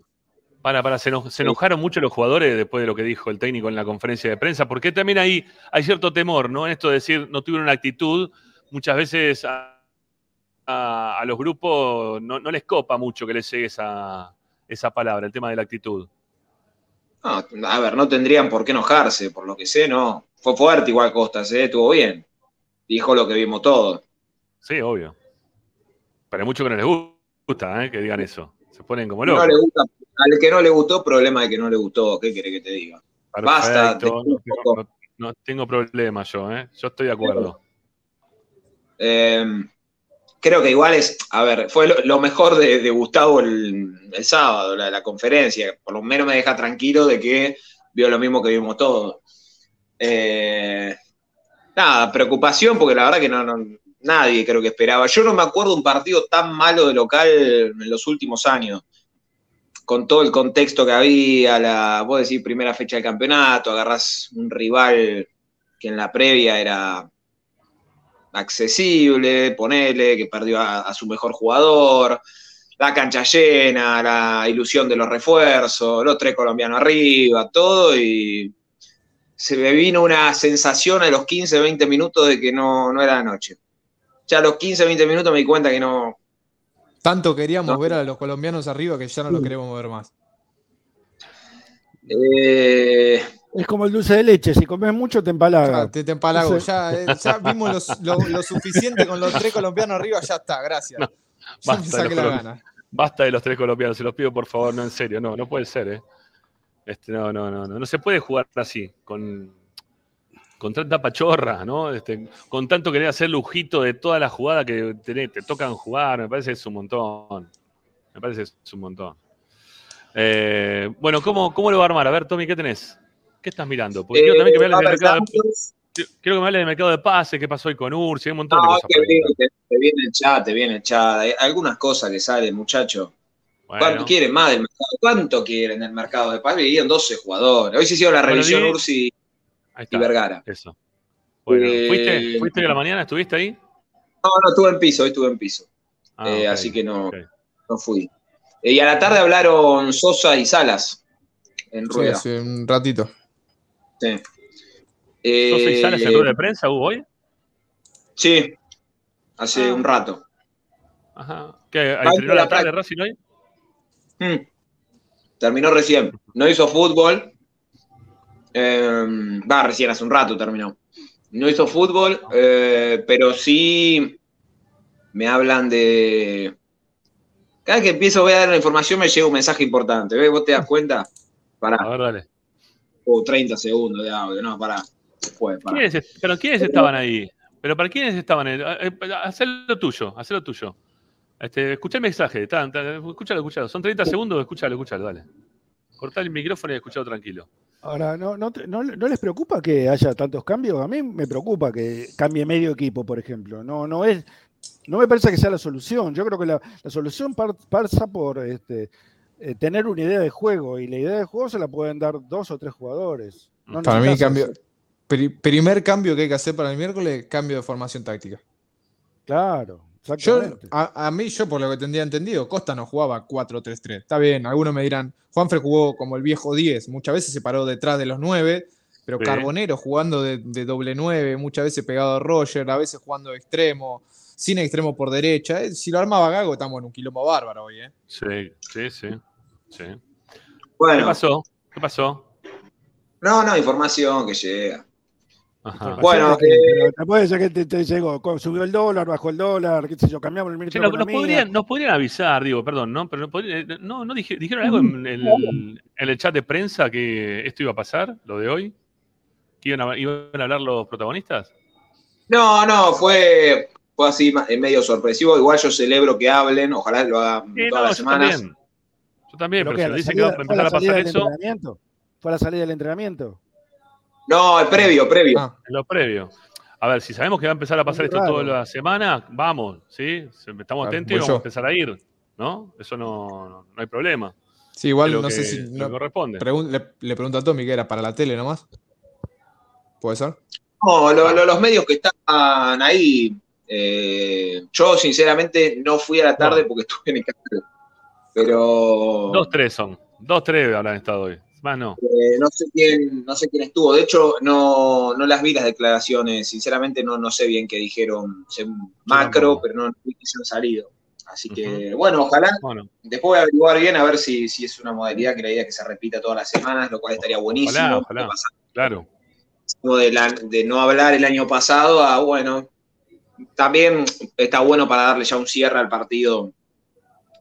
Para, para, se, eno- se enojaron mucho los jugadores después de lo que dijo el técnico en la conferencia de prensa, porque también hay, hay cierto temor, ¿no? En esto de decir, no tuvieron una actitud, muchas veces a, a- a los grupos no, no les copa mucho que les llegue esa, esa palabra, el tema de la actitud. No, a ver, no tendrían por qué enojarse, por lo que sé, no. Fue fuerte igual Costas, ¿eh? estuvo bien. Dijo lo que vimos todos. Sí, obvio. Pero hay mucho que no les gusta, ¿eh? Que digan eso. Se ponen como No locos. le gusta, al que no le gustó, problema de que no le gustó. ¿Qué quiere que te diga? Basta, te- no, tengo- no- no tengo problema yo, ¿eh? Yo estoy de acuerdo. Eh, creo que igual es, a ver, fue lo, lo mejor de, de Gustavo el, el sábado, la, la conferencia. Por lo menos me deja tranquilo de que vio lo mismo que vimos todos. Eh, nada, preocupación, porque la verdad que no, no- nadie creo que esperaba. Yo no me acuerdo un partido tan malo de local en los últimos años. Con todo el contexto que había, la, vos decís primera fecha del campeonato, agarrás un rival que en la previa era accesible, ponele, que perdió a, a su mejor jugador, la cancha llena, la ilusión de los refuerzos, los tres colombianos arriba, todo, y se me vino una sensación a los 15, 20 minutos de que no, no era la noche. Ya a los 15, 20 minutos me di cuenta que no. Tanto queríamos No. ver a los colombianos arriba que ya no lo queremos ver más. eh, Es como el dulce de leche, si comes mucho te empalaga. Ya, te, te empalago. Ya, eh, ya <laughs> vimos los- lo, lo suficiente con los tres colombianos arriba, ya está, gracias. Basta de, los la gana. basta de los tres colombianos, se los pido por favor, no en serio, no, no puede ser, ¿eh? Este, no, no, no, no, no se puede jugar así, con, con tanta pachorra, ¿no? Este, con tanto querer hacer lujito de toda la jugada que te, te tocan jugar, me parece que es un montón. Me parece que es un montón. Eh, bueno, ¿cómo, ¿cómo lo va a armar? A ver, Tommy, ¿qué tenés? ¿Qué estás mirando? Porque quiero también que me eh, hables del mercado de, quiero que me hables del mercado de pases, qué pasó hoy con Ursi, hay un montón de No, cosas. que viene, te, te viene el chat, te viene el chat. Hay algunas cosas que salen, muchachos. Bueno. ¿Cuánto quieren más del mercado? ¿Cuánto quieren del mercado de pases? Vivían 12 jugadores. Hoy se hicieron la Bueno, revisión Ursi Ahí y está. Vergara. Eso. Bueno, Eh, ¿fuiste, ¿fuiste la mañana? ¿Estuviste ahí? No, no, estuve en piso, hoy estuve en piso. Ah, Eh, así que no, no fui. Eh, y a la tarde hablaron Sosa y Salas en Sí, rueda. hace un ratito. Sí. ¿Sosa y Salas en rueda de prensa hubo hoy? Sí, hace Ah. un rato. Ajá. ¿Qué? Banco ¿Entrenó de la tarde. Racing hoy? Mm. Terminó recién. No hizo fútbol. Eh, Va, recién hace un rato terminó. No hizo fútbol, eh, pero sí me hablan de. Cada vez que empiezo a ver la información me llega un mensaje importante. ¿Ves? ¿Vos te das cuenta? Pará. A ver, dale. O 30 segundos de audio. No, pará. Después, pará. ¿Quiénes, pero ¿quiénes estaban ahí? ¿Pero para quiénes estaban ahí? Eh, eh, Hacé lo tuyo, hacé lo tuyo. Este, escuché el mensaje, escúchalo, escúchalo. Son 30 segundos, escúchalo, escúchalo, dale. Cortá el micrófono y escuchalo tranquilo. Ahora, ¿no, no, no- no les preocupa que haya tantos cambios? A mí me preocupa que cambie medio equipo, por ejemplo. No, no es, no me parece que sea la solución. Yo creo que la, la solución pasa por este, eh, tener una idea de juego y la idea de juego se la pueden dar dos o tres jugadores. No Para mí, cambio, pri- primer cambio que hay que hacer para el miércoles, cambio de formación táctica. Claro, Yo, a, a mí, yo por lo que tendría entendido, Costa no jugaba 4-3-3. Está bien, algunos me dirán, Juanfre jugó como el viejo 10, muchas veces se paró detrás de los 9, pero Sí. Carbonero jugando de, de doble 9, muchas veces pegado a Roger, a veces jugando de extremo, sin extremo por derecha. Eh, Si lo armaba Gago, estamos en un quilombo bárbaro hoy. ¿eh? Sí, sí, sí. sí. Bueno. ¿Qué pasó? ¿Qué pasó? No, no, información que llega. Ajá. Bueno, eh, te puede ser que te, te llegó, subió el dólar, bajó el dólar, qué sé yo, cambiamos el ministro nos, nos podrían, nos podrían avisar, digo, perdón, ¿no? Pero no, podrían- no, no dije- dijeron algo en el, en el chat de prensa que esto iba a pasar, lo de hoy. ¿Que iban a, iban a hablar los protagonistas? No, no, fue, fue así ma- medio sorpresivo. Igual yo celebro que hablen, ojalá lo hagan Sí, todas no, las yo semanas. también. Yo también, ¿Pero pero, si dicen salida- que va a fue empezar la a salida pasar del eso entrenamiento? ¿Fue la salida del entrenamiento? No, es previo, previo. Ah, lo previo. A ver, si sabemos que va a empezar a pasar esto toda la semana, vamos, ¿sí? Estamos Claro, atentos y vamos yo. a empezar a ir, ¿no? Eso no, no, no hay problema. sí, igual no que- sé si. no- corresponde. pregun- le, le pregunto a Tommy que era para la tele nomás. ¿Puede ser? No, lo- lo- los medios que están ahí, eh, yo sinceramente no fui a la tarde No. porque <laughs> estuve en el canal. Pero Dos, tres son. Dos, tres habrán estado hoy. Más no. eh, no sé quién, no sé quién estuvo. De hecho, no, no las vi las declaraciones. Sinceramente no, no sé bien qué dijeron. Sé macro, pero no vi que se han salido. Así que, bueno, ojalá. Bueno, Después voy a averiguar bien a ver si, si es una modalidad que la idea es que se repita todas las semanas, lo cual estaría buenísimo. ojalá, ojalá. Claro. De, la- de no hablar el año pasado a, bueno, también está bueno para darle ya un cierre al partido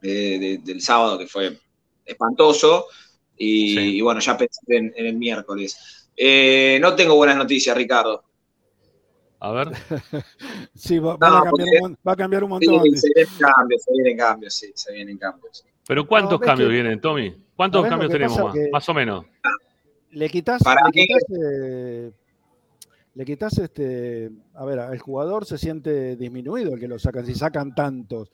eh, de- del sábado, que fue espantoso. Y, Sí. y bueno, ya pensé en, en el miércoles. Eh, no tengo buenas noticias, Ricardo. A ver. <laughs> Sí, va, a cambiar porque- un, mon- va a cambiar un Sí, montón. se vienen cambios, se vienen cambios, sí, se vienen cambios. Pero ¿cuántos No, cambios que- vienen, Tommy? ¿Cuántos ¿Sabés lo cambios tenemos más? Que- Más o menos. Le quitas, Para le quitas, eh, le quitas este, a ver, el jugador se siente disminuido el que lo sacan, si sacan tantos.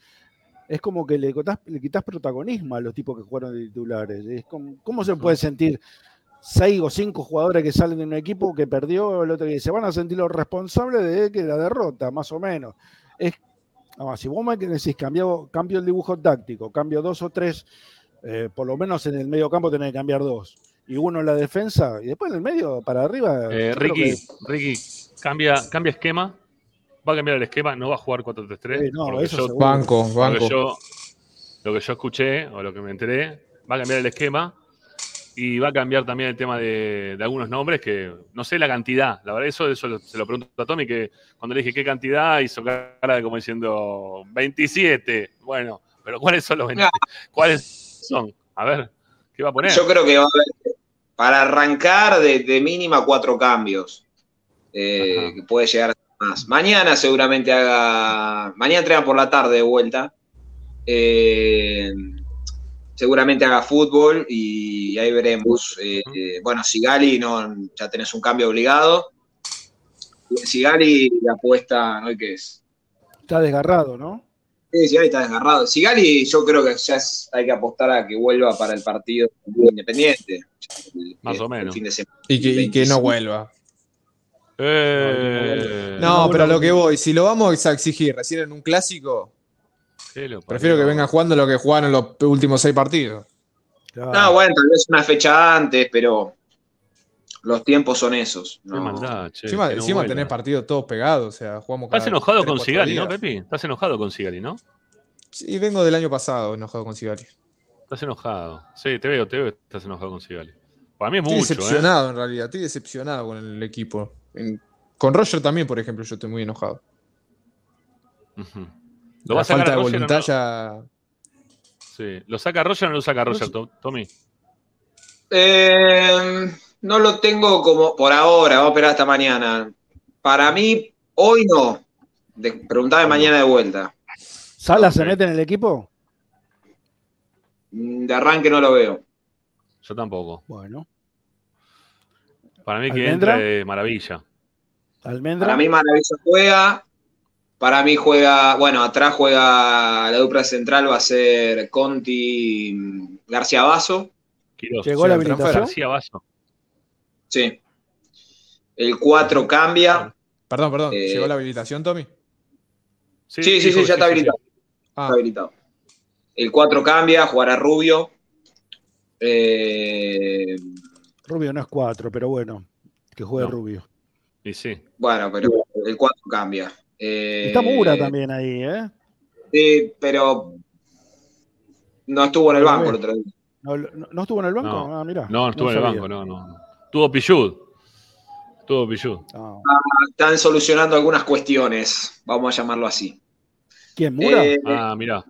Es como que le quitas, le quitas protagonismo a los tipos que jugaron de titulares. Es como, ¿Cómo se puede sentir seis o cinco jugadores que salen de un equipo que perdió el otro día? Se van a sentir los responsables de que la derrota, más o menos. Es, ah, si vos me decís cambio, cambio el dibujo táctico, cambio dos o tres, eh, por lo menos en el medio campo tenés que cambiar dos. Y uno en la defensa, y después en el medio para arriba. Eh, Ricky, que- Ricky, cambia, cambia esquema. Va a cambiar el esquema, no va a jugar 4-3-3. Sí, no, por lo que eso yo-. Banco, lo banco. que yo- lo que yo escuché o lo que me enteré, va a cambiar el esquema y va a cambiar también el tema de, de algunos nombres que no sé la cantidad. La verdad, eso, eso se lo pregunto a Tommy, que cuando le dije qué cantidad, hizo cara de como diciendo 27. Bueno, pero ¿cuáles son los 20? <laughs> ¿Cuáles son? A ver, ¿qué va a poner? Yo creo que va a haber, para arrancar de, de mínima cuatro cambios, eh, que puede llegar a ser más. Mañana seguramente haga, mañana entrena por la tarde de vuelta, Eh, seguramente haga fútbol y ahí veremos. Eh, eh, bueno, Sigali no, ya tenés un cambio obligado. Sigali apuesta, ¿no? ¿Qué es? Está desgarrado, ¿no? Sí, Sigali está desgarrado. Sigali yo creo que ya es- hay que apostar a que vuelva para el partido independiente. El- Más o el menos. fin de semana. Y que, y que no 25. vuelva. Eh, No, pero a lo que voy, si lo vamos a exigir recién en un clásico, Prefiero que vengan jugando lo que jugaron en los últimos seis partidos. No, bueno, tal vez una fecha antes, pero los tiempos son esos. Qué no. maldad, che, encima que no encima vuela. tenés partidos todos pegados, o sea, jugamos cada Estás enojado tres, con Sigali, ¿no. Pepi? Estás enojado con Sigali, ¿no? Sí, vengo del año pasado enojado con Sigali. Estás enojado. Sí, te veo, te veo. Estás enojado con Sigali. Para mí es Estoy mucho, ¿eh? decepcionado en realidad, estoy decepcionado con el equipo. En- con Roger también, por ejemplo, yo estoy muy enojado. Ujú. ¿Lo La va a sacar falta a de voluntad no? ya. Sí. ¿Lo saca Roger o no lo saca Roger, To- Tommy? Eh, no lo tengo como por ahora, vamos a esperar hasta mañana. Para mí, hoy no. De, preguntame mañana de vuelta. ¿Sala se mete en el equipo? De arranque no lo veo. Yo tampoco. Bueno. Para mí que ¿Almendra? entre maravilla. Almendra. Para mí Maravilla juega. Para mí juega, bueno, atrás juega la dupla central, va a ser Conti mm, García Basso. ¿Llegó la Sí, el transfer. habilitación? García Basso. Sí. El 4 cambia. Perdón, perdón. Eh, ¿Llegó la habilitación, Tommy? Sí, sí, sí, ya está habilitado. Ah, Está habilitado. El 4 cambia, jugará Rubio. Eh, Rubio no es cuatro, pero bueno, que juegue No. Rubio. Y sí. bueno, pero el 4 cambia. Eh, Está Mura también ahí, ¿eh? Sí, pero no estuvo en el banco el otro día. ¿No, no- no estuvo en el banco? No. Ah, mirá. No, estuvo en el banco, no, no. no. Tuvo Pichud. Tuvo Pichud. Ah. Están solucionando algunas cuestiones, vamos a llamarlo así. ¿Quién, Mura? Eh, Ah, mirá.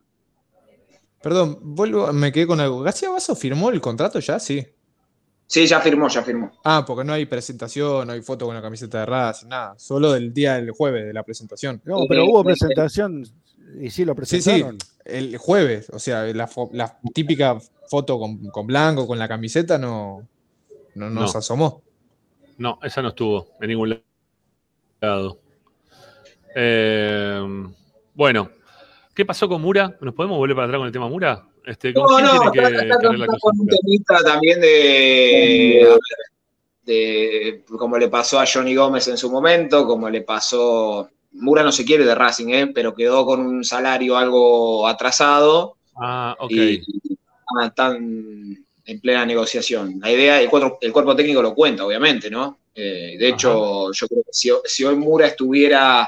Perdón, vuelvo, me quedé con algo. ¿García Basso firmó el contrato ya? Sí. sí, ya firmó, ya firmó. Ah, porque no hay presentación, no hay foto con la camiseta de Racing, nada. Solo del día del jueves de la presentación. No, pero hubo presentación y sí lo Sí, sí, presentaron. el jueves. O sea, la, típica foto con, con blanco, con la camiseta, no, no, no No. se asomó. No, esa no estuvo en ningún lado. Eh, bueno, ¿qué pasó con Mura? ¿Nos podemos volver para atrás con el tema Mura? Este, ¿Con No, quién no, tiene que, está, con, con un temita también de, de como le pasó a Johnny Gómez en su momento, como le pasó. Mura no se quiere de Racing, ¿eh? pero quedó con un salario algo atrasado Ah, ok. y están en plena negociación. La idea, el, cuerpo- el cuerpo técnico lo cuenta, obviamente, ¿no? Eh, de hecho, yo creo que si, si hoy Mura estuviera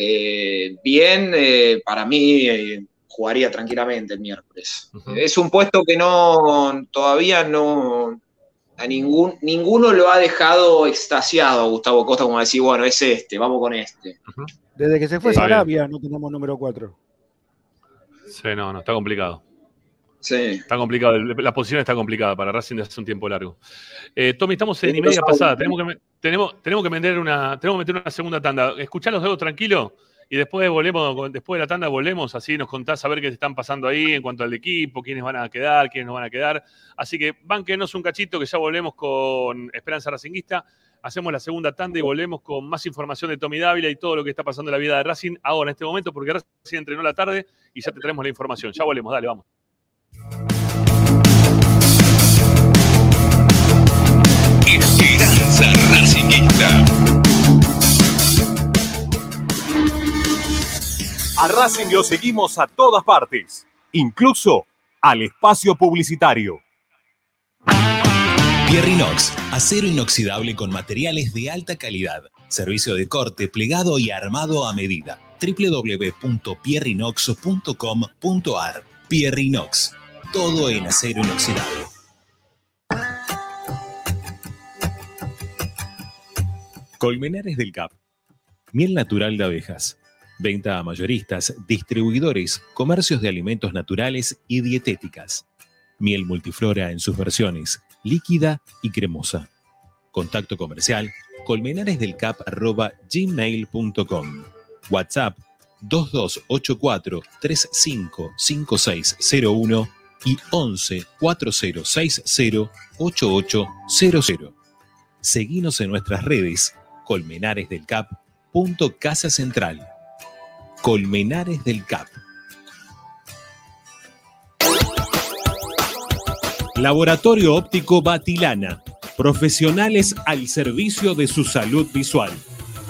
eh, bien, eh, para mí eh, jugaría tranquilamente el miércoles. Es un puesto que no todavía no a ningún ninguno lo ha dejado extasiado a Gustavo Costa como decir, bueno, es este, vamos con este. Desde que se fue bien. Sarabia no tenemos número 4. Sí, no, no, está complicado. Sí. Está complicado, la posición está complicada para Racing desde hace un tiempo largo. Eh, Tommy, estamos en y media pasada. saben. Tenemos que, tenemos, tenemos que meter una, tenemos que meter una segunda tanda. Escuchá los dedos tranquilo y después volvemos, después de la tanda volvemos, así nos contás a ver qué están pasando ahí en cuanto al equipo, quiénes van a quedar, quiénes no van a quedar. Así que bánquenos un cachito que ya volvemos con Esperanza Racinguista. Hacemos la segunda tanda y volvemos con más información de Tommy Dávila y todo lo que está pasando en la vida de Racing ahora en este momento, porque Racing entrenó la tarde y ya te traemos la información. Ya volvemos, dale, vamos. Esperanza Racingista. A Racing lo seguimos a todas partes, incluso al espacio publicitario. Pierrinox, acero inoxidable con materiales de alta calidad. Servicio de corte, plegado y armado a medida. www.pierrinox.com.ar Pierrinox, todo en acero inoxidable. Colmenares del Cap. Miel natural de abejas. Venta a mayoristas, distribuidores, comercios de alimentos naturales y dietéticas. Miel multiflora en sus versiones, líquida y cremosa. Contacto comercial colmenaresdelcap.gmail.com WhatsApp 2284 355601 y 11 4060 8800. Seguinos en nuestras redes Colmenares del Cap. punto Casa Central. Colmenares del Cap. Laboratorio Óptico Batilana. Profesionales al servicio de su salud visual.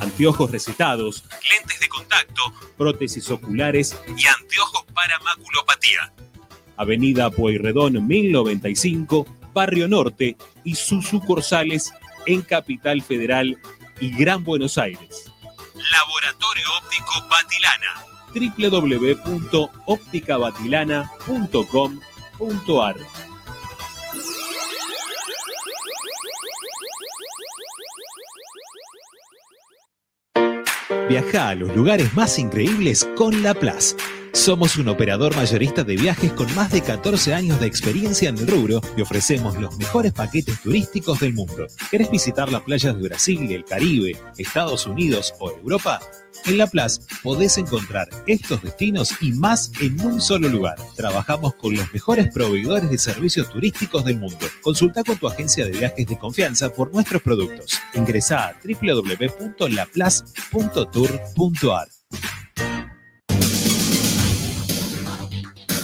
Anteojos recetados, lentes de contacto, prótesis oculares y anteojos para maculopatía. Avenida Pueyrredón 1095, Barrio Norte y sus sucursales en Capital Federal y Gran Buenos Aires. Laboratorio Óptico Batilana www.opticabatilana.com.ar Viaja a los lugares más increíbles con La Plaza. Somos un operador mayorista de viajes con más de 14 años de experiencia en el rubro y ofrecemos los mejores paquetes turísticos del mundo. ¿Querés visitar las playas de Brasil, el Caribe, Estados Unidos o Europa? En La Plaza podés encontrar estos destinos y más en un solo lugar. Trabajamos con los mejores proveedores de servicios turísticos del mundo. Consulta con tu agencia de viajes de confianza por nuestros productos. Ingresa a www.laplace.tour.ar.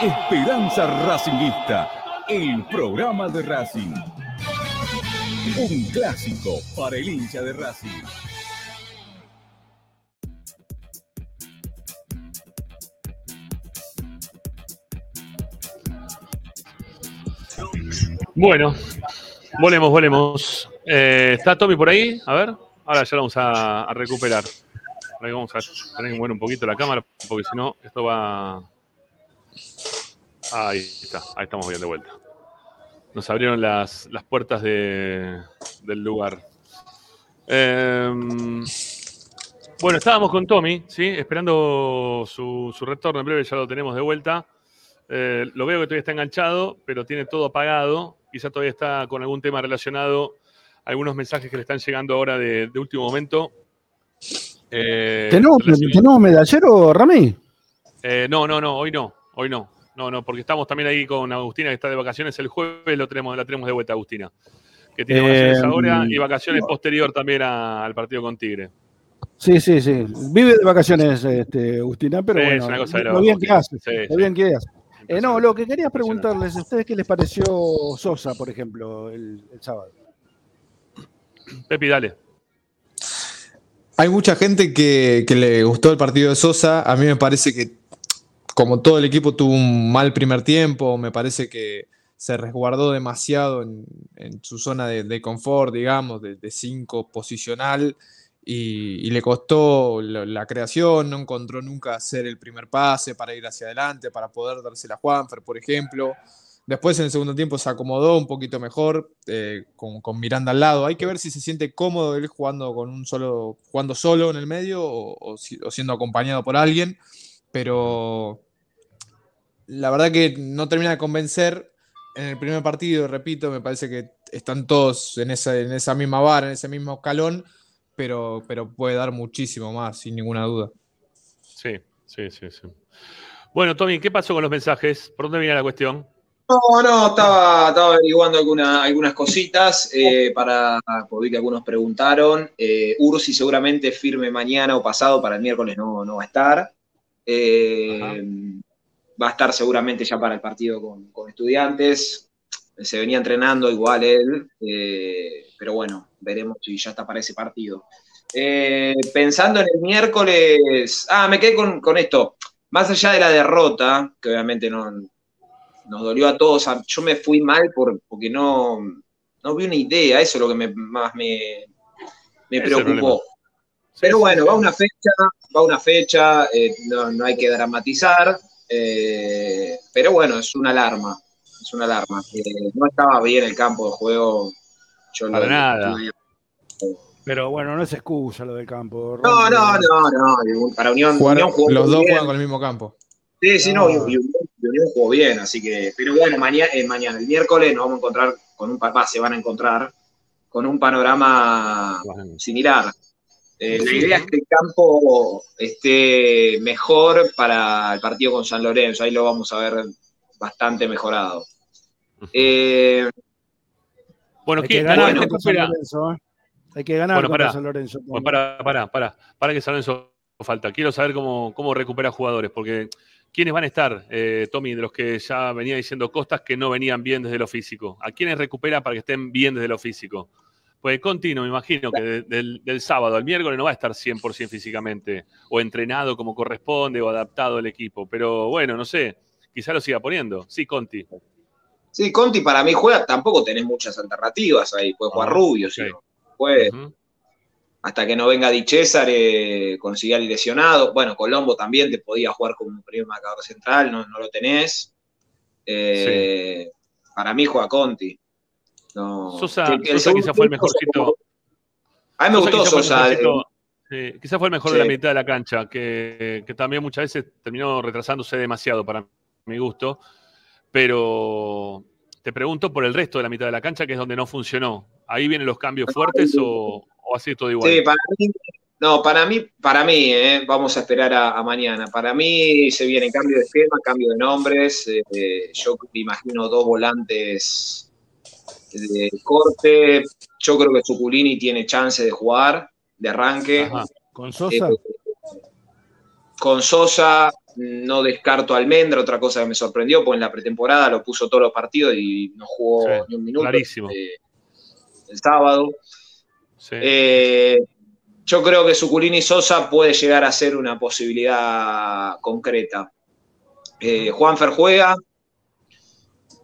Esperanza Racingista, el programa de Racing. Un clásico para el hincha de Racing. Bueno, volemos, volemos. Eh, ¿Está Tommy por ahí? A ver, ahora ya lo vamos a, recuperar. Ahí vamos a tener que mover un poquito la cámara, porque si no, esto va. Ahí está, ahí estamos bien de vuelta. Nos abrieron las, las puertas de- del lugar. Em, bueno, estábamos con Tommy, ¿sí? Esperando su, su retorno. En breve ya lo tenemos de vuelta. Eh, lo veo que todavía está enganchado, pero tiene todo apagado. Quizá todavía está con algún tema relacionado. Algunos mensajes que le están llegando ahora de, de último momento. Eh, ¿Tenemos, ¿Tenemos medallero, Rami? eh, no, no, no, hoy no, hoy no. No, no, porque estamos también ahí con Agustina, que está de vacaciones el jueves, lo tenemos, la tenemos de vuelta, Agustina. Que tiene vacaciones Eh, ahora y vacaciones posterior también a- al partido con Tigre. Sí, sí, sí. Vive de vacaciones, este, Agustina, pero Sí, es bueno, una cosa de lo bien que hace. Sí, lo sí. bien que hace. Eh, no, lo que quería preguntarles, ¿a ustedes qué les pareció Sosa, por ejemplo, el, el sábado? Pepi, dale. Hay mucha gente que, que le gustó el partido de Sosa. A mí me parece que, como todo el equipo tuvo un mal primer tiempo, me parece que se resguardó demasiado en, su zona de, confort, digamos, de 5 posicional, y, le costó la, creación, no encontró nunca hacer el primer pase para ir hacia adelante, para poder dársela a Juanfer, por ejemplo. Después en el segundo tiempo se acomodó un poquito mejor eh, con, Miranda al lado. Hay que ver si se siente cómodo él jugando con un solo, jugando solo en el medio o, o siendo acompañado por alguien. Pero la verdad que no termina de convencer. En el primer partido, repito, me parece que están todos en esa, en esa misma vara, en ese mismo escalón, pero, pero puede dar muchísimo más, sin ninguna duda. Sí, sí, sí, sí. Bueno, Tommy, ¿qué pasó con los mensajes? ¿Por dónde viene la cuestión? No, no, estaba, estaba averiguando alguna- algunas cositas eh, para, porque vi que algunos preguntaron. Eh, Ursi seguramente firme mañana o pasado, para el miércoles no, no va a estar. Eh, va a estar seguramente ya para el partido con, con estudiantes. Se venía entrenando igual él, eh, pero bueno, veremos si ya está para ese partido. Eh, pensando en el miércoles, ah, me quedé con, con esto. Más allá de la derrota, que obviamente no, nos dolió a todos. Yo me fui mal por, porque no, no vi una idea, eso es lo que me- más me, me preocupó. Pero bueno, va una fecha, va una fecha, eh, no, no hay que dramatizar, eh, pero bueno, es una alarma, es una alarma. Eh, no estaba bien el campo de juego. Yo Para lo- nada. Pero bueno, no es excusa lo del campo. No, no, no, no. Para Unión, Jugaron- Unión jugó los dos bien. juegan con el mismo campo. Sí, sí, no, y, y Unión, y Unión jugó bien, así que. Pero bueno, mañana, mañana, el miércoles, nos vamos a encontrar con un papá, se van a encontrar con un panorama similar. Eh, la idea es que el campo esté mejor para el partido con San Lorenzo, ahí lo vamos a ver bastante mejorado. Eh, Bueno, Hay que ¿quién ganar contra San? Lorenzo, ¿eh? Hay que ganar Bueno, pará. San Lorenzo. Bueno, para, para, para, para que San Lorenzo falta. Quiero saber cómo, cómo recupera jugadores, porque ¿quiénes van a estar, eh, Tommy, de los que ya venía diciendo Costas que no venían bien desde lo físico? ¿A quiénes recupera para que estén bien desde lo físico? Pues Conti, no me imagino que de- del, del sábado al miércoles no va a estar 100% físicamente, o entrenado como corresponde, o adaptado al equipo. Pero bueno, no sé, quizá lo siga poniendo. Sí, Conti. sí, Conti para mí juega, tampoco tenés muchas alternativas ahí, puede jugar Ah, Rubio, si ok. no. Puede, hasta que no venga Di César, eh, con Sigali lesionado. Bueno, Colombo también te podía jugar como primer marcador central, no, no lo tenés. Eh, Para mí juega Conti. No, Sosa, el Sosa quizá fue el mejorcito. A mí me gustó Sosa, mejorcito, sí, quizá fue el mejor de Sí. la mitad de la cancha, que, que también muchas veces terminó retrasándose demasiado para mi gusto. Pero te pregunto por el resto de la mitad de la cancha, que es donde no funcionó. ¿Ahí vienen los cambios fuertes o, o así todo igual? Sí, para mí, no, para mí, para mí, eh, vamos a esperar a, a mañana. Para mí se viene cambio de esquema, cambio de nombres. eh, eh, yo imagino dos volantes de corte. Yo creo que Zuculini tiene chance de jugar, de arranque. ¿Con Sosa? Eh, con Sosa no descarto a Almendra, otra cosa que me sorprendió, porque en la pretemporada lo puso todos los partidos y no jugó Sí, ni un minuto. clarísimo. eh, el sábado. Sí. Eh, yo creo que Suculini Sosa puede llegar a ser una posibilidad concreta. Eh, Juanfer juega.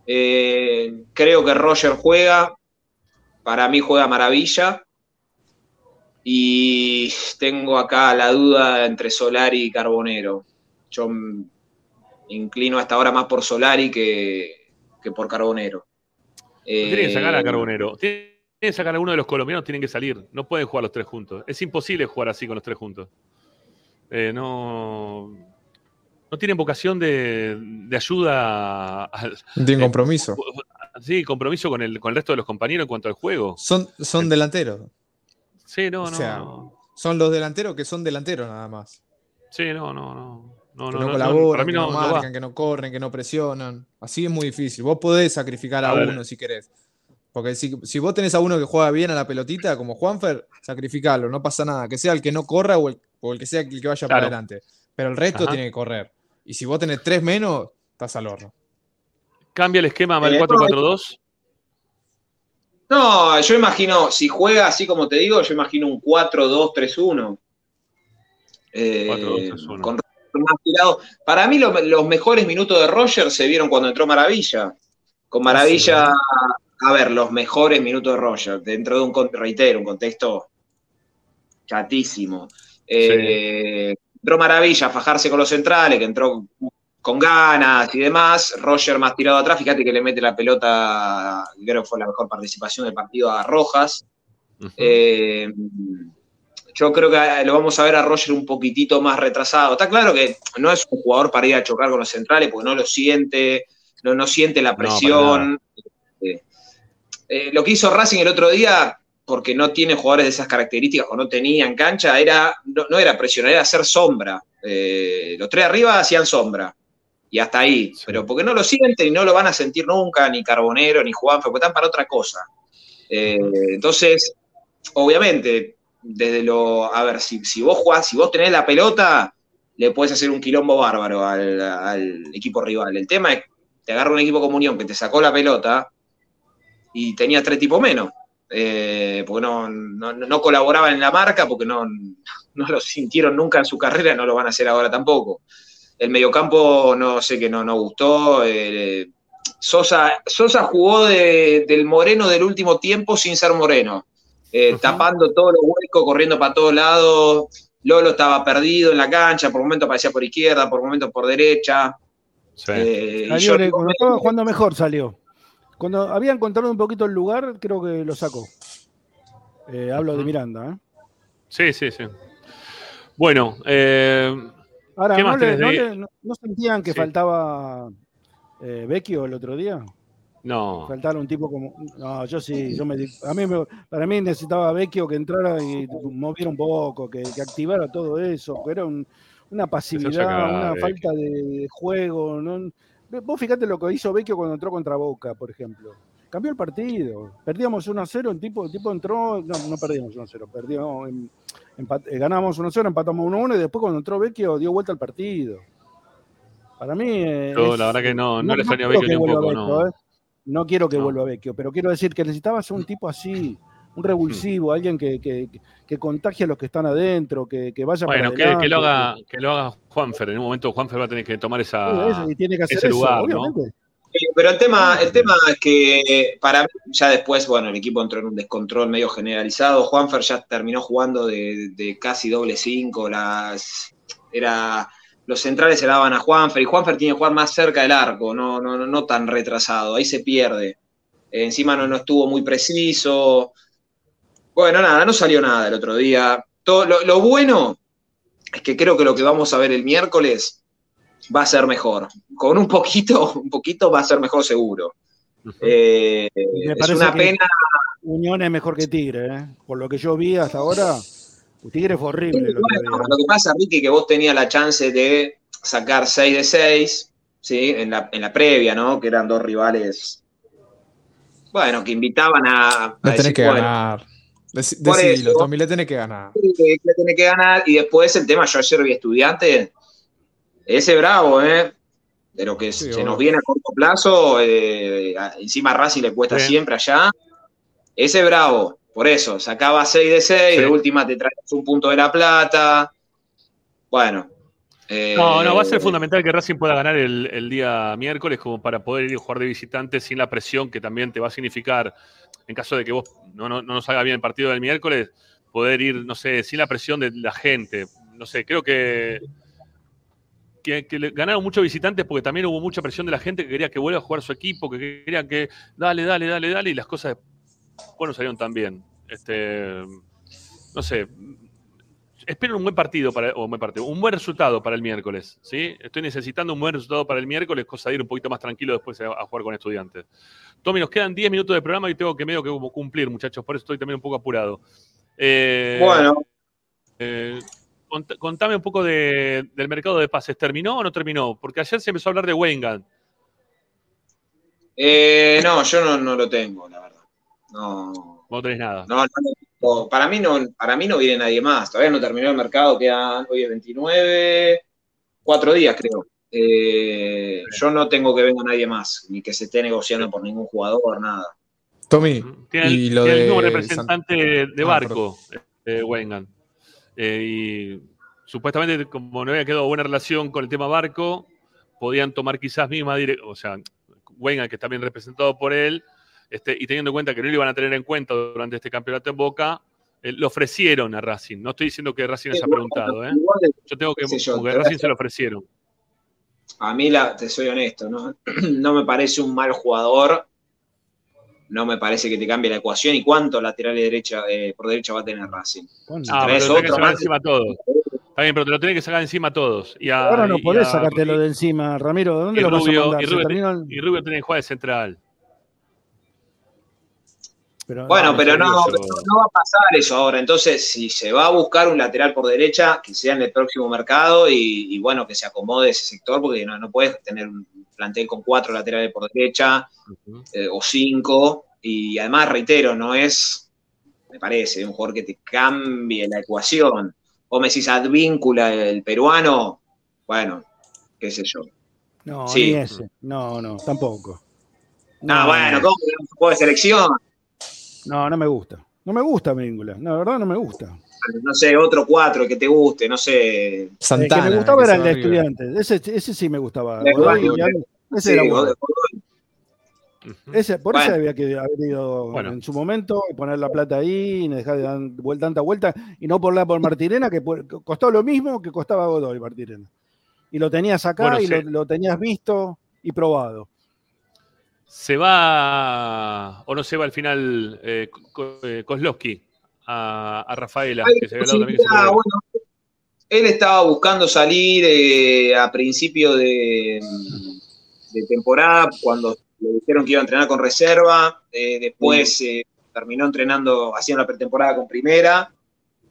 Eh, creo que Roger juega. Para mí juega maravilla. Y tengo acá la duda entre Solari y Carbonero. Yo inclino hasta ahora más por Solari que, que por Carbonero. Tienen que sacar a Eh, Carbonero. Tienen que sacar a uno de los colombianos, tienen que salir. No pueden jugar los tres juntos. Es imposible jugar así con los tres juntos. Eh, no, no tienen vocación de, de ayuda. al- No tienen compromiso. sí, compromiso con el, con el resto de los compañeros en cuanto al juego. Son, son delanteros. Sí, no, o no, sea, no. son los delanteros que son delanteros nada más. Sí, no, no, no. No, que no, no, colaboran, para mí que no, va. marcan, que no corren, que no presionan. Así es muy difícil. Vos podés sacrificar a, uno si querés. Porque si, si vos tenés a uno que juega bien a la pelotita, como Juanfer, sacrificalo, no pasa nada. Que sea el que no corra o el, o el que sea el que vaya para Claro. adelante. Pero el resto Ajá. tiene que correr. Y si vos tenés tres menos, estás al horno. ¿Cambia el esquema al Eh, 4-4-2? No, yo imagino, si juega así como te digo, yo imagino un 4-2-3-1. Eh, 4-2-3-1. con Roger más tirado. Para mí lo- los mejores minutos de Roger se vieron cuando entró Maravilla. Con Maravilla, a ver, los mejores minutos de Roger, dentro de un, reitero, un contexto chatísimo. Eh, Entró Maravilla a fajarse con los centrales, que entró con ganas y demás. Roger más tirado atrás, fíjate que le mete la pelota, creo que fue la mejor participación del partido a Rojas. Eh, yo creo que lo vamos a ver a Roger un poquitito más retrasado. Está claro que no es un jugador para ir a chocar con los centrales porque no lo siente, no, no siente la presión. Eh, eh, lo que hizo Racing el otro día, porque no tiene jugadores de esas características o no tenía en cancha, era, no, no era presionar, era hacer sombra. Eh, los tres arriba hacían sombra. Y hasta ahí. Pero porque no lo sienten y no lo van a sentir nunca, ni Carbonero, ni Juanfe, porque están para otra cosa. Eh, entonces, obviamente, desde lo. A ver, si, si vos jugás, si vos tenés la pelota, le puedes hacer un quilombo bárbaro al, al equipo rival. El tema es te agarra un equipo comunión que te sacó la pelota y tenía tres tipos menos. Eh, porque no, no, no colaboraban en la marca, porque no, no lo sintieron nunca en su carrera, no lo van a hacer ahora tampoco. El mediocampo no sé que no, no gustó. eh, Sosa, Sosa jugó de- del Moreno del último tiempo sin ser Moreno, eh, tapando todos los huecos, corriendo para todos lados. Lolo estaba perdido en la cancha, por momentos aparecía por izquierda, por momentos por derecha. Eh, y Salió yo- cuando estaba jugando mejor salió. Cuando había encontrado un poquito el lugar, creo que lo sacó. Eh, hablo de Miranda. ¿eh? Sí, sí, sí. Bueno, eh, Ahora, ¿qué ¿no, más le- no ahí? le- no- no sentían que Sí. faltaba eh, Vecchio el otro día? No. Faltara un tipo como. No, yo sí, yo me a mí me- para mí necesitaba Vecchio que entrara y moviera un poco, que, que activara todo eso, que era un- una pasividad, una falta de, de juego. ¿no? Vos fíjate lo que hizo Vecchio cuando entró contra Boca, por ejemplo. Cambió el partido. Perdíamos 1-0, el tipo, el tipo entró, no, no perdimos 1-0, perdimos, em- empat- eh, ganamos 1-0, empatamos 1-1 y después cuando entró Vecchio dio vuelta al partido. Para mí. eh, Yo es- la verdad que no, no, le extraño a quiero Vecchio ni un poco, Vecchio, no. ¿eh? No quiero que No. vuelva Vecchio, pero quiero decir que necesitabas un tipo así, un revulsivo, alguien que, que, que contagie a los que están adentro, que, que vaya Bueno, para que, adelante. que lo haga, que lo haga Juanfer. En un momento Juanfer va a tener que tomar esa, eso, y tiene que hacer ese eso, lugar, ¿no? Sí, Pero el tema, el tema es que para mí, ya después, bueno, el equipo entró en un descontrol medio generalizado. Juanfer ya terminó jugando de, de casi doble cinco. Las, era, los centrales se daban a Juanfer y Juanfer tiene que jugar más cerca del arco, no, no, no, no tan retrasado. Ahí se pierde. Eh, encima no, no estuvo muy preciso. Bueno, nada, no salió nada el otro día. Todo, lo, lo bueno es que creo que lo que vamos a ver el miércoles va a ser mejor. Con un poquito, un poquito va a ser mejor seguro. Eh, me es una que pena. Unión es mejor que Tigre, ¿eh? Por lo que yo vi hasta ahora, Tigre fue horrible. el otro Bueno, lo que pasa, Ricky, que vos tenías la chance de sacar 6 de 6, ¿sí? En la, en la previa, ¿no? Que eran dos rivales, bueno, que invitaban a, a decir, que bueno, ganar. Decidilo, Tommy, le tenés que ganar. que tiene que ganar. Y después el tema, yo ayer vi estudiante, ese bravo, ¿eh? De lo que se nos viene a corto plazo, eh, encima a Racing le cuesta siempre allá. Ese bravo, por eso, sacaba 6 de 6, Sí. de última te traes un punto de la plata. Bueno. eh, No, no, va a ser fundamental que Racing pueda ganar el, el día miércoles como para poder ir a jugar de visitante sin la presión que también te va a significar, en caso de que vos no, no, no nos haga bien el partido del miércoles, poder ir, no sé, sin la presión de la gente. No sé, creo que, que, ganaron muchos visitantes porque también hubo mucha presión de la gente que quería que vuelva a jugar su equipo, que quería que dale, dale, dale, dale, y las cosas después no salieron tan bien. Este, no sé, espero un buen partido para o un buen partido, un buen resultado para el miércoles, ¿sí? Estoy necesitando un buen resultado para el miércoles, cosa de ir un poquito más tranquilo después a, a jugar con estudiantes. Tommy, nos quedan 10 minutos de programa y tengo que medio que cumplir, muchachos, por eso estoy también un poco apurado. Eh, Bueno. eh, cont- contame un poco de- del mercado de pases. ¿Terminó o no terminó? Porque ayer se empezó a hablar de Wengan. eh, no, yo no, no lo tengo, la verdad. No. No tenés nada. No, no, no, para mí no, para mí no viene nadie más. Todavía no terminó el mercado, quedan hoy es 29, cuatro días creo. Eh, yo no tengo que venga nadie más, ni que se esté negociando por ningún jugador, nada. Tommy, Tiene, el- y lo tiene el de mismo San- representante de Ah, barco, eh, Wengan. Eh, y supuestamente, como no había quedado buena relación con el tema barco, podían tomar quizás misma dirección, o sea, Wengan, que está bien representado por él, este, y teniendo en cuenta que no lo iban a tener en cuenta durante este campeonato en Boca, eh, lo ofrecieron a Racing. No estoy diciendo que Racing les ha preguntado, ¿eh? Igual, Yo tengo que, porque te Racing se lo ofrecieron. A mí, la, te soy honesto, ¿no? <clears throat> no me parece un mal jugador, no me parece que te cambie la ecuación y cuánto lateral derecha, eh, por derecha va a tener Racing. Si Ah, pero que sacar más, encima a todos. Está bien, pero te lo tenés que sacar encima a todos. Y a- Ahora no y podés a- sacártelo de encima, Ramiro. ¿De dónde y lo vas a Rubio, mandar? Rubio, y Rubio tiene que jugar de central. Pero, Bueno, pero no, no va a pasar eso ahora. Entonces, si se va a buscar un lateral por derecha, que sea en el próximo mercado y, y bueno, que se acomode ese sector, porque no, no puedes tener un plantel con cuatro laterales por derecha eh, o cinco. Y además, reitero, no es, me parece, un jugador que te cambie la ecuación. O me decís Advíncula, el peruano, bueno, qué sé yo. No, Sí. ni ese. No, no, tampoco. Ah, bueno, ¿cómo que no se puede selección? No, no me gusta. No me gusta Víncula. La verdad no me gusta. No sé, otro cuatro que te guste, no sé. el que me gustaba era el de estudiantes. Ese, ese sí me gustaba. De Godoy, Godoy. ese Sí, era bueno. Godoy. Ese, por eso había que haber ido Bueno. en su momento y poner la plata ahí y no dejar de dar vuelta, tanta vuelta y no por la por Martirena, que costó lo mismo que costaba Godoy Martirena. Y lo tenías acá Bueno, y sí. lo, lo tenías visto y probado. ¿Se va o no se va al final eh, eh, Kozlowski a, a Rafaela? Hay que se había hablado también que se posibilidad, podía- bueno, él estaba buscando salir eh, a principio de, de temporada, cuando le dijeron que iba a entrenar con reserva, eh, después eh, terminó entrenando, haciendo la pretemporada con primera,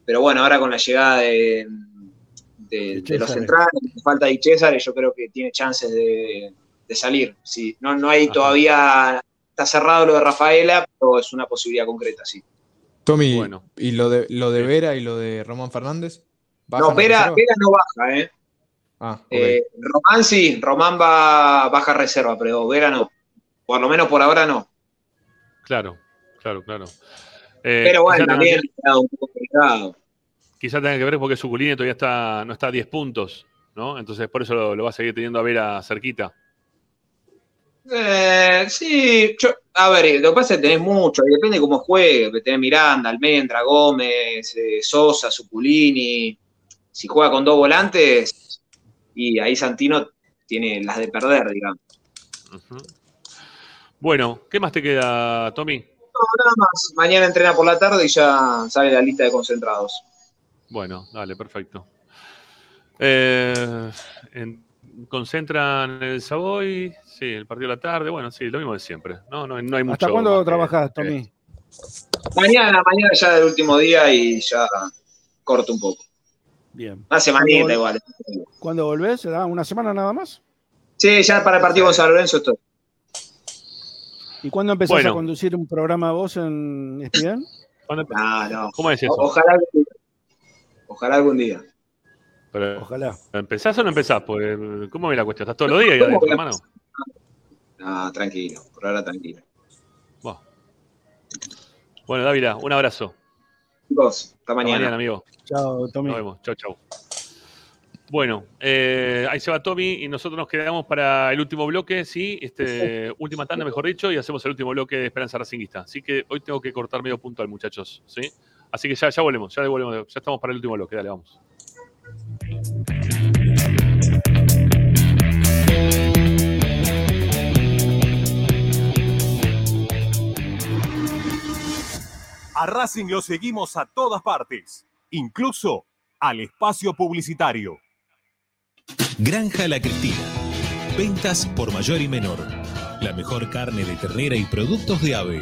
pero bueno, ahora con la llegada de, de- de los centrales, falta de César, yo creo que tiene chances de, de salir. Sí, no, no hay todavía, está cerrado lo de Rafaela, pero es una posibilidad concreta, sí. Tommy, Bueno. ¿y lo de, lo de Vera y lo de Román Fernández? No, ¿Bajan a Vera? Vera no baja, ¿eh? Ah. Eh, Román sí, Román va baja reserva, pero Vera no. Por lo menos por ahora no. Claro, claro, claro. Eh, pero bueno, quizá tenga también quedado un poco complicado. Quizá tenga que ver porque Suculini todavía está, no está a 10 puntos, ¿no? Entonces por eso lo, lo va a seguir teniendo a Vera cerquita. Eh, sí, yo- a ver, lo que pasa es que tenés mucho, y depende de cómo juegue. Tenés Miranda, Almendra, Gómez, eh, Sosa, Suculini. Si juega con dos volantes, y ahí Santino tiene las de perder, digamos. Bueno, ¿qué más te queda, Tommy? No, nada más. Mañana entrena por la tarde y ya sale la lista de concentrados. Bueno, dale, perfecto. Eh, en- concentran el Savoy, sí, el partido de la tarde, bueno, sí, lo mismo de siempre. No, no, no hay mucho. ¿Hasta cuándo trabajás, Tommy? Mañana, mañana ya del último día y ya corto un poco. Bien. Una semanita ¿Cuándo vol- igual. ¿Cuándo volvés? ¿Será una semana nada más? Sí, ya para el partido con San Lorenzo estoy. ¿Y cuándo empezás Bueno. a conducir un programa vos en ESPN? ¿Cuándo empe- No, no. ¿Cómo es eso? O- Ojalá algún día. Ojalá algún día. Pero, Ojalá. ¿Empezás o no empezás? Pues, ¿Cómo ve la cuestión? ¿Estás todos los días ahí ¿Cómo adentro, hermano? No, tranquilo, por ahora tranquilo. Buah. Bueno, Dávila, un abrazo. Chicos, hasta Hasta mañana. mañana, amigo. Chao, Tommy. Nos vemos. Chau, chau. Bueno, eh, ahí se va Tommy y nosotros nos quedamos para el último bloque, sí, este, última tanda, mejor dicho, y hacemos el último bloque de Esperanza Racinguista. Así que hoy tengo que cortar medio punto al muchachos, ¿sí? Así que ya, ya volvemos, ya volvemos, ya estamos para el último bloque, dale, vamos. A Racing lo seguimos a todas partes, incluso al espacio publicitario. Granja La Cristina. Ventas por mayor y menor. La mejor carne de ternera y productos de ave.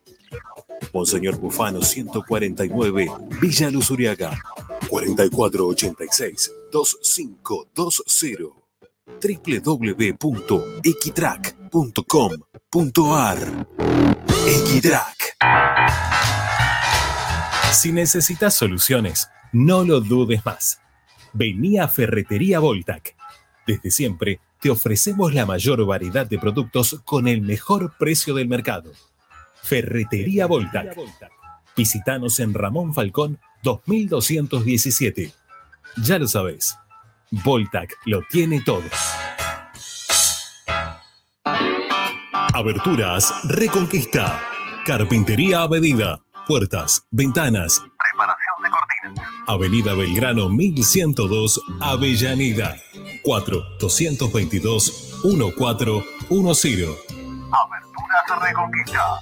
Monseñor Bufano 149, Villa Luz Uriaga. 4486-2520. www.equitrack.com.ar Equitrack. Si necesitas soluciones, no lo dudes más. Vení a Ferretería Voltac. Desde siempre te ofrecemos la mayor variedad de productos con el mejor precio del mercado. Ferretería Voltac. Visítanos en Ramón Falcón 2217. Ya lo sabes, Voltac lo tiene todo. Aberturas Reconquista. Carpintería a medida. puertas, ventanas. Preparación de cortinas. Avenida Belgrano 1102, Avellaneda. 4-222-1410. Aberturas Reconquista.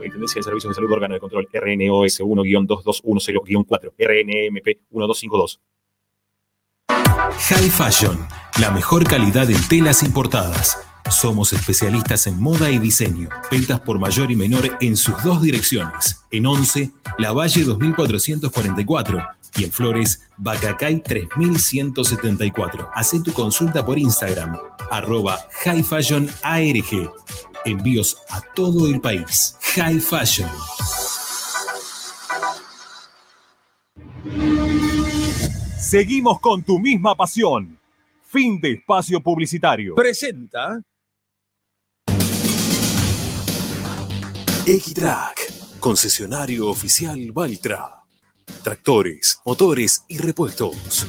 Superintendencia de Servicios de Salud Órgano de Control RNOS 1-2210-4 RNMP 1252. High Fashion, la mejor calidad en telas importadas. Somos especialistas en moda y diseño. Ventas por mayor y menor en sus dos direcciones. En 11, La Valle 2444 y en Flores, Bacacay 3174. Haz tu consulta por Instagram, arroba High Fashion ARG. Envíos a todo el país. High Fashion. Seguimos con tu misma pasión. Fin de espacio publicitario. Presenta Equitrack, concesionario oficial Valtra. Tractores, motores y repuestos.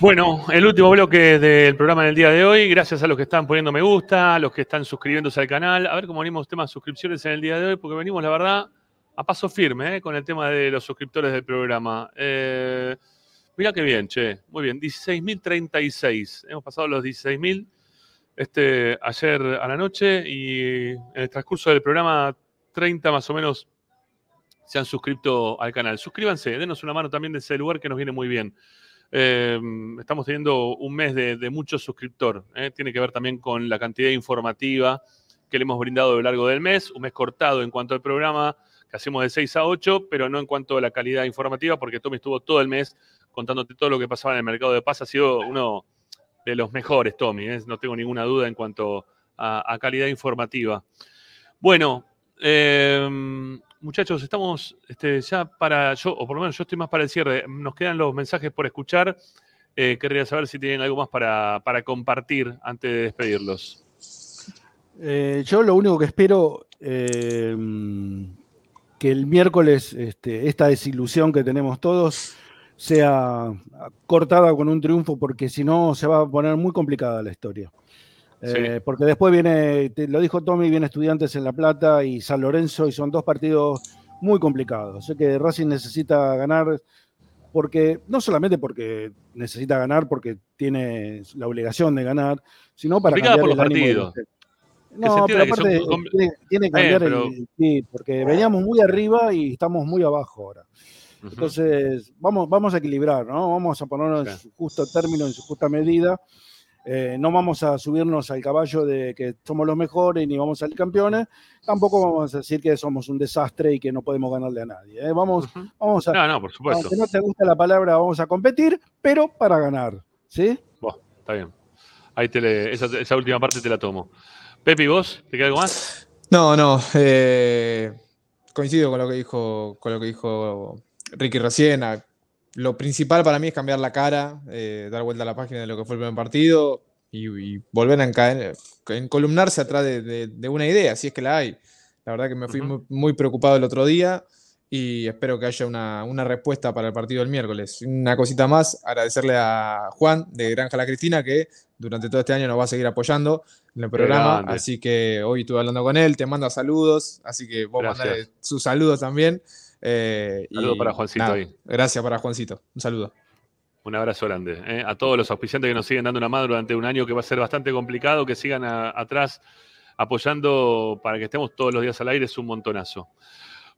Bueno, el último bloque del programa del día de hoy. Gracias a los que están poniendo me gusta, a los que están suscribiéndose al canal. A ver cómo venimos temas de suscripciones en el día de hoy, porque venimos, la verdad, a paso firme eh, con el tema de los suscriptores del programa. Eh, mira qué bien, che. Muy bien, 16.036. Hemos pasado los 16.000 este, ayer a la noche y en el transcurso del programa 30 más o menos se han suscrito al canal. Suscríbanse, denos una mano también de ese lugar que nos viene muy bien. Eh, estamos teniendo un mes de, de mucho suscriptor. ¿eh? Tiene que ver también con la cantidad informativa que le hemos brindado a lo largo del mes. Un mes cortado en cuanto al programa que hacemos de 6 a 8, pero no en cuanto a la calidad informativa, porque Tommy estuvo todo el mes contándote todo lo que pasaba en el mercado de paz. Ha sido uno de los mejores, Tommy. ¿eh? No tengo ninguna duda en cuanto a, calidad informativa. Bueno, eh, muchachos, estamos este, ya para, yo, o por lo menos yo estoy más para el cierre. Nos quedan los mensajes por escuchar. Eh, querría saber si tienen algo más para, para compartir antes de despedirlos. Eh, yo lo único que espero eh, que el miércoles este, esta desilusión que tenemos todos sea cortada con un triunfo, porque si no se va a poner muy complicada la historia. Eh, porque después viene, te lo dijo Tommy, viene Estudiantes en La Plata y San Lorenzo, y son dos partidos muy complicados. Sé que Racing necesita ganar, porque no solamente porque necesita ganar, porque tiene la obligación de ganar, sino para Complicada cambiar por el los de partidos. No, pero entienda que son aparte tiene, tiene que Eh, cambiar pero- el sí, porque veníamos muy arriba y estamos muy abajo ahora. Entonces, vamos, vamos a equilibrar, ¿no? Vamos a ponernos en su justo término, en su justa medida. Eh, no vamos a subirnos al caballo de que somos los mejores ni vamos a ser campeones. Tampoco vamos a decir que somos un desastre y que no podemos ganarle a nadie. ¿eh? Vamos, vamos a. No, no, por supuesto. Aunque no te guste la palabra, vamos a competir, pero para ganar. ¿Sí? Buah, está bien. Ahí te le- esa, esa última parte te la tomo. Pepi, ¿vos? ¿Te queda algo más? No, no. eh, coincido con lo que dijo, con lo que dijo Ricky recién. A- Lo principal para mí es cambiar la cara, eh, dar vuelta a la página de lo que fue el primer partido y, y volver a encadenar- encolumnarse atrás de, de- de una idea, si es que la hay. La verdad que me fui muy, muy preocupado el otro día y espero que haya una, una respuesta para el partido del miércoles. Una cosita más, agradecerle a Juan de Granja La Cristina que durante todo este año nos va a seguir apoyando en el programa, grande. así que hoy estuve hablando con él, te manda saludos, así que vos mandale sus saludos también. Eh, Saludo y para Juancito nada, ahí. Gracias para Juancito, un saludo. Un abrazo grande ¿eh? a todos los auspiciantes que nos siguen dando una mano durante un año que va a ser bastante complicado, que sigan a- atrás apoyando para que estemos todos los días al aire, es un montonazo.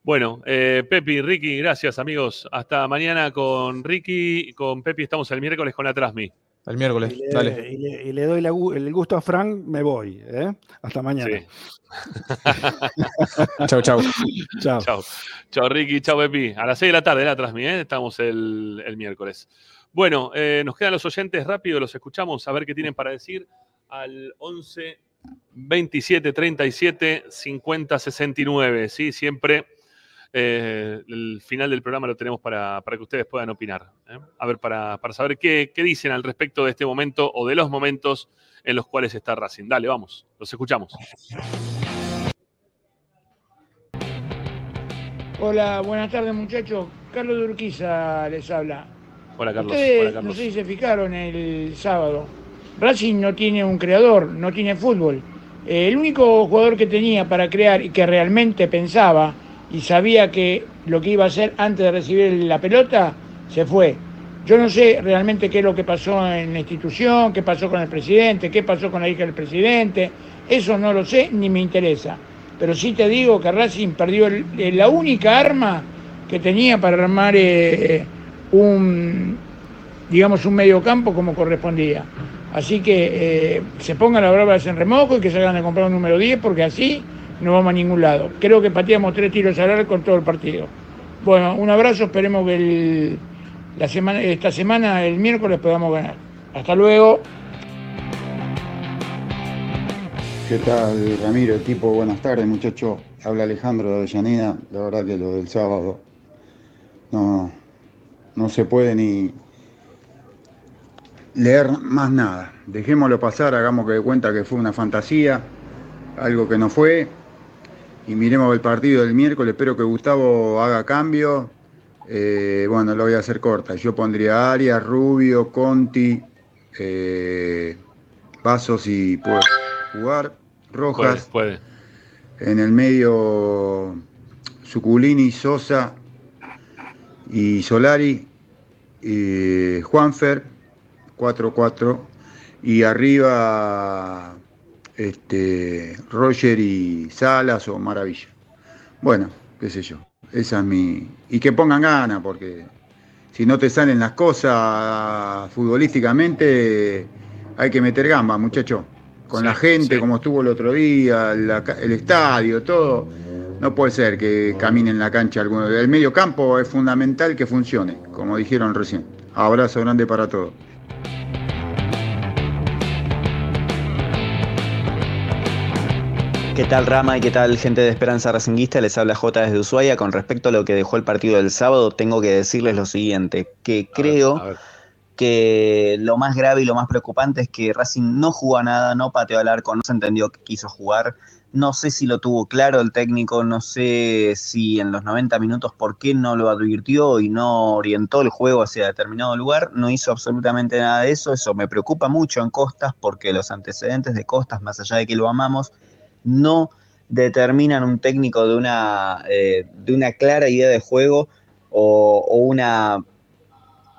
Bueno, eh, Pepi, Ricky, gracias amigos. Hasta mañana con Ricky, con Pepi estamos el miércoles con la Trasmi. El miércoles, Y le, dale. y le- y le doy la el gusto a Frank, me voy. ¿eh? Hasta mañana. <laughs> chau, chau. Chao. Chao. Chao, Ricky. Chao, Pepi. A las 6 de la tarde, la Trasmi, ¿eh? Estamos el, el miércoles. Bueno, eh, nos quedan los oyentes rápido, los escuchamos a ver qué tienen para decir al 11 27 37 50 69. ¿sí? Siempre eh, el final del programa lo tenemos para, para que ustedes puedan opinar. ¿eh? A ver, para, para saber qué, qué dicen al respecto de este momento o de los momentos en los cuales está Racing. Dale, vamos, los escuchamos. Hola, buenas tardes muchachos. Carlos de Urquiza les habla. Hola, Carlos. Ustedes, Hola, no Carlos. sé si se fijaron el sábado. Racing no tiene un creador, no tiene fútbol. Eh, el único jugador que tenía para crear y que realmente pensaba y sabía que lo que iba a hacer antes de recibir la pelota, se fue. Yo no sé realmente qué es lo que pasó en la institución, qué pasó con el presidente, qué pasó con la hija del presidente. Eso no lo sé ni me interesa. Pero sí te digo que Racing perdió la única arma que tenía para armar eh, un, digamos, un medio campo como correspondía. Así que eh, se pongan las bravas en remojo y que salgan a comprar un número 10 porque así no vamos a ningún lado. Creo que pateamos tres tiros al arco con todo el partido. Bueno, un abrazo, esperemos que la semana, esta semana, el miércoles, podamos ganar. Hasta luego. ¿Qué tal, Ramiro? Equipo, buenas tardes, muchacho. Habla Alejandro de Avellaneda. La verdad que lo del sábado no, no se puede ni leer más nada. Dejémoslo pasar, hagamos que de cuenta que fue una fantasía, algo que no fue. Y miremos el partido del miércoles. Espero que Gustavo haga cambio. Eh, bueno, lo voy a hacer corta. Yo pondría Arias, Rubio, Conti, eh, Vasos y puede jugar. Rojas. Puede, En el medio, Suculini, Sosa y Solari. Juanfer, 4-4. Y arriba, este, Roger y Salas o Maravilla. Bueno, qué sé yo. Esa es mi. Y que pongan ganas, porque si no te salen las cosas futbolísticamente, hay que meter gamba, muchacho. Con la gente, como estuvo el otro día, la el estadio, todo. No puede ser que camine en la cancha alguno. El medio campo es fundamental que funcione, como dijeron recién. Abrazo grande para todos. ¿Qué tal Rama y qué tal gente de Esperanza Racinguista? Les habla J desde Ushuaia. Con respecto a lo que dejó el partido del sábado, tengo que decirles lo siguiente, que creo que lo más grave y lo más preocupante es que Racing no jugó a nada, no pateó al arco, no se entendió que quiso jugar. No sé si lo tuvo claro el técnico, no sé si en los 90 minutos por qué no lo advirtió y no orientó el juego hacia determinado lugar. No hizo absolutamente nada de eso. Eso me preocupa mucho en Costas porque los antecedentes de Costas, más allá de que lo amamos, no determinan un técnico de una, eh, de una clara idea de juego o, una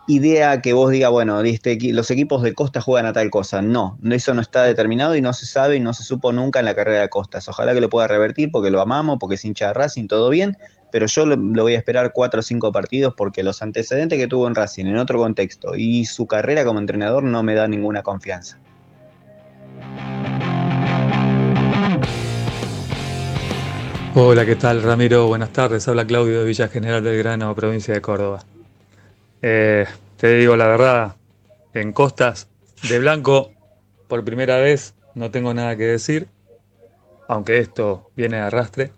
idea que vos digas, bueno, este los equipos de Costa juegan a tal cosa. No, no, eso no está determinado y no se sabe y no se supo nunca en la carrera de Costas. Ojalá que lo pueda revertir porque lo amamos, porque es hincha de Racing, todo bien, pero yo lo, lo voy a esperar cuatro o cinco partidos porque los antecedentes que tuvo en Racing en otro contexto y su carrera como entrenador no me da ninguna confianza. Hola, ¿qué tal Ramiro? Buenas tardes. Habla Claudio de Villa General Belgrano, provincia de Córdoba. Eh, te digo la verdad, en Costas de Blanco, por primera vez no tengo nada que decir, aunque esto viene de arrastre.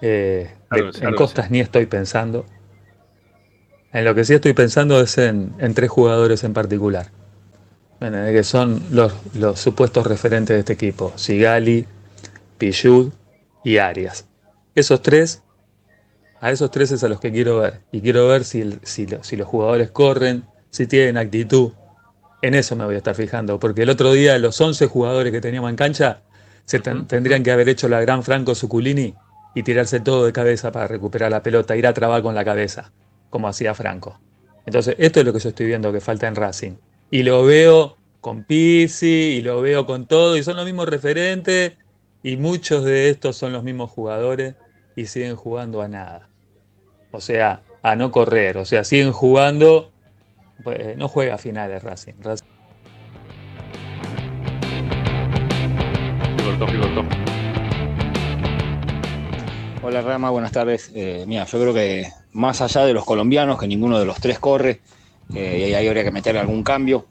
Eh, Claro, de- claro en Costas ni estoy pensando. En lo que sí estoy pensando es en, en tres jugadores en particular. Bueno, que son los, los supuestos referentes de este equipo. Sigali, Pichud y Arias. Esos tres, a esos tres es a los que quiero ver. Y quiero ver si, si, lo- si los jugadores corren, si tienen actitud. En eso me voy a estar fijando. Porque el otro día los 11 jugadores que teníamos en cancha se ten- tendrían que haber hecho la gran Franco Zuculini y tirarse todo de cabeza para recuperar la pelota, ir a trabar con la cabeza, como hacía Franco. Entonces, esto es lo que yo estoy viendo que falta en Racing. Y lo veo con Pizzi, y lo veo con todo, y son los mismos referentes, y muchos de estos son los mismos jugadores, y siguen jugando a nada. O sea, a no correr, o sea, siguen jugando, pues, no juega a finales Racing. Hola Rama, buenas tardes. Eh, mira, yo creo que más allá de los colombianos, que ninguno de los tres corre, eh, y ahí habría que meter algún cambio.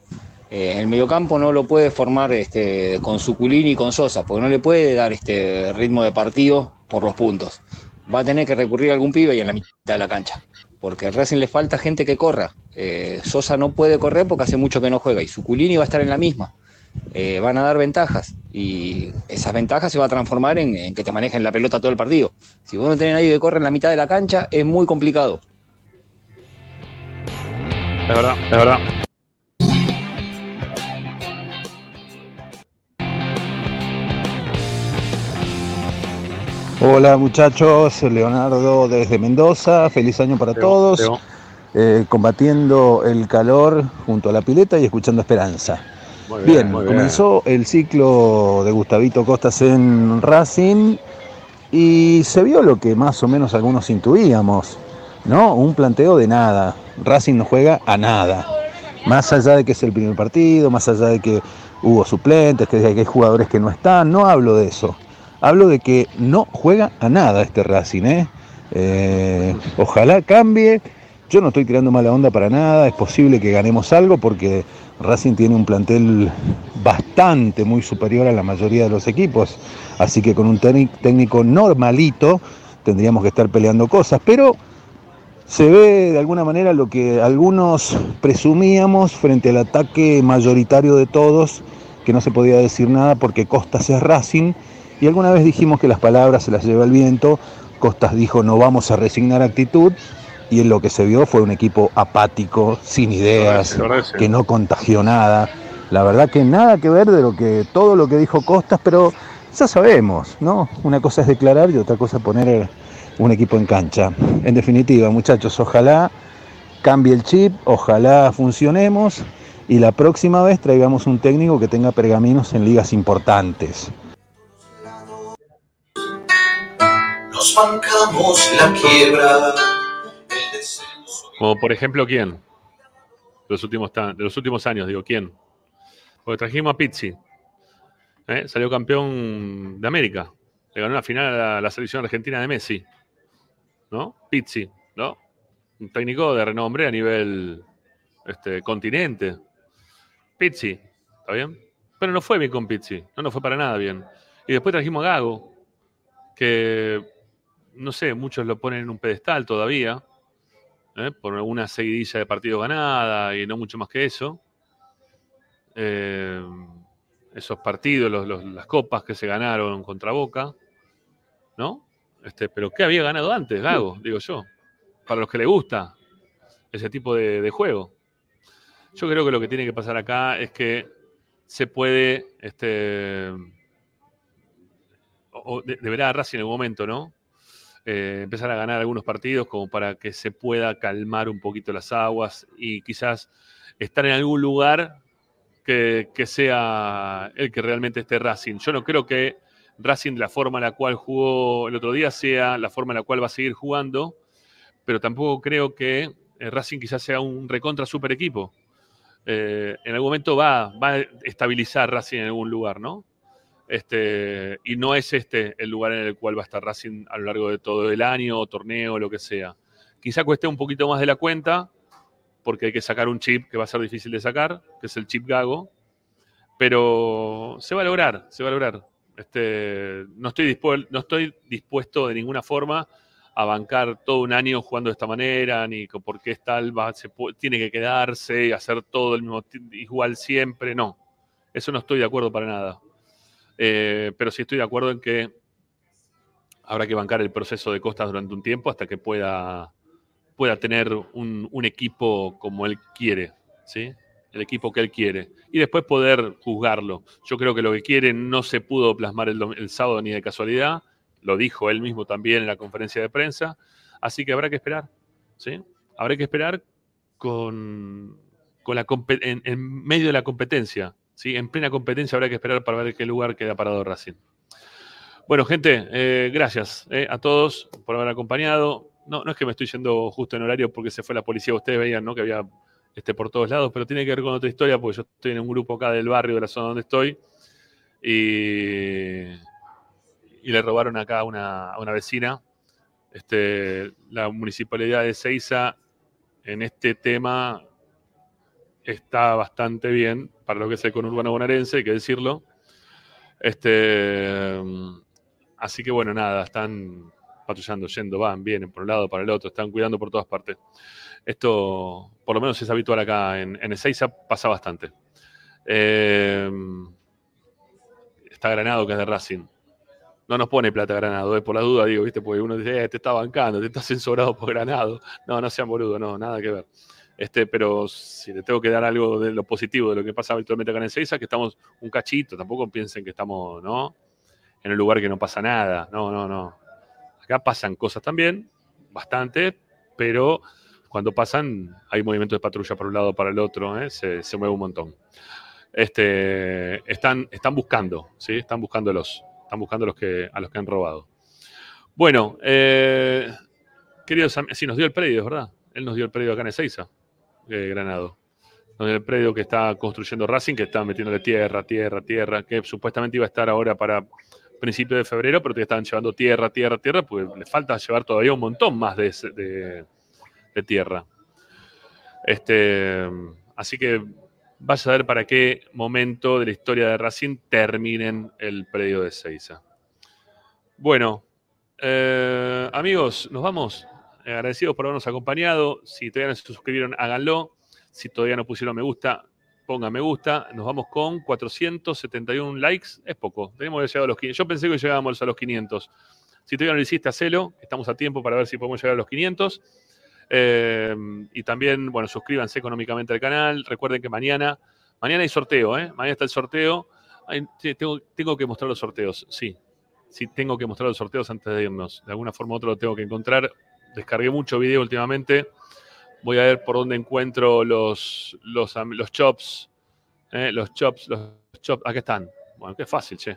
Eh, el mediocampo no lo puede formar este, con Suculini y con Sosa, porque no le puede dar este ritmo de partido por los puntos. Va a tener que recurrir a algún pibe y en la mitad de la cancha, porque a Racing le falta gente que corra. Eh, Sosa no puede correr porque hace mucho que no juega y Suculini va a estar en la misma. Eh, van a dar ventajas y esas ventajas se va a transformar en, en que te manejen la pelota todo el partido. Si vos no tenés nadie que corre en la mitad de la cancha, es muy complicado. Es verdad, es verdad. Hola muchachos, Leonardo desde Mendoza, feliz año para Leo, todos, Leo. Eh, combatiendo el calor junto a la pileta y escuchando Esperanza. Muy bien, Bien, muy bien. comenzó el ciclo de Gustavito Costas en Racing y se vio lo que más o menos algunos intuíamos, ¿no? Un planteo de nada. Racing no juega a nada. Más allá de que es el primer partido, más allá de que hubo suplentes, que hay jugadores que no están, no hablo de eso. Hablo de que no juega a nada este Racing, ¿eh? Eh, ojalá cambie. Yo no estoy tirando mala onda para nada. Es posible que ganemos algo porque Racing tiene un plantel bastante muy superior a la mayoría de los equipos. Así que con un técnic- técnico normalito tendríamos que estar peleando cosas. Pero se ve de alguna manera lo que algunos presumíamos frente al ataque mayoritario de todos, que no se podía decir nada porque Costas es Racing. Y alguna vez dijimos que las palabras se las lleva el viento. Costas dijo no vamos a resignar actitud. Y en lo que se vio fue un equipo apático, sin ideas, que no contagió nada. La verdad que nada que ver de lo que todo lo que dijo Costas, pero ya sabemos, ¿no? Una cosa es declarar y otra cosa es poner un equipo en cancha. En definitiva, muchachos, ojalá cambie el chip, ojalá funcionemos y la próxima vez traigamos un técnico que tenga pergaminos en ligas importantes. Nos bancamos la quiebra. Como por ejemplo, ¿quién? De los últimos, de los últimos años, digo, ¿quién? Porque trajimos a Pizzi. ¿eh? Salió campeón de América. Le ganó la final a la, la selección argentina de Messi. ¿No? Pizzi, ¿no? Un técnico de renombre a nivel este, continente. Pizzi, ¿está bien? Pero no fue bien con Pizzi. No nos fue para nada bien. Y después trajimos a Gago, que no sé, muchos lo ponen en un pedestal todavía. ¿eh? por una seguidilla de partidos ganada y no mucho más que eso. Eh, esos partidos, los- los- las copas que se ganaron contra Boca, ¿no? Este, pero ¿qué había ganado antes, Gago? Digo yo. Para los que le gusta ese tipo de, de juego. Yo creo que lo que tiene que pasar acá es que se puede, este, o- o de- deberá Racing en algún momento, ¿no? Eh, empezar a ganar algunos partidos como para que se pueda calmar un poquito las aguas y quizás estar en algún lugar que, que sea el que realmente esté Racing. Yo no creo que Racing, la forma en la cual jugó el otro día, sea la forma en la cual va a seguir jugando, pero tampoco creo que eh, Racing quizás sea un recontra super equipo. Eh, en algún momento va, va a estabilizar Racing en algún lugar, ¿no? Este, y no es este el lugar en el cual va a estar Racing a lo largo de todo el año, torneo, lo que sea. Quizá cueste un poquito más de la cuenta, porque hay que sacar un chip que va a ser difícil de sacar, que es el chip Gago, pero se va a lograr, se va a lograr. Este, no, estoy dispuesto, de ninguna forma a bancar todo un año jugando de esta manera, ni por qué tal, va, se tiene que quedarse y hacer todo el mismo, igual siempre. No, eso no estoy de acuerdo para nada. Eh, pero sí estoy de acuerdo en que habrá que bancar el proceso de Costas durante un tiempo hasta que pueda, pueda tener un, equipo como él quiere, ¿sí? El equipo que él quiere. Y después poder juzgarlo. Yo creo que lo que quiere no se pudo plasmar el, el sábado ni de casualidad. Lo dijo él mismo también en la conferencia de prensa. Así que habrá que esperar, ¿sí? Habrá que esperar con, con la en, en medio de la competencia, ¿sí? En plena competencia habrá que esperar para ver qué lugar queda parado Racing. Bueno, gente, eh, gracias eh, a todos por haber acompañado. No, no es que me estoy yendo justo en horario porque se fue la policía. Ustedes veían ¿no? que había este, por todos lados, pero tiene que ver con otra historia porque yo estoy en un grupo acá del barrio, de la zona donde estoy, y, y le robaron acá a una, a una vecina. Este, la municipalidad de Ceiza en este tema está bastante bien para lo que es el conurbano bonaerense, hay que decirlo. Este, así que bueno, nada, están patrullando, yendo, van, vienen por un lado, para el otro, están cuidando por todas partes. Esto, por lo menos es habitual acá en, en Ezeiza, pasa bastante. Eh, está Granado, que es de Racing. No nos pone plata Granado, eh, por la duda digo, ¿viste? Porque uno dice, eh, te está bancando, te estás censurado por Granado. No, no sean boludo, no, nada que ver. Este, pero si le tengo que dar algo de lo positivo de lo que pasa habitualmente acá en Ezeiza, que estamos un cachito, tampoco piensen que estamos, ¿no? En un lugar que no pasa nada. No, no, no. Acá pasan cosas también, bastante, pero cuando pasan hay movimientos de patrulla para un lado para el otro, ¿eh? se, mueve un montón. Este, están, están buscando, ¿sí? Están buscándolos, están buscando a los que, a los que han robado. Bueno, eh, queridos sí, nos dio el predio, ¿verdad? Él nos dio el predio acá en Ezeiza, eh, Granado. Dio el predio que está construyendo Racing, que está metiéndole tierra, tierra, tierra, que supuestamente iba a estar ahora para principio de febrero, pero te estaban llevando tierra, tierra, tierra, porque le falta llevar todavía un montón más de, tierra. Este, así que vaya a ver para qué momento de la historia de Racing terminen el predio de Seiza. Bueno, eh, amigos, nos vamos. Agradecidos por habernos acompañado. Si todavía no se suscribieron, háganlo. Si todavía no pusieron me gusta, pongan me gusta. Nos vamos con 471 likes. Es poco. Tenemos que llegar a los 500. Yo pensé que llegábamos a los 500. Si todavía no lo hiciste, hacelo. Estamos a tiempo para ver si podemos llegar a los 500. Eh, y también, bueno, suscríbanse económicamente al canal. Recuerden que mañana, mañana hay sorteo, ¿eh? Mañana está el sorteo. Tengo, tengo que mostrar los sorteos, sí. Sí, tengo que mostrar los sorteos antes de irnos. De alguna forma u otra lo tengo que encontrar. Descargué mucho video últimamente. Voy a ver por dónde encuentro los, los, los chops. ¿eh? Los chops, los chops. Aquí están. Bueno, qué fácil, che.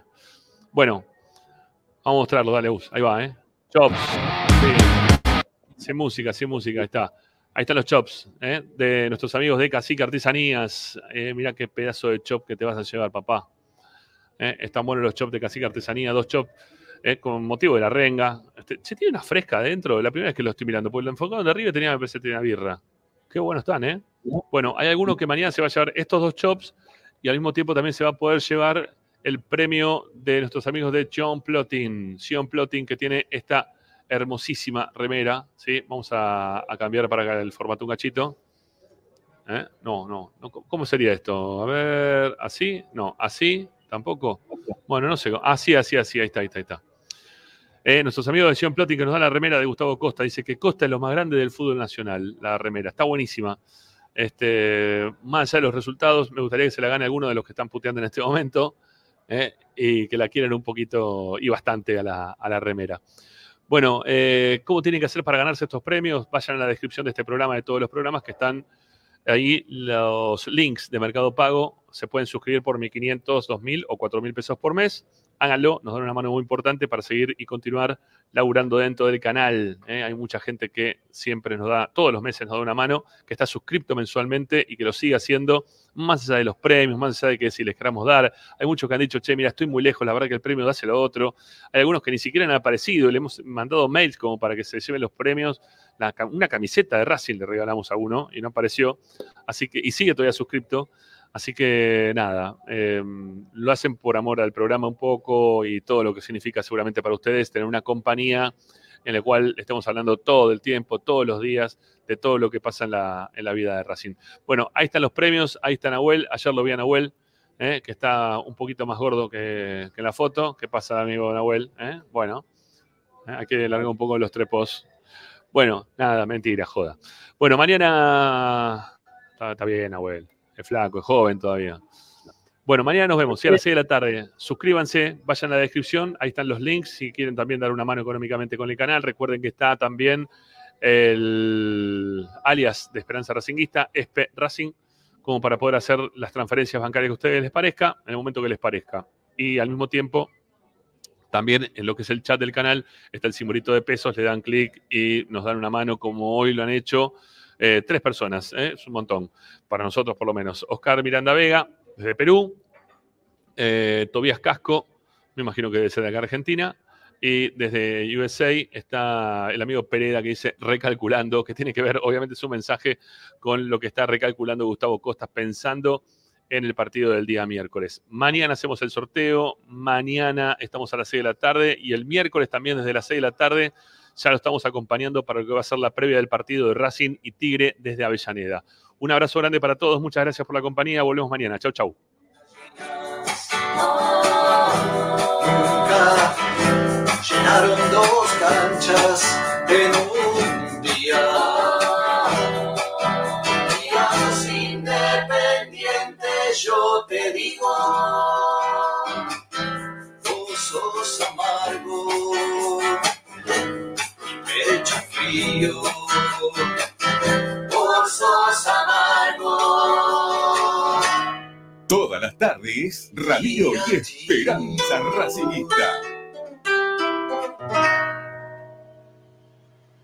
Bueno, vamos a mostrarlo, dale, Us. Ahí va, ¿eh? Chops. Sí. Sin música, sin música, ahí está. Ahí están los chops ¿eh? de nuestros amigos de Cacique Artesanías. Eh, mirá qué pedazo de chop que te vas a llevar, papá. ¿eh? Están buenos los chops de Cacique Artesanía, dos chops ¿eh? con motivo de la renga. Este, se tiene una fresca adentro, la primera vez que lo estoy mirando, porque lo enfocaron de arriba tenía, me parece tenía birra. Qué buenos están, ¿eh? Bueno, hay alguno que mañana se va a llevar estos dos chops y al mismo tiempo también se va a poder llevar el premio de nuestros amigos de John Plotting. John Plotting que tiene esta hermosísima remera, ¿sí? Vamos a, a cambiar para acá el formato un cachito. ¿Eh? No, no, no, ¿Cómo sería esto? A ver, ¿así? No, ¿así? ¿Tampoco? Bueno, no sé. Así, así, así. Ahí está, ahí está, ahí está. Eh, nuestros amigos de Sion que nos dan la remera de Gustavo Costa. Dice que Costa es lo más grande del fútbol nacional, la remera. Está buenísima. Este, más allá de los resultados, me gustaría que se la gane alguno de los que están puteando en este momento eh, y que la quieran un poquito y bastante a la, a la remera. Bueno, eh, ¿cómo tienen que hacer para ganarse estos premios? Vayan a la descripción de este programa, de todos los programas que están ahí, los links de Mercado Pago. Se pueden suscribir por 1.500, 2.000 o 4.000 pesos por mes. Háganlo, nos dan una mano muy importante para seguir y continuar laburando dentro del canal. ¿eh? Hay mucha gente que siempre nos da, todos los meses nos da una mano, que está suscripto mensualmente y que lo sigue haciendo, más allá de los premios, más allá de que si les queramos dar. Hay muchos que han dicho, che, mira, estoy muy lejos, la verdad que el premio dáselo a otro. Hay algunos que ni siquiera han aparecido, le hemos mandado mails como para que se lleven los premios. Una camiseta de Racing le regalamos a uno y no apareció. Así que, y sigue todavía suscripto. Así que nada, eh, lo hacen por amor al programa un poco y todo lo que significa seguramente para ustedes tener una compañía en la cual estemos hablando todo el tiempo, todos los días, de todo lo que pasa en la, en la vida de Racing. Bueno, ahí están los premios, ahí está Nahuel, ayer lo vi a Nahuel, eh, que está un poquito más gordo que, que la foto. ¿Qué pasa, amigo Nahuel? Eh, Bueno, eh, hay que largar un poco los trepos. Bueno, nada, mentira, joda. Bueno, mañana está, está bien, Nahuel. Es flaco, es joven todavía. Bueno, mañana nos vemos, sí, a las 6 de la tarde. Suscríbanse, vayan a la descripción, ahí están los links. Si quieren también dar una mano económicamente con el canal, recuerden que está también el alias de Esperanza Racinguista, Espe Racing, como para poder hacer las transferencias bancarias que a ustedes les parezca, en el momento que les parezca. Y al mismo tiempo, también en lo que es el chat del canal está el simbolito de pesos, le dan clic y nos dan una mano como hoy lo han hecho eh, tres personas, ¿eh? es un montón, para nosotros por lo menos. Oscar Miranda Vega, desde Perú, eh, Tobías Casco, me imagino que debe ser de acá Argentina, y desde USA está el amigo Pereda que dice recalculando, que tiene que ver obviamente su mensaje con lo que está recalculando Gustavo Costas pensando en el partido del día miércoles. Mañana hacemos el sorteo, mañana estamos a las 6 de la tarde y el miércoles también desde las 6 de la tarde ya lo estamos acompañando para lo que va a ser la previa del partido de Racing y Tigre desde Avellaneda. Un abrazo grande para todos, muchas gracias por la compañía, volvemos mañana. Chau, chau. Yo te digo, frío, vos sos amargo. Todas las tardes, Ramiro y Esperanza Racingista.